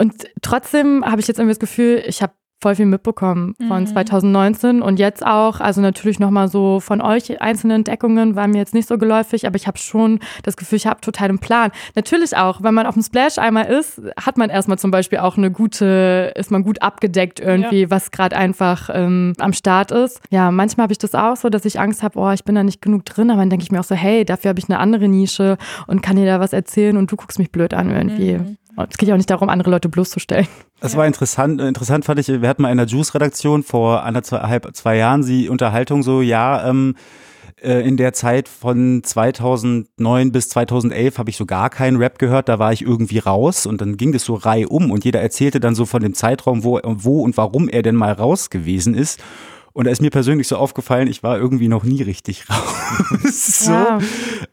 Und trotzdem habe ich jetzt irgendwie das Gefühl, ich habe voll viel mitbekommen von mhm. 2019 und jetzt auch, also natürlich nochmal so von euch einzelne Entdeckungen waren mir jetzt nicht so geläufig, aber ich habe schon das Gefühl, ich habe total einen Plan. Natürlich auch, wenn man auf dem Splash einmal ist, hat man erstmal zum Beispiel auch eine gute, ist man gut abgedeckt irgendwie, ja. was gerade einfach ähm, am Start ist. Ja, manchmal habe ich das auch so, dass ich Angst habe, oh, ich bin da nicht genug drin, aber dann denke ich mir auch so, hey, dafür habe ich eine andere Nische und kann dir da was erzählen und du guckst mich blöd an irgendwie. Mhm. Es geht ja auch nicht darum, andere Leute bloßzustellen. Es war interessant, interessant fand ich, wir hatten mal in der Juice-Redaktion vor anderthalb, zwei Jahren die Unterhaltung so, ja, ähm, äh, in der Zeit von 2009 bis 2011 habe ich so gar keinen Rap gehört, da war ich irgendwie raus und dann ging das so Reihe um und jeder erzählte dann so von dem Zeitraum, wo, wo und warum er denn mal raus gewesen ist. Und da ist mir persönlich so aufgefallen, ich war irgendwie noch nie richtig raus. so. Ja.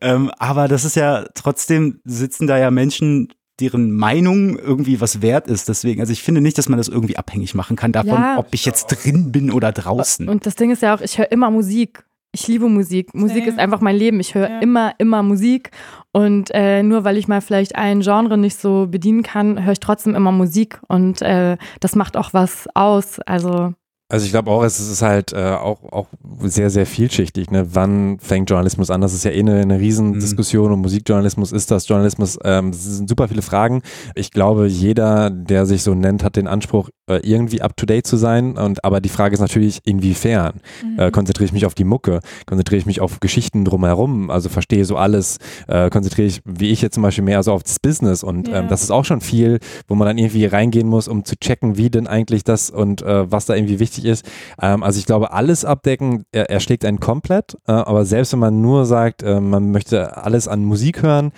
Ähm, aber das ist ja trotzdem sitzen da ja Menschen deren Meinung irgendwie was wert ist. Deswegen, also ich finde nicht, dass man das irgendwie abhängig machen kann davon, ja. ob ich jetzt drin bin oder draußen. Und das Ding ist ja auch, ich höre immer Musik. Ich liebe Musik. Musik Same. ist einfach mein Leben. Ich höre ja. immer, immer Musik. Und äh, nur weil ich mal vielleicht ein Genre nicht so bedienen kann, höre ich trotzdem immer Musik. Und äh, das macht auch was aus. Also Also ich glaube auch, es ist halt äh, auch, auch sehr, sehr vielschichtig. Ne? Wann fängt Journalismus an? Das ist ja eh eine, eine Riesendiskussion mhm. und Musikjournalismus ist das Journalismus. Ähm, es sind super viele Fragen. Ich glaube, jeder, der sich so nennt, hat den Anspruch, äh, irgendwie up-to-date zu sein. Und aber die Frage ist natürlich, inwiefern? Mhm. Äh, konzentriere ich mich auf die Mucke? Konzentriere ich mich auf Geschichten drumherum? Also verstehe so alles? Äh, konzentriere ich, wie ich jetzt zum Beispiel, mehr so auf das Business? Und ja. ähm, das ist auch schon viel, wo man dann irgendwie reingehen muss, um zu checken, wie denn eigentlich das und äh, was da irgendwie wichtig ist. Ähm, also ich glaube, alles abdecken, er, er schlägt einen komplett. Äh, aber selbst wenn man nur sagt, äh, man möchte alles an Musik hören,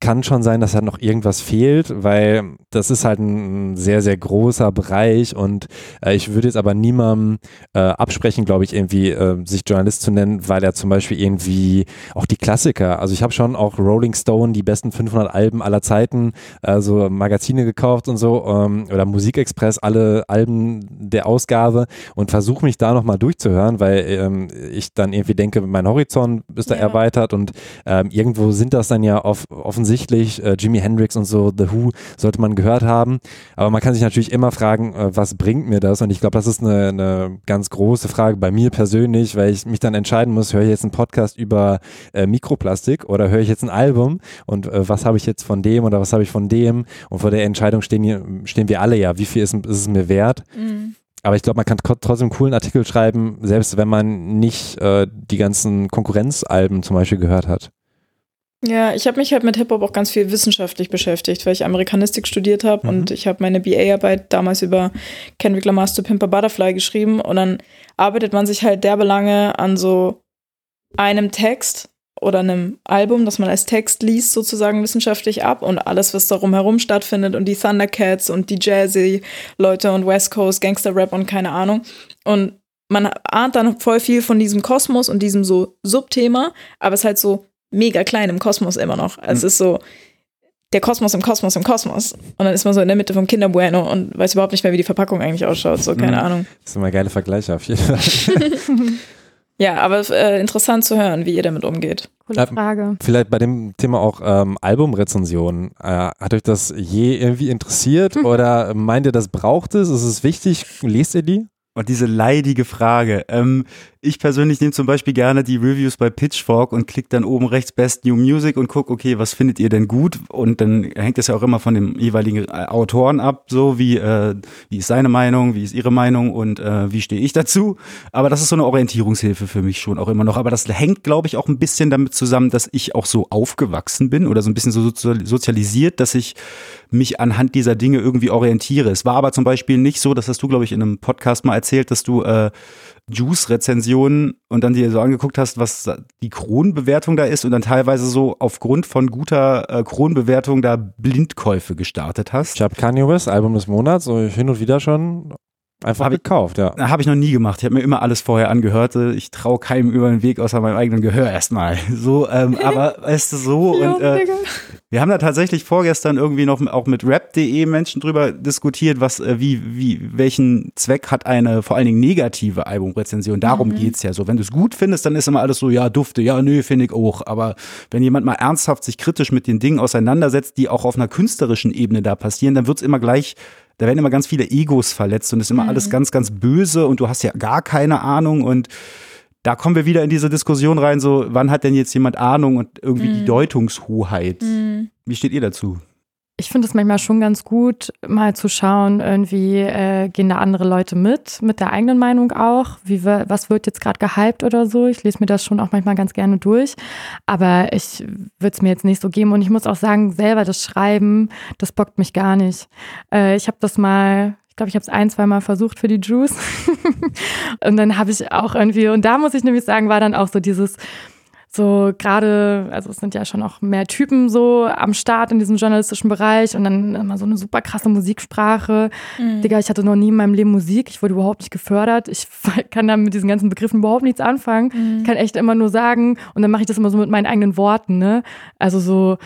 kann schon sein, dass da noch irgendwas fehlt, weil das ist halt ein sehr, sehr großer Bereich und äh, ich würde jetzt aber niemandem äh, absprechen, glaube ich, irgendwie äh, sich Journalist zu nennen, weil er zum Beispiel irgendwie auch die Klassiker, also ich habe schon auch Rolling Stone, die besten 500 Alben aller Zeiten, also Magazine gekauft und so ähm, oder Musikexpress, alle Alben der Ausgabe und versuche mich da nochmal durchzuhören, weil ähm, ich dann irgendwie denke, mein Horizont ist da ja. erweitert und ähm, irgendwo sind das dann ja auf, auf offensichtlich. Äh, Jimi Hendrix und so, The Who sollte man gehört haben. Aber man kann sich natürlich immer fragen, äh, was bringt mir das? Und ich glaube, das ist eine, eine, ganz große Frage bei mir persönlich, weil ich mich dann entscheiden muss, höre ich jetzt einen Podcast über äh, Mikroplastik oder höre ich jetzt ein Album und äh, was habe ich jetzt von dem oder was habe ich von dem? Und vor der Entscheidung stehen, hier, stehen wir alle ja. Wie viel ist, ist es mir wert? Mhm. Aber ich glaube, man kann trotzdem einen coolen Artikel schreiben, selbst wenn man nicht äh, die ganzen Konkurrenzalben zum Beispiel gehört hat. Ja, ich habe mich halt mit Hip-Hop auch ganz viel wissenschaftlich beschäftigt, weil ich Amerikanistik studiert habe mhm. und ich habe meine BA-Arbeit damals über Kendrick Lamar's To Pimper Butterfly geschrieben und dann arbeitet man sich halt derbe lange an so einem Text oder einem Album, das man als Text liest, sozusagen wissenschaftlich ab und alles, was darum herum stattfindet und die Thundercats und die Jazzy-Leute und West Coast, Gangster-Rap und keine Ahnung. Und man ahnt dann voll viel von diesem Kosmos und diesem so Subthema, aber es ist halt so mega klein im Kosmos immer noch. Also mhm. es ist so der Kosmos im Kosmos im Kosmos. Und dann ist man so in der Mitte vom Kinderbueno und weiß überhaupt nicht mehr, wie die Verpackung eigentlich ausschaut. So, keine mhm. Ahnung. Das sind immer geile Vergleiche auf jeden Fall. ja, aber äh, interessant zu hören, wie ihr damit umgeht. Coole Frage. Vielleicht bei dem Thema auch ähm, Albumrezensionen. Äh, hat euch das je irgendwie interessiert oder meint ihr, das braucht es? Ist es wichtig? Lest ihr die? Und diese leidige Frage. Ähm, ich persönlich nehme zum Beispiel gerne die Reviews bei Pitchfork und klicke dann oben rechts Best New Music und gucke, okay, was findet ihr denn gut? Und dann hängt es ja auch immer von dem jeweiligen äh, Autoren ab, so wie, äh, wie ist seine Meinung, wie ist ihre Meinung und äh, wie stehe ich dazu. Aber das ist so eine Orientierungshilfe für mich schon auch immer noch. Aber das hängt, glaube ich, auch ein bisschen damit zusammen, dass ich auch so aufgewachsen bin oder so ein bisschen so sozialisiert, dass ich mich anhand dieser Dinge irgendwie orientiere. Es war aber zum Beispiel nicht so, das hast du, glaube ich, in einem Podcast mal erzählt, dass du äh, Juice-Rezensionen und dann dir so angeguckt hast, was die Kronbewertung da ist und dann teilweise so aufgrund von guter äh, Kronbewertung da Blindkäufe gestartet hast. Ich habe Kanye West, Album des Monats, so hin und wieder schon Einfach hab gekauft, ja. Habe ich noch nie gemacht. Ich habe mir immer alles vorher angehört. Ich traue keinem über den Weg außer meinem eigenen Gehör erstmal. So, ähm, aber weißt du so ja, und äh, wir haben da tatsächlich vorgestern irgendwie noch auch mit rap.de Menschen drüber diskutiert, was äh, wie wie welchen Zweck hat eine vor allen Dingen negative Albumrezension. Darum mhm. geht's ja so. Wenn du es gut findest, dann ist immer alles so ja dufte, ja nö finde ich auch. Aber wenn jemand mal ernsthaft sich kritisch mit den Dingen auseinandersetzt, die auch auf einer künstlerischen Ebene da passieren, dann wird's immer gleich da werden immer ganz viele Egos verletzt und ist immer mhm. alles ganz, ganz böse und du hast ja gar keine Ahnung und da kommen wir wieder in diese Diskussion rein, so wann hat denn jetzt jemand Ahnung und irgendwie mhm. die Deutungshoheit. Mhm. Wie steht ihr dazu? Ich finde es manchmal schon ganz gut, mal zu schauen, irgendwie äh, gehen da andere Leute mit, mit der eigenen Meinung auch. Wie was wird jetzt gerade gehypt oder so? Ich lese mir das schon auch manchmal ganz gerne durch. Aber ich würde es mir jetzt nicht so geben. Und ich muss auch sagen, selber das Schreiben, das bockt mich gar nicht. Äh, ich habe das mal ich glaube, ich habe es ein, zwei Mal versucht für die Juice. und dann habe ich auch irgendwie, und da muss ich nämlich sagen, war dann auch so dieses, so gerade, also es sind ja schon auch mehr Typen so am Start in diesem journalistischen Bereich und dann immer so eine super krasse Musiksprache. Mhm. Digga, ich hatte noch nie in meinem Leben Musik, ich wurde überhaupt nicht gefördert. Ich kann da mit diesen ganzen Begriffen überhaupt nichts anfangen. Mhm. Ich kann echt immer nur sagen und dann mache ich das immer so mit meinen eigenen Worten, ne? Also so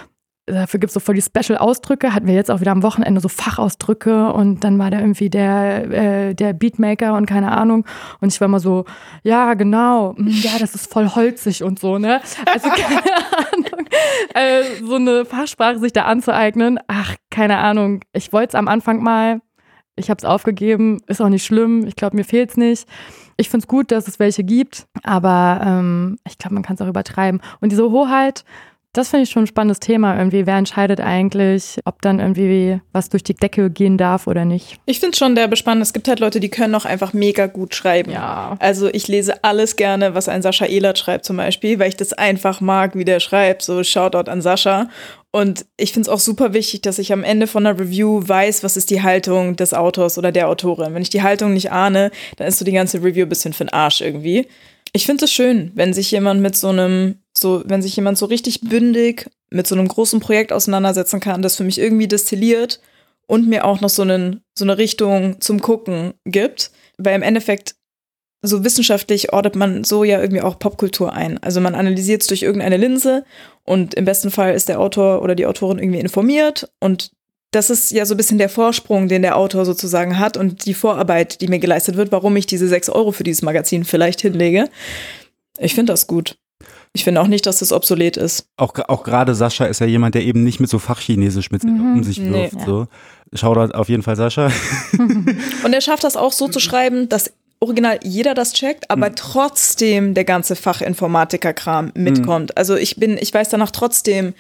dafür gibt es so voll die Special-Ausdrücke, hatten wir jetzt auch wieder am Wochenende so Fachausdrücke und dann war da irgendwie der, äh, der Beatmaker und keine Ahnung. Und ich war immer so, ja, genau, hm, ja, das ist voll holzig und so, ne? Also keine Ahnung, äh, so eine Fachsprache sich da anzueignen, ach, keine Ahnung. Ich wollte es am Anfang mal, ich habe es aufgegeben, ist auch nicht schlimm, ich glaube, mir fehlt es nicht. Ich finde es gut, dass es welche gibt, aber ähm, ich glaube, man kann es auch übertreiben. Und diese Hoheit, das finde ich schon ein spannendes Thema irgendwie. Wer entscheidet eigentlich, ob dann irgendwie was durch die Decke gehen darf oder nicht? Ich finde es schon der spannend. Es gibt halt Leute, die können auch einfach mega gut schreiben. Ja. Also ich lese alles gerne, was ein Sascha Ehlert schreibt zum Beispiel, weil ich das einfach mag, wie der schreibt. So Shoutout an Sascha. Und ich finde es auch super wichtig, dass ich am Ende von einer Review weiß, was ist die Haltung des Autors oder der Autorin. Wenn ich die Haltung nicht ahne, dann ist so die ganze Review ein bisschen für den Arsch irgendwie. Ich finde es schön, wenn sich jemand mit so einem, so, wenn sich jemand so richtig bündig mit so einem großen Projekt auseinandersetzen kann, das für mich irgendwie destilliert und mir auch noch so, einen, so eine Richtung zum Gucken gibt. Weil im Endeffekt so wissenschaftlich ordnet man so ja irgendwie auch Popkultur ein. Also man analysiert es durch irgendeine Linse und im besten Fall ist der Autor oder die Autorin irgendwie informiert und das ist ja so ein bisschen der Vorsprung, den der Autor sozusagen hat und die Vorarbeit, die mir geleistet wird, warum ich diese sechs Euro für dieses Magazin vielleicht hinlege. Ich finde das gut. Ich finde auch nicht, dass das obsolet ist. Auch, auch gerade Sascha ist ja jemand, der eben nicht mit so Fachchinesisch mit mhm. um sich wirft. Nee. So. Shoutout auf jeden Fall Sascha. Und er schafft das auch so zu schreiben, dass original jeder das checkt, aber mhm. trotzdem der ganze Fachinformatiker-Kram mitkommt. Mhm. Also ich bin, ich weiß danach trotzdem,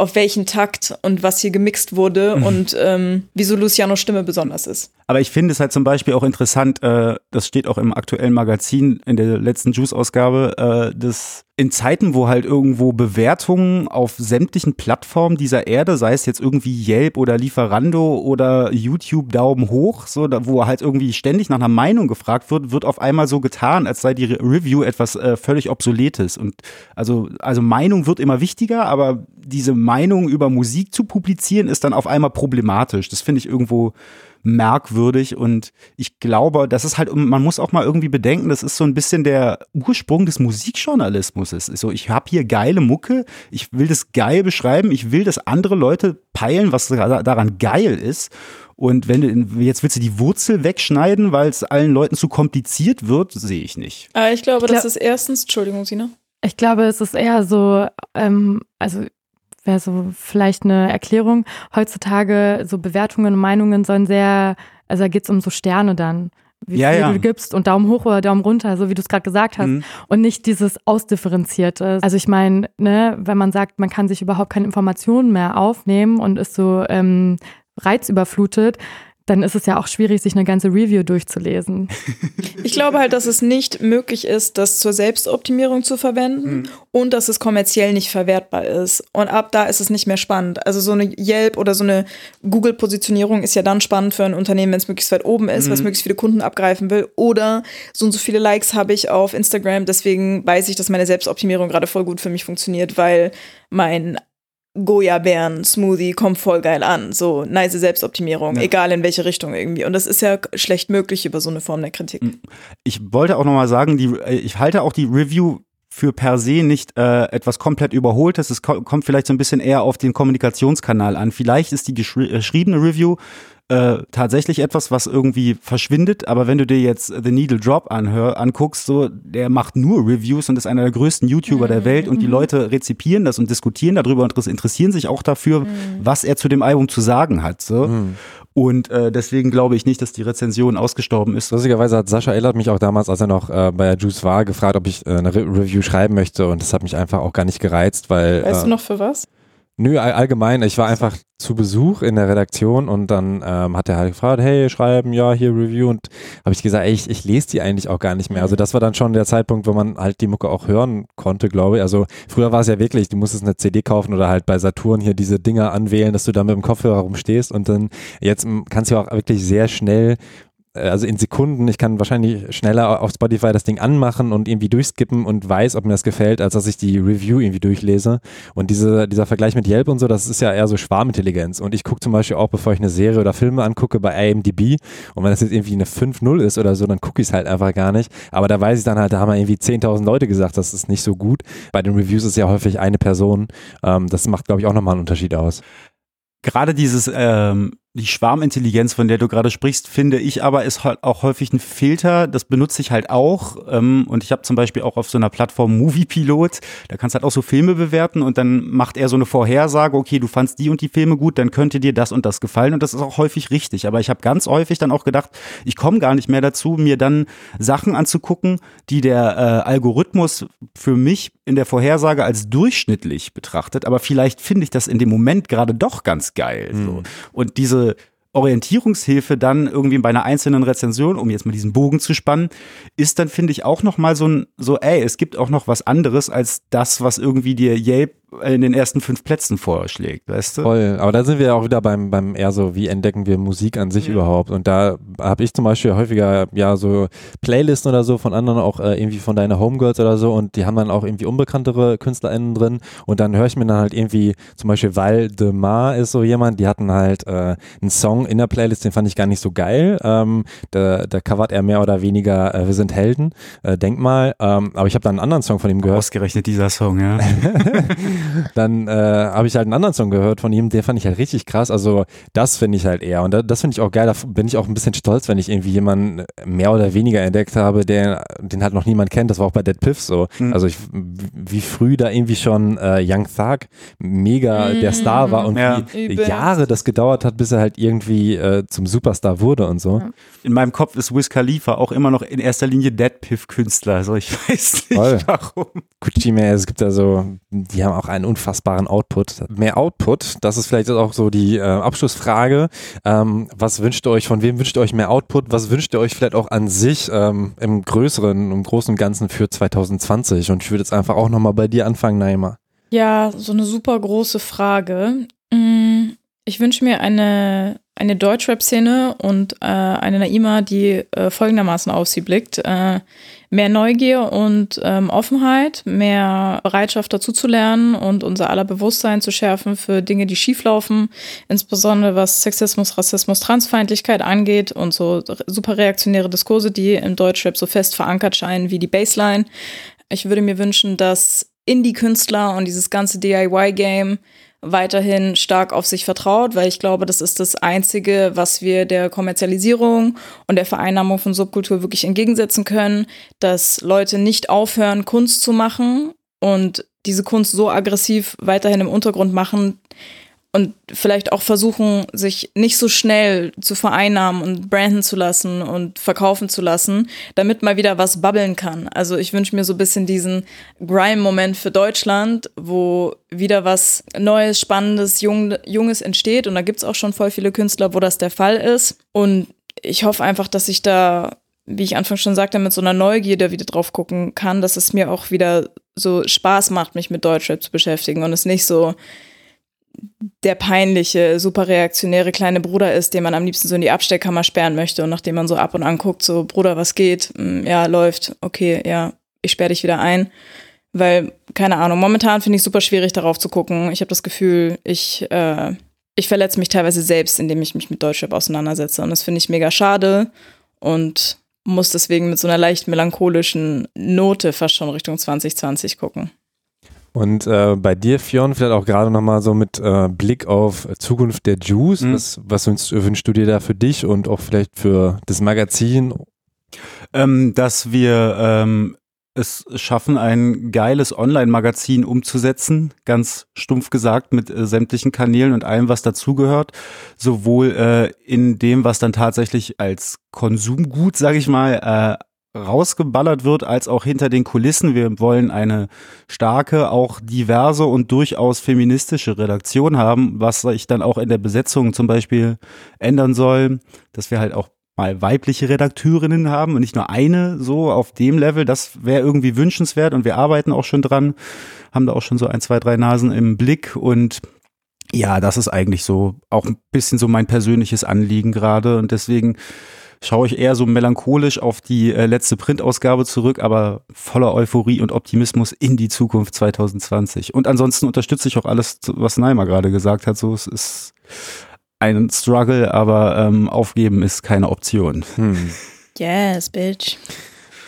auf welchen Takt und was hier gemixt wurde mhm. und ähm, wieso Lucianos Stimme besonders ist. Aber ich finde es halt zum Beispiel auch interessant, äh, das steht auch im aktuellen Magazin in der letzten Juice-Ausgabe, äh, dass in Zeiten, wo halt irgendwo Bewertungen auf sämtlichen Plattformen dieser Erde, sei es jetzt irgendwie Yelp oder Lieferando oder YouTube Daumen hoch, so, wo halt irgendwie ständig nach einer Meinung gefragt wird, wird auf einmal so getan, als sei die Re Review etwas äh, völlig obsoletes. Und also, also Meinung wird immer wichtiger, aber diese Meinung über Musik zu publizieren, ist dann auf einmal problematisch. Das finde ich irgendwo merkwürdig und ich glaube, das ist halt, man muss auch mal irgendwie bedenken, das ist so ein bisschen der Ursprung des Musikjournalismus. Ist so, ich habe hier geile Mucke, ich will das geil beschreiben, ich will, dass andere Leute peilen, was daran geil ist. Und wenn du, jetzt willst du die Wurzel wegschneiden, weil es allen Leuten zu kompliziert wird, sehe ich nicht. Aber ich glaube, ich glaub, das ist erstens, Entschuldigung, Sina. Ich glaube, es ist eher so, ähm, also wäre so vielleicht eine Erklärung. Heutzutage so Bewertungen und Meinungen sollen sehr, also da geht es um so Sterne dann. Wie ja, viel ja. du gibst und Daumen hoch oder Daumen runter, so wie du es gerade gesagt hast. Mhm. Und nicht dieses Ausdifferenzierte. Also ich meine, ne, wenn man sagt, man kann sich überhaupt keine Informationen mehr aufnehmen und ist so ähm, reizüberflutet, dann ist es ja auch schwierig, sich eine ganze Review durchzulesen. Ich glaube halt, dass es nicht möglich ist, das zur Selbstoptimierung zu verwenden mhm. und dass es kommerziell nicht verwertbar ist. Und ab da ist es nicht mehr spannend. Also so eine Yelp oder so eine Google-Positionierung ist ja dann spannend für ein Unternehmen, wenn es möglichst weit oben ist, mhm. was möglichst viele Kunden abgreifen will. Oder so und so viele Likes habe ich auf Instagram, deswegen weiß ich, dass meine Selbstoptimierung gerade voll gut für mich funktioniert, weil mein Goya-Beeren-Smoothie kommt voll geil an. So nice Selbstoptimierung, ja. egal in welche Richtung irgendwie. Und das ist ja schlecht möglich über so eine Form der Kritik. Hm. Ich wollte auch nochmal sagen, die, äh, ich halte auch die Review für per se nicht äh, etwas komplett überholtes. Es kommt vielleicht so ein bisschen eher auf den Kommunikationskanal an. Vielleicht ist die geschriebene Review äh, tatsächlich etwas, was irgendwie verschwindet. Aber wenn du dir jetzt The Needle Drop anhör, anguckst, so, der macht nur Reviews und ist einer der größten YouTuber mhm. der Welt und die mhm. Leute rezipieren das und diskutieren darüber und interessieren sich auch dafür, mhm. was er zu dem Album zu sagen hat. So. Mhm. Und äh, deswegen glaube ich nicht, dass die Rezension ausgestorben ist. Lustigerweise hat Sascha Ellert mich auch damals, als er noch äh, bei der Juice war, gefragt, ob ich äh, eine Re Review schreiben möchte. Und das hat mich einfach auch gar nicht gereizt, weil. Weißt du äh, noch für was? Nö, allgemein. Ich war einfach zu Besuch in der Redaktion und dann ähm, hat er halt gefragt, hey, schreiben, ja, hier Review und habe ich gesagt, ey, ich, ich lese die eigentlich auch gar nicht mehr. Also das war dann schon der Zeitpunkt, wo man halt die Mucke auch hören konnte, glaube ich. Also früher war es ja wirklich, du musstest eine CD kaufen oder halt bei Saturn hier diese Dinger anwählen, dass du da mit dem Kopfhörer rumstehst und dann jetzt kannst du auch wirklich sehr schnell also in Sekunden, ich kann wahrscheinlich schneller auf Spotify das Ding anmachen und irgendwie durchskippen und weiß, ob mir das gefällt, als dass ich die Review irgendwie durchlese. Und diese, dieser Vergleich mit Yelp und so, das ist ja eher so Schwarmintelligenz. Und ich gucke zum Beispiel auch, bevor ich eine Serie oder Filme angucke, bei IMDb. Und wenn das jetzt irgendwie eine 5.0 ist oder so, dann gucke ich es halt einfach gar nicht. Aber da weiß ich dann halt, da haben irgendwie 10.000 Leute gesagt, das ist nicht so gut. Bei den Reviews ist ja häufig eine Person. Ähm, das macht, glaube ich, auch nochmal einen Unterschied aus gerade dieses ähm, die Schwarmintelligenz, von der du gerade sprichst, finde ich aber ist halt auch häufig ein Filter. Das benutze ich halt auch. Ähm, und ich habe zum Beispiel auch auf so einer Plattform Moviepilot, da kannst du halt auch so Filme bewerten und dann macht er so eine Vorhersage, okay, du fandst die und die Filme gut, dann könnte dir das und das gefallen. Und das ist auch häufig richtig. Aber ich habe ganz häufig dann auch gedacht, ich komme gar nicht mehr dazu, mir dann Sachen anzugucken, die der äh, Algorithmus für mich in der Vorhersage als durchschnittlich betrachtet. Aber vielleicht finde ich das in dem Moment gerade doch ganz geil. So. Und diese Orientierungshilfe dann irgendwie bei einer einzelnen Rezension, um jetzt mal diesen Bogen zu spannen, ist dann, finde ich, auch nochmal so ein, so, ey, es gibt auch noch was anderes als das, was irgendwie dir Yelp in den ersten fünf Plätzen vorschlägt, weißt du? Voll, aber da sind wir ja auch wieder beim, beim eher so, wie entdecken wir Musik an sich ja. überhaupt? Und da habe ich zum Beispiel häufiger ja so Playlisten oder so von anderen, auch äh, irgendwie von deiner Homegirls oder so und die haben dann auch irgendwie unbekanntere KünstlerInnen drin und dann höre ich mir dann halt irgendwie zum Beispiel Val de Mar ist so jemand, die hatten halt äh, einen Song in der Playlist, den fand ich gar nicht so geil. Ähm, da, da covert er mehr oder weniger äh, Wir sind Helden, äh, Denkmal. Ähm, aber ich habe dann einen anderen Song von ihm gehört. Ausgerechnet dieser Song, ja. dann äh, habe ich halt einen anderen Song gehört von ihm, der fand ich halt richtig krass. Also das finde ich halt eher. Und das finde ich auch geil. Da bin ich auch ein bisschen stolz, wenn ich irgendwie jemanden mehr oder weniger entdeckt habe, der, den halt noch niemand kennt. Das war auch bei Dead Piff so. Mhm. Also ich, wie früh da irgendwie schon äh, Young Thug mega mhm. der Star war und ja. wie Übel. Jahre das gedauert hat, bis er halt irgendwie äh, zum Superstar wurde und so. In meinem Kopf ist Wiz Khalifa auch immer noch in erster Linie Dead Piff Künstler. Also ich weiß nicht Voll. warum. Gucci Mane, es gibt da so, die haben auch einen unfassbaren Output. Mehr Output, das ist vielleicht auch so die äh, Abschlussfrage. Ähm, was wünscht ihr euch, von wem wünscht ihr euch mehr Output? Was wünscht ihr euch vielleicht auch an sich ähm, im Größeren, im Großen und Ganzen für 2020? Und ich würde jetzt einfach auch nochmal bei dir anfangen, Naima. Ja, so eine super große Frage. Mm, ich wünsche mir eine, eine Deutschrap-Szene und äh, eine Naima, die äh, folgendermaßen auf sie blickt. Äh, mehr Neugier und ähm, Offenheit, mehr Bereitschaft dazu zu lernen und unser aller Bewusstsein zu schärfen für Dinge, die schieflaufen, insbesondere was Sexismus, Rassismus, Transfeindlichkeit angeht und so super reaktionäre Diskurse, die im Deutschrap so fest verankert scheinen wie die Baseline. Ich würde mir wünschen, dass Indie-Künstler und dieses ganze DIY-Game weiterhin stark auf sich vertraut, weil ich glaube, das ist das Einzige, was wir der Kommerzialisierung und der Vereinnahmung von Subkultur wirklich entgegensetzen können, dass Leute nicht aufhören, Kunst zu machen und diese Kunst so aggressiv weiterhin im Untergrund machen, und vielleicht auch versuchen, sich nicht so schnell zu vereinnahmen und branden zu lassen und verkaufen zu lassen, damit mal wieder was babbeln kann. Also ich wünsche mir so ein bisschen diesen Grime-Moment für Deutschland, wo wieder was Neues, Spannendes, Jung, Junges entsteht. Und da gibt's auch schon voll viele Künstler, wo das der Fall ist. Und ich hoffe einfach, dass ich da, wie ich anfangs schon sagte, mit so einer Neugierde wieder drauf gucken kann, dass es mir auch wieder so Spaß macht, mich mit Deutschrap zu beschäftigen und es nicht so der peinliche, super reaktionäre kleine Bruder ist, den man am liebsten so in die Abstellkammer sperren möchte und nachdem man so ab und an guckt, so Bruder, was geht? Hm, ja, läuft. Okay, ja, ich sperre dich wieder ein. Weil, keine Ahnung, momentan finde ich super schwierig darauf zu gucken. Ich habe das Gefühl, ich, äh, ich verletze mich teilweise selbst, indem ich mich mit Deutschrap auseinandersetze. Und das finde ich mega schade und muss deswegen mit so einer leicht melancholischen Note fast schon Richtung 2020 gucken. Und äh, bei dir, Fionn, vielleicht auch gerade nochmal so mit äh, Blick auf Zukunft der Juice. Mhm. Was, was wünschst, wünschst, du dir da für dich und auch vielleicht für das Magazin? Ähm, dass wir ähm, es schaffen, ein geiles Online-Magazin umzusetzen, ganz stumpf gesagt, mit äh, sämtlichen Kanälen und allem, was dazugehört. Sowohl äh, in dem, was dann tatsächlich als Konsumgut, sage ich mal, äh, rausgeballert wird, als auch hinter den Kulissen. Wir wollen eine starke, auch diverse und durchaus feministische Redaktion haben, was sich dann auch in der Besetzung zum Beispiel ändern soll, dass wir halt auch mal weibliche Redakteurinnen haben und nicht nur eine so auf dem Level. Das wäre irgendwie wünschenswert und wir arbeiten auch schon dran, haben da auch schon so ein, zwei, drei Nasen im Blick und ja, das ist eigentlich so auch ein bisschen so mein persönliches Anliegen gerade und deswegen schaue ich eher so melancholisch auf die äh, letzte Printausgabe zurück, aber voller Euphorie und Optimismus in die Zukunft 2020. Und ansonsten unterstütze ich auch alles, was Neimer gerade gesagt hat. So, es ist ein Struggle, aber ähm, aufgeben ist keine Option. Hm. Yes, bitch.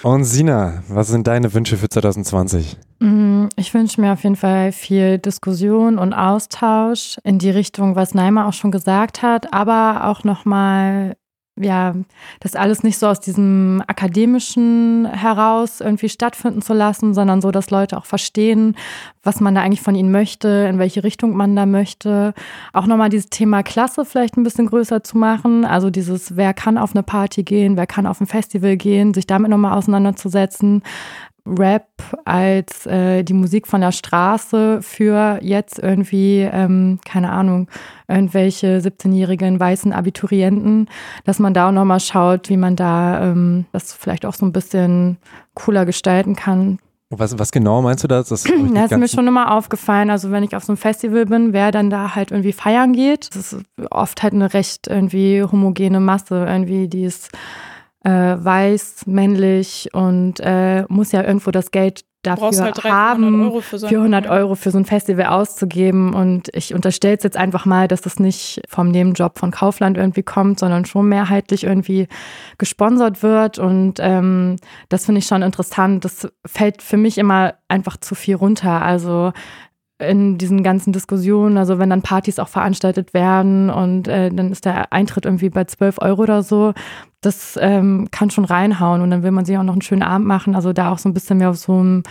Und Sina, was sind deine Wünsche für 2020? Mm, ich wünsche mir auf jeden Fall viel Diskussion und Austausch in die Richtung, was Naima auch schon gesagt hat, aber auch nochmal ja, das alles nicht so aus diesem akademischen heraus irgendwie stattfinden zu lassen, sondern so, dass Leute auch verstehen, was man da eigentlich von ihnen möchte, in welche Richtung man da möchte. Auch nochmal dieses Thema Klasse vielleicht ein bisschen größer zu machen. Also dieses, wer kann auf eine Party gehen, wer kann auf ein Festival gehen, sich damit nochmal auseinanderzusetzen. Rap als äh, die Musik von der Straße für jetzt irgendwie, ähm, keine Ahnung, irgendwelche 17-jährigen weißen Abiturienten, dass man da auch nochmal schaut, wie man da ähm, das vielleicht auch so ein bisschen cooler gestalten kann. Was, was genau meinst du da? Das, das ist mir schon immer aufgefallen. Also wenn ich auf so einem Festival bin, wer dann da halt irgendwie feiern geht, das ist oft halt eine recht irgendwie homogene Masse, irgendwie die ist äh, weiß, männlich und äh, muss ja irgendwo das Geld dafür halt haben, Euro für so 400 Euro für so ein Festival auszugeben. Und ich unterstelle es jetzt einfach mal, dass das nicht vom Nebenjob von Kaufland irgendwie kommt, sondern schon mehrheitlich irgendwie gesponsert wird. Und ähm, das finde ich schon interessant. Das fällt für mich immer einfach zu viel runter. Also in diesen ganzen Diskussionen, also wenn dann Partys auch veranstaltet werden und äh, dann ist der Eintritt irgendwie bei 12 Euro oder so, das ähm, kann schon reinhauen und dann will man sich auch noch einen schönen Abend machen, also da auch so ein bisschen mehr auf so einem,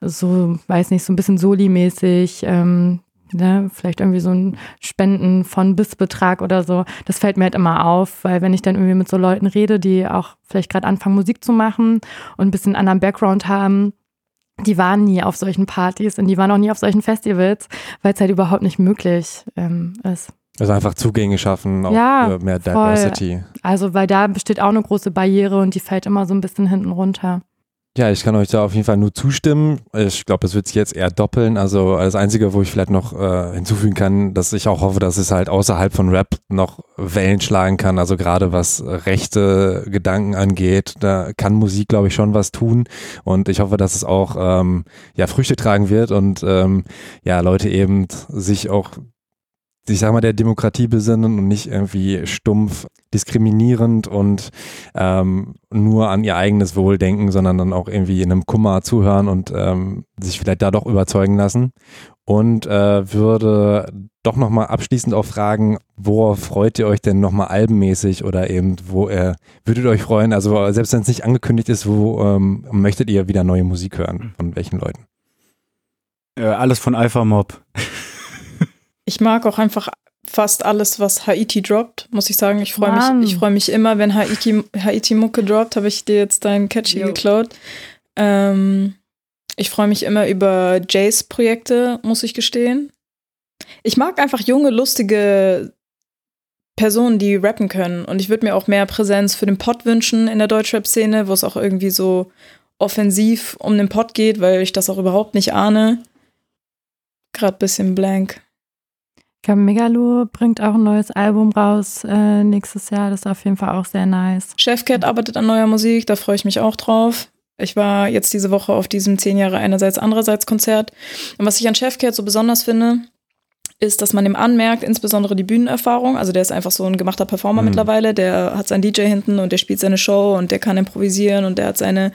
so, weiß nicht, so ein bisschen Soli-mäßig, ähm, ne, vielleicht irgendwie so ein Spenden von bis Betrag oder so, das fällt mir halt immer auf, weil wenn ich dann irgendwie mit so Leuten rede, die auch vielleicht gerade anfangen Musik zu machen und ein bisschen anderen Background haben, die waren nie auf solchen Partys und die waren auch nie auf solchen Festivals, weil es halt überhaupt nicht möglich ähm, ist. Also einfach Zugänge schaffen, auch ja, mehr Diversity. Voll. Also weil da besteht auch eine große Barriere und die fällt immer so ein bisschen hinten runter. Ja, ich kann euch da auf jeden Fall nur zustimmen. Ich glaube, das wird sich jetzt eher doppeln. Also das Einzige, wo ich vielleicht noch äh, hinzufügen kann, dass ich auch hoffe, dass es halt außerhalb von Rap noch Wellen schlagen kann. Also gerade was rechte Gedanken angeht, da kann Musik, glaube ich, schon was tun. Und ich hoffe, dass es auch ähm, ja Früchte tragen wird und ähm, ja Leute eben sich auch ich sag mal, der Demokratie besinnen und nicht irgendwie stumpf diskriminierend und ähm, nur an ihr eigenes Wohl denken, sondern dann auch irgendwie in einem Kummer zuhören und ähm, sich vielleicht da doch überzeugen lassen. Und äh, würde doch nochmal abschließend auch fragen, worauf freut ihr euch denn nochmal albenmäßig oder eben, wo ihr, würdet ihr euch freuen, also selbst wenn es nicht angekündigt ist, wo ähm, möchtet ihr wieder neue Musik hören? Von welchen Leuten? Äh, alles von Alpha Mob. Ich mag auch einfach fast alles, was Haiti droppt, muss ich sagen. Ich freue mich, ich freue mich immer, wenn Haiti, Haiti Mucke droppt, habe ich dir jetzt deinen Catchy jo. geklaut. Ähm, ich freue mich immer über Jays Projekte, muss ich gestehen. Ich mag einfach junge, lustige Personen, die rappen können. Und ich würde mir auch mehr Präsenz für den Pod wünschen in der Deutschrap-Szene, wo es auch irgendwie so offensiv um den Pod geht, weil ich das auch überhaupt nicht ahne. Gerade bisschen blank. Glaube, Megalo bringt auch ein neues Album raus äh, nächstes Jahr. Das ist auf jeden Fall auch sehr nice. Chefcat arbeitet an neuer Musik, da freue ich mich auch drauf. Ich war jetzt diese Woche auf diesem 10 Jahre einerseits, andererseits Konzert. Und was ich an Chefcat so besonders finde, ist, dass man ihm anmerkt, insbesondere die Bühnenerfahrung. Also der ist einfach so ein gemachter Performer mhm. mittlerweile. Der hat seinen DJ hinten und der spielt seine Show und der kann improvisieren und der hat seine,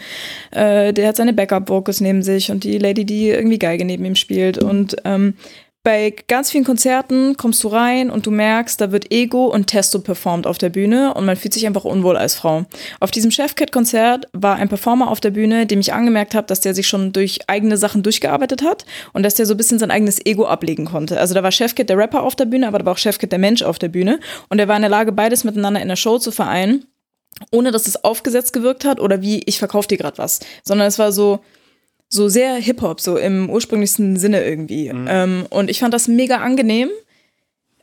äh, der hat seine Backup-Vocals neben sich und die Lady, die irgendwie Geige neben ihm spielt. Und ähm, bei ganz vielen Konzerten kommst du rein und du merkst, da wird Ego und Testo performt auf der Bühne und man fühlt sich einfach unwohl als Frau. Auf diesem Chefcat-Konzert war ein Performer auf der Bühne, dem ich angemerkt habe, dass der sich schon durch eigene Sachen durchgearbeitet hat und dass der so ein bisschen sein eigenes Ego ablegen konnte. Also da war Chefcat der Rapper auf der Bühne, aber da war auch Chefcat der Mensch auf der Bühne und er war in der Lage, beides miteinander in der Show zu vereinen, ohne dass es aufgesetzt gewirkt hat oder wie ich verkaufe dir gerade was, sondern es war so, so sehr Hip-Hop, so im ursprünglichsten Sinne irgendwie. Mhm. Ähm, und ich fand das mega angenehm,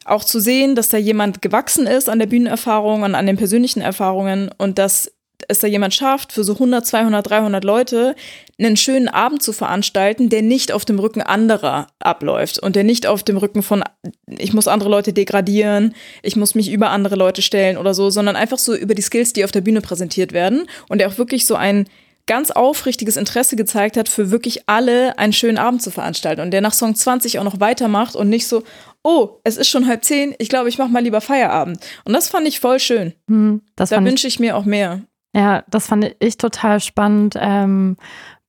auch zu sehen, dass da jemand gewachsen ist an der Bühnenerfahrung und an den persönlichen Erfahrungen und dass es da jemand schafft, für so 100, 200, 300 Leute einen schönen Abend zu veranstalten, der nicht auf dem Rücken anderer abläuft und der nicht auf dem Rücken von, ich muss andere Leute degradieren, ich muss mich über andere Leute stellen oder so, sondern einfach so über die Skills, die auf der Bühne präsentiert werden und der auch wirklich so ein ganz aufrichtiges Interesse gezeigt hat, für wirklich alle einen schönen Abend zu veranstalten und der nach Song 20 auch noch weitermacht und nicht so, oh, es ist schon halb zehn, ich glaube, ich mache mal lieber Feierabend. Und das fand ich voll schön. Hm, da wünsche ich mir auch mehr. Ja, das fand ich total spannend. Ähm,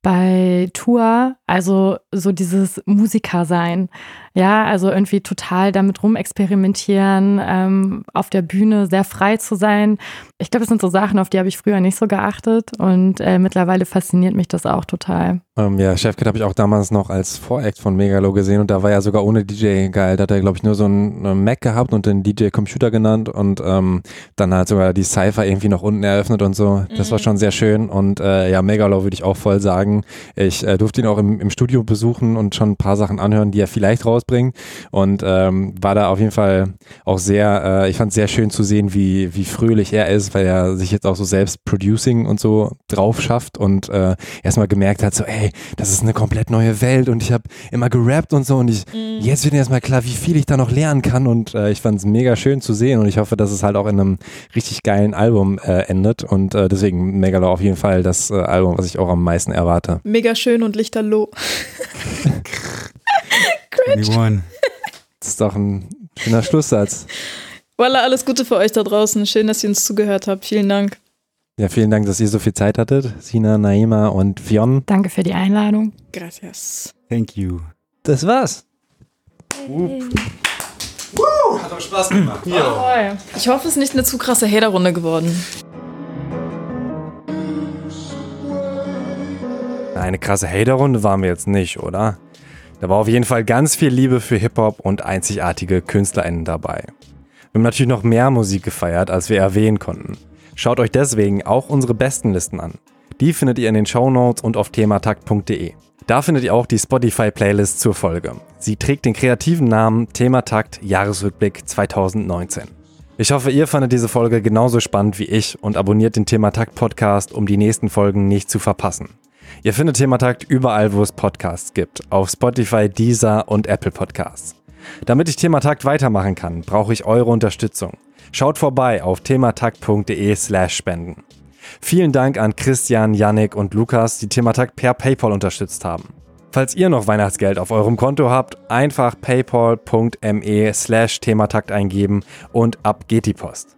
bei Tour, also so dieses Musiker sein. Ja, also irgendwie total damit rumexperimentieren, ähm, auf der Bühne sehr frei zu sein. Ich glaube, das sind so Sachen, auf die habe ich früher nicht so geachtet und äh, mittlerweile fasziniert mich das auch total. Ähm, ja, Chefkit habe ich auch damals noch als Voract von Megalo gesehen und da war ja sogar ohne DJ geil. Da hat er, glaube ich, nur so einen Mac gehabt und den DJ-Computer genannt und ähm, dann halt sogar die Cypher irgendwie noch unten eröffnet und so. Das mhm. war schon sehr schön und äh, ja, Megalo würde ich auch voll sagen. Ich äh, durfte ihn auch im, im Studio besuchen und schon ein paar Sachen anhören, die er vielleicht rausbringt und ähm, war da auf jeden Fall auch sehr, äh, ich fand es sehr schön zu sehen, wie, wie fröhlich er ist, weil er sich jetzt auch so selbst Producing und so drauf schafft und äh, erstmal gemerkt hat, so ey, das ist eine komplett neue Welt und ich habe immer gerappt und so und ich, mhm. jetzt wird mir erstmal klar, wie viel ich da noch lernen kann und äh, ich fand es mega schön zu sehen und ich hoffe, dass es halt auch in einem richtig geilen Album äh, endet und äh, deswegen Megalo auf jeden Fall das äh, Album, was ich auch am meisten erwarte. Mega schön und lichterloh. Cringe. Das ist doch ein schöner Schlusssatz. Voila, alles Gute für euch da draußen. Schön, dass ihr uns zugehört habt. Vielen Dank. Ja, vielen Dank, dass ihr so viel Zeit hattet. Sina, Naima und Fionn. Danke für die Einladung. Gracias. Thank you. Das war's. Hey. Woo, hat auch Spaß gemacht. Ja. Ich hoffe, es ist nicht eine zu krasse Hater-Runde geworden. Eine krasse Hater-Runde waren wir jetzt nicht, oder? Da war auf jeden Fall ganz viel Liebe für Hip-Hop und einzigartige KünstlerInnen dabei. Wir haben natürlich noch mehr Musik gefeiert, als wir erwähnen konnten. Schaut euch deswegen auch unsere besten Listen an. Die findet ihr in den Show Notes und auf thematakt.de. Da findet ihr auch die Spotify-Playlist zur Folge. Sie trägt den kreativen Namen Thematakt Jahresrückblick 2019. Ich hoffe, ihr fandet diese Folge genauso spannend wie ich und abonniert den Thematakt Podcast, um die nächsten Folgen nicht zu verpassen. Ihr findet Thematakt überall, wo es Podcasts gibt, auf Spotify, Deezer und Apple Podcasts. Damit ich Thematakt weitermachen kann, brauche ich eure Unterstützung. Schaut vorbei auf thematakt.de slash spenden. Vielen Dank an Christian, Yannick und Lukas, die Thematakt per PayPal unterstützt haben. Falls ihr noch Weihnachtsgeld auf eurem Konto habt, einfach paypal.me slash Thematakt eingeben und ab geht die Post.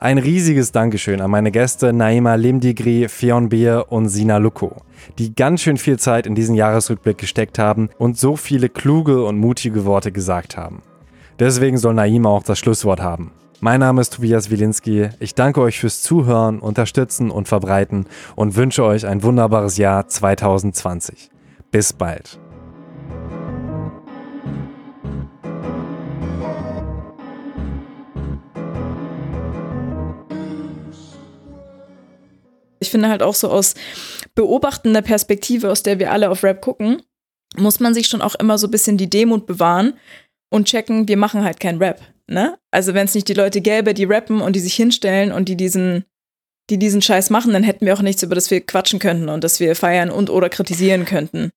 Ein riesiges Dankeschön an meine Gäste Naima Limdigri, Fionn Beer und Sina Luko, die ganz schön viel Zeit in diesen Jahresrückblick gesteckt haben und so viele kluge und mutige Worte gesagt haben. Deswegen soll Naima auch das Schlusswort haben. Mein Name ist Tobias Wilinski. Ich danke euch fürs Zuhören, Unterstützen und Verbreiten und wünsche euch ein wunderbares Jahr 2020. Bis bald. Ich finde halt auch so aus beobachtender Perspektive, aus der wir alle auf Rap gucken, muss man sich schon auch immer so ein bisschen die Demut bewahren und checken, wir machen halt kein Rap. Ne? Also wenn es nicht die Leute gäbe, die rappen und die sich hinstellen und die diesen, die diesen Scheiß machen, dann hätten wir auch nichts, über das wir quatschen könnten und das wir feiern und oder kritisieren könnten.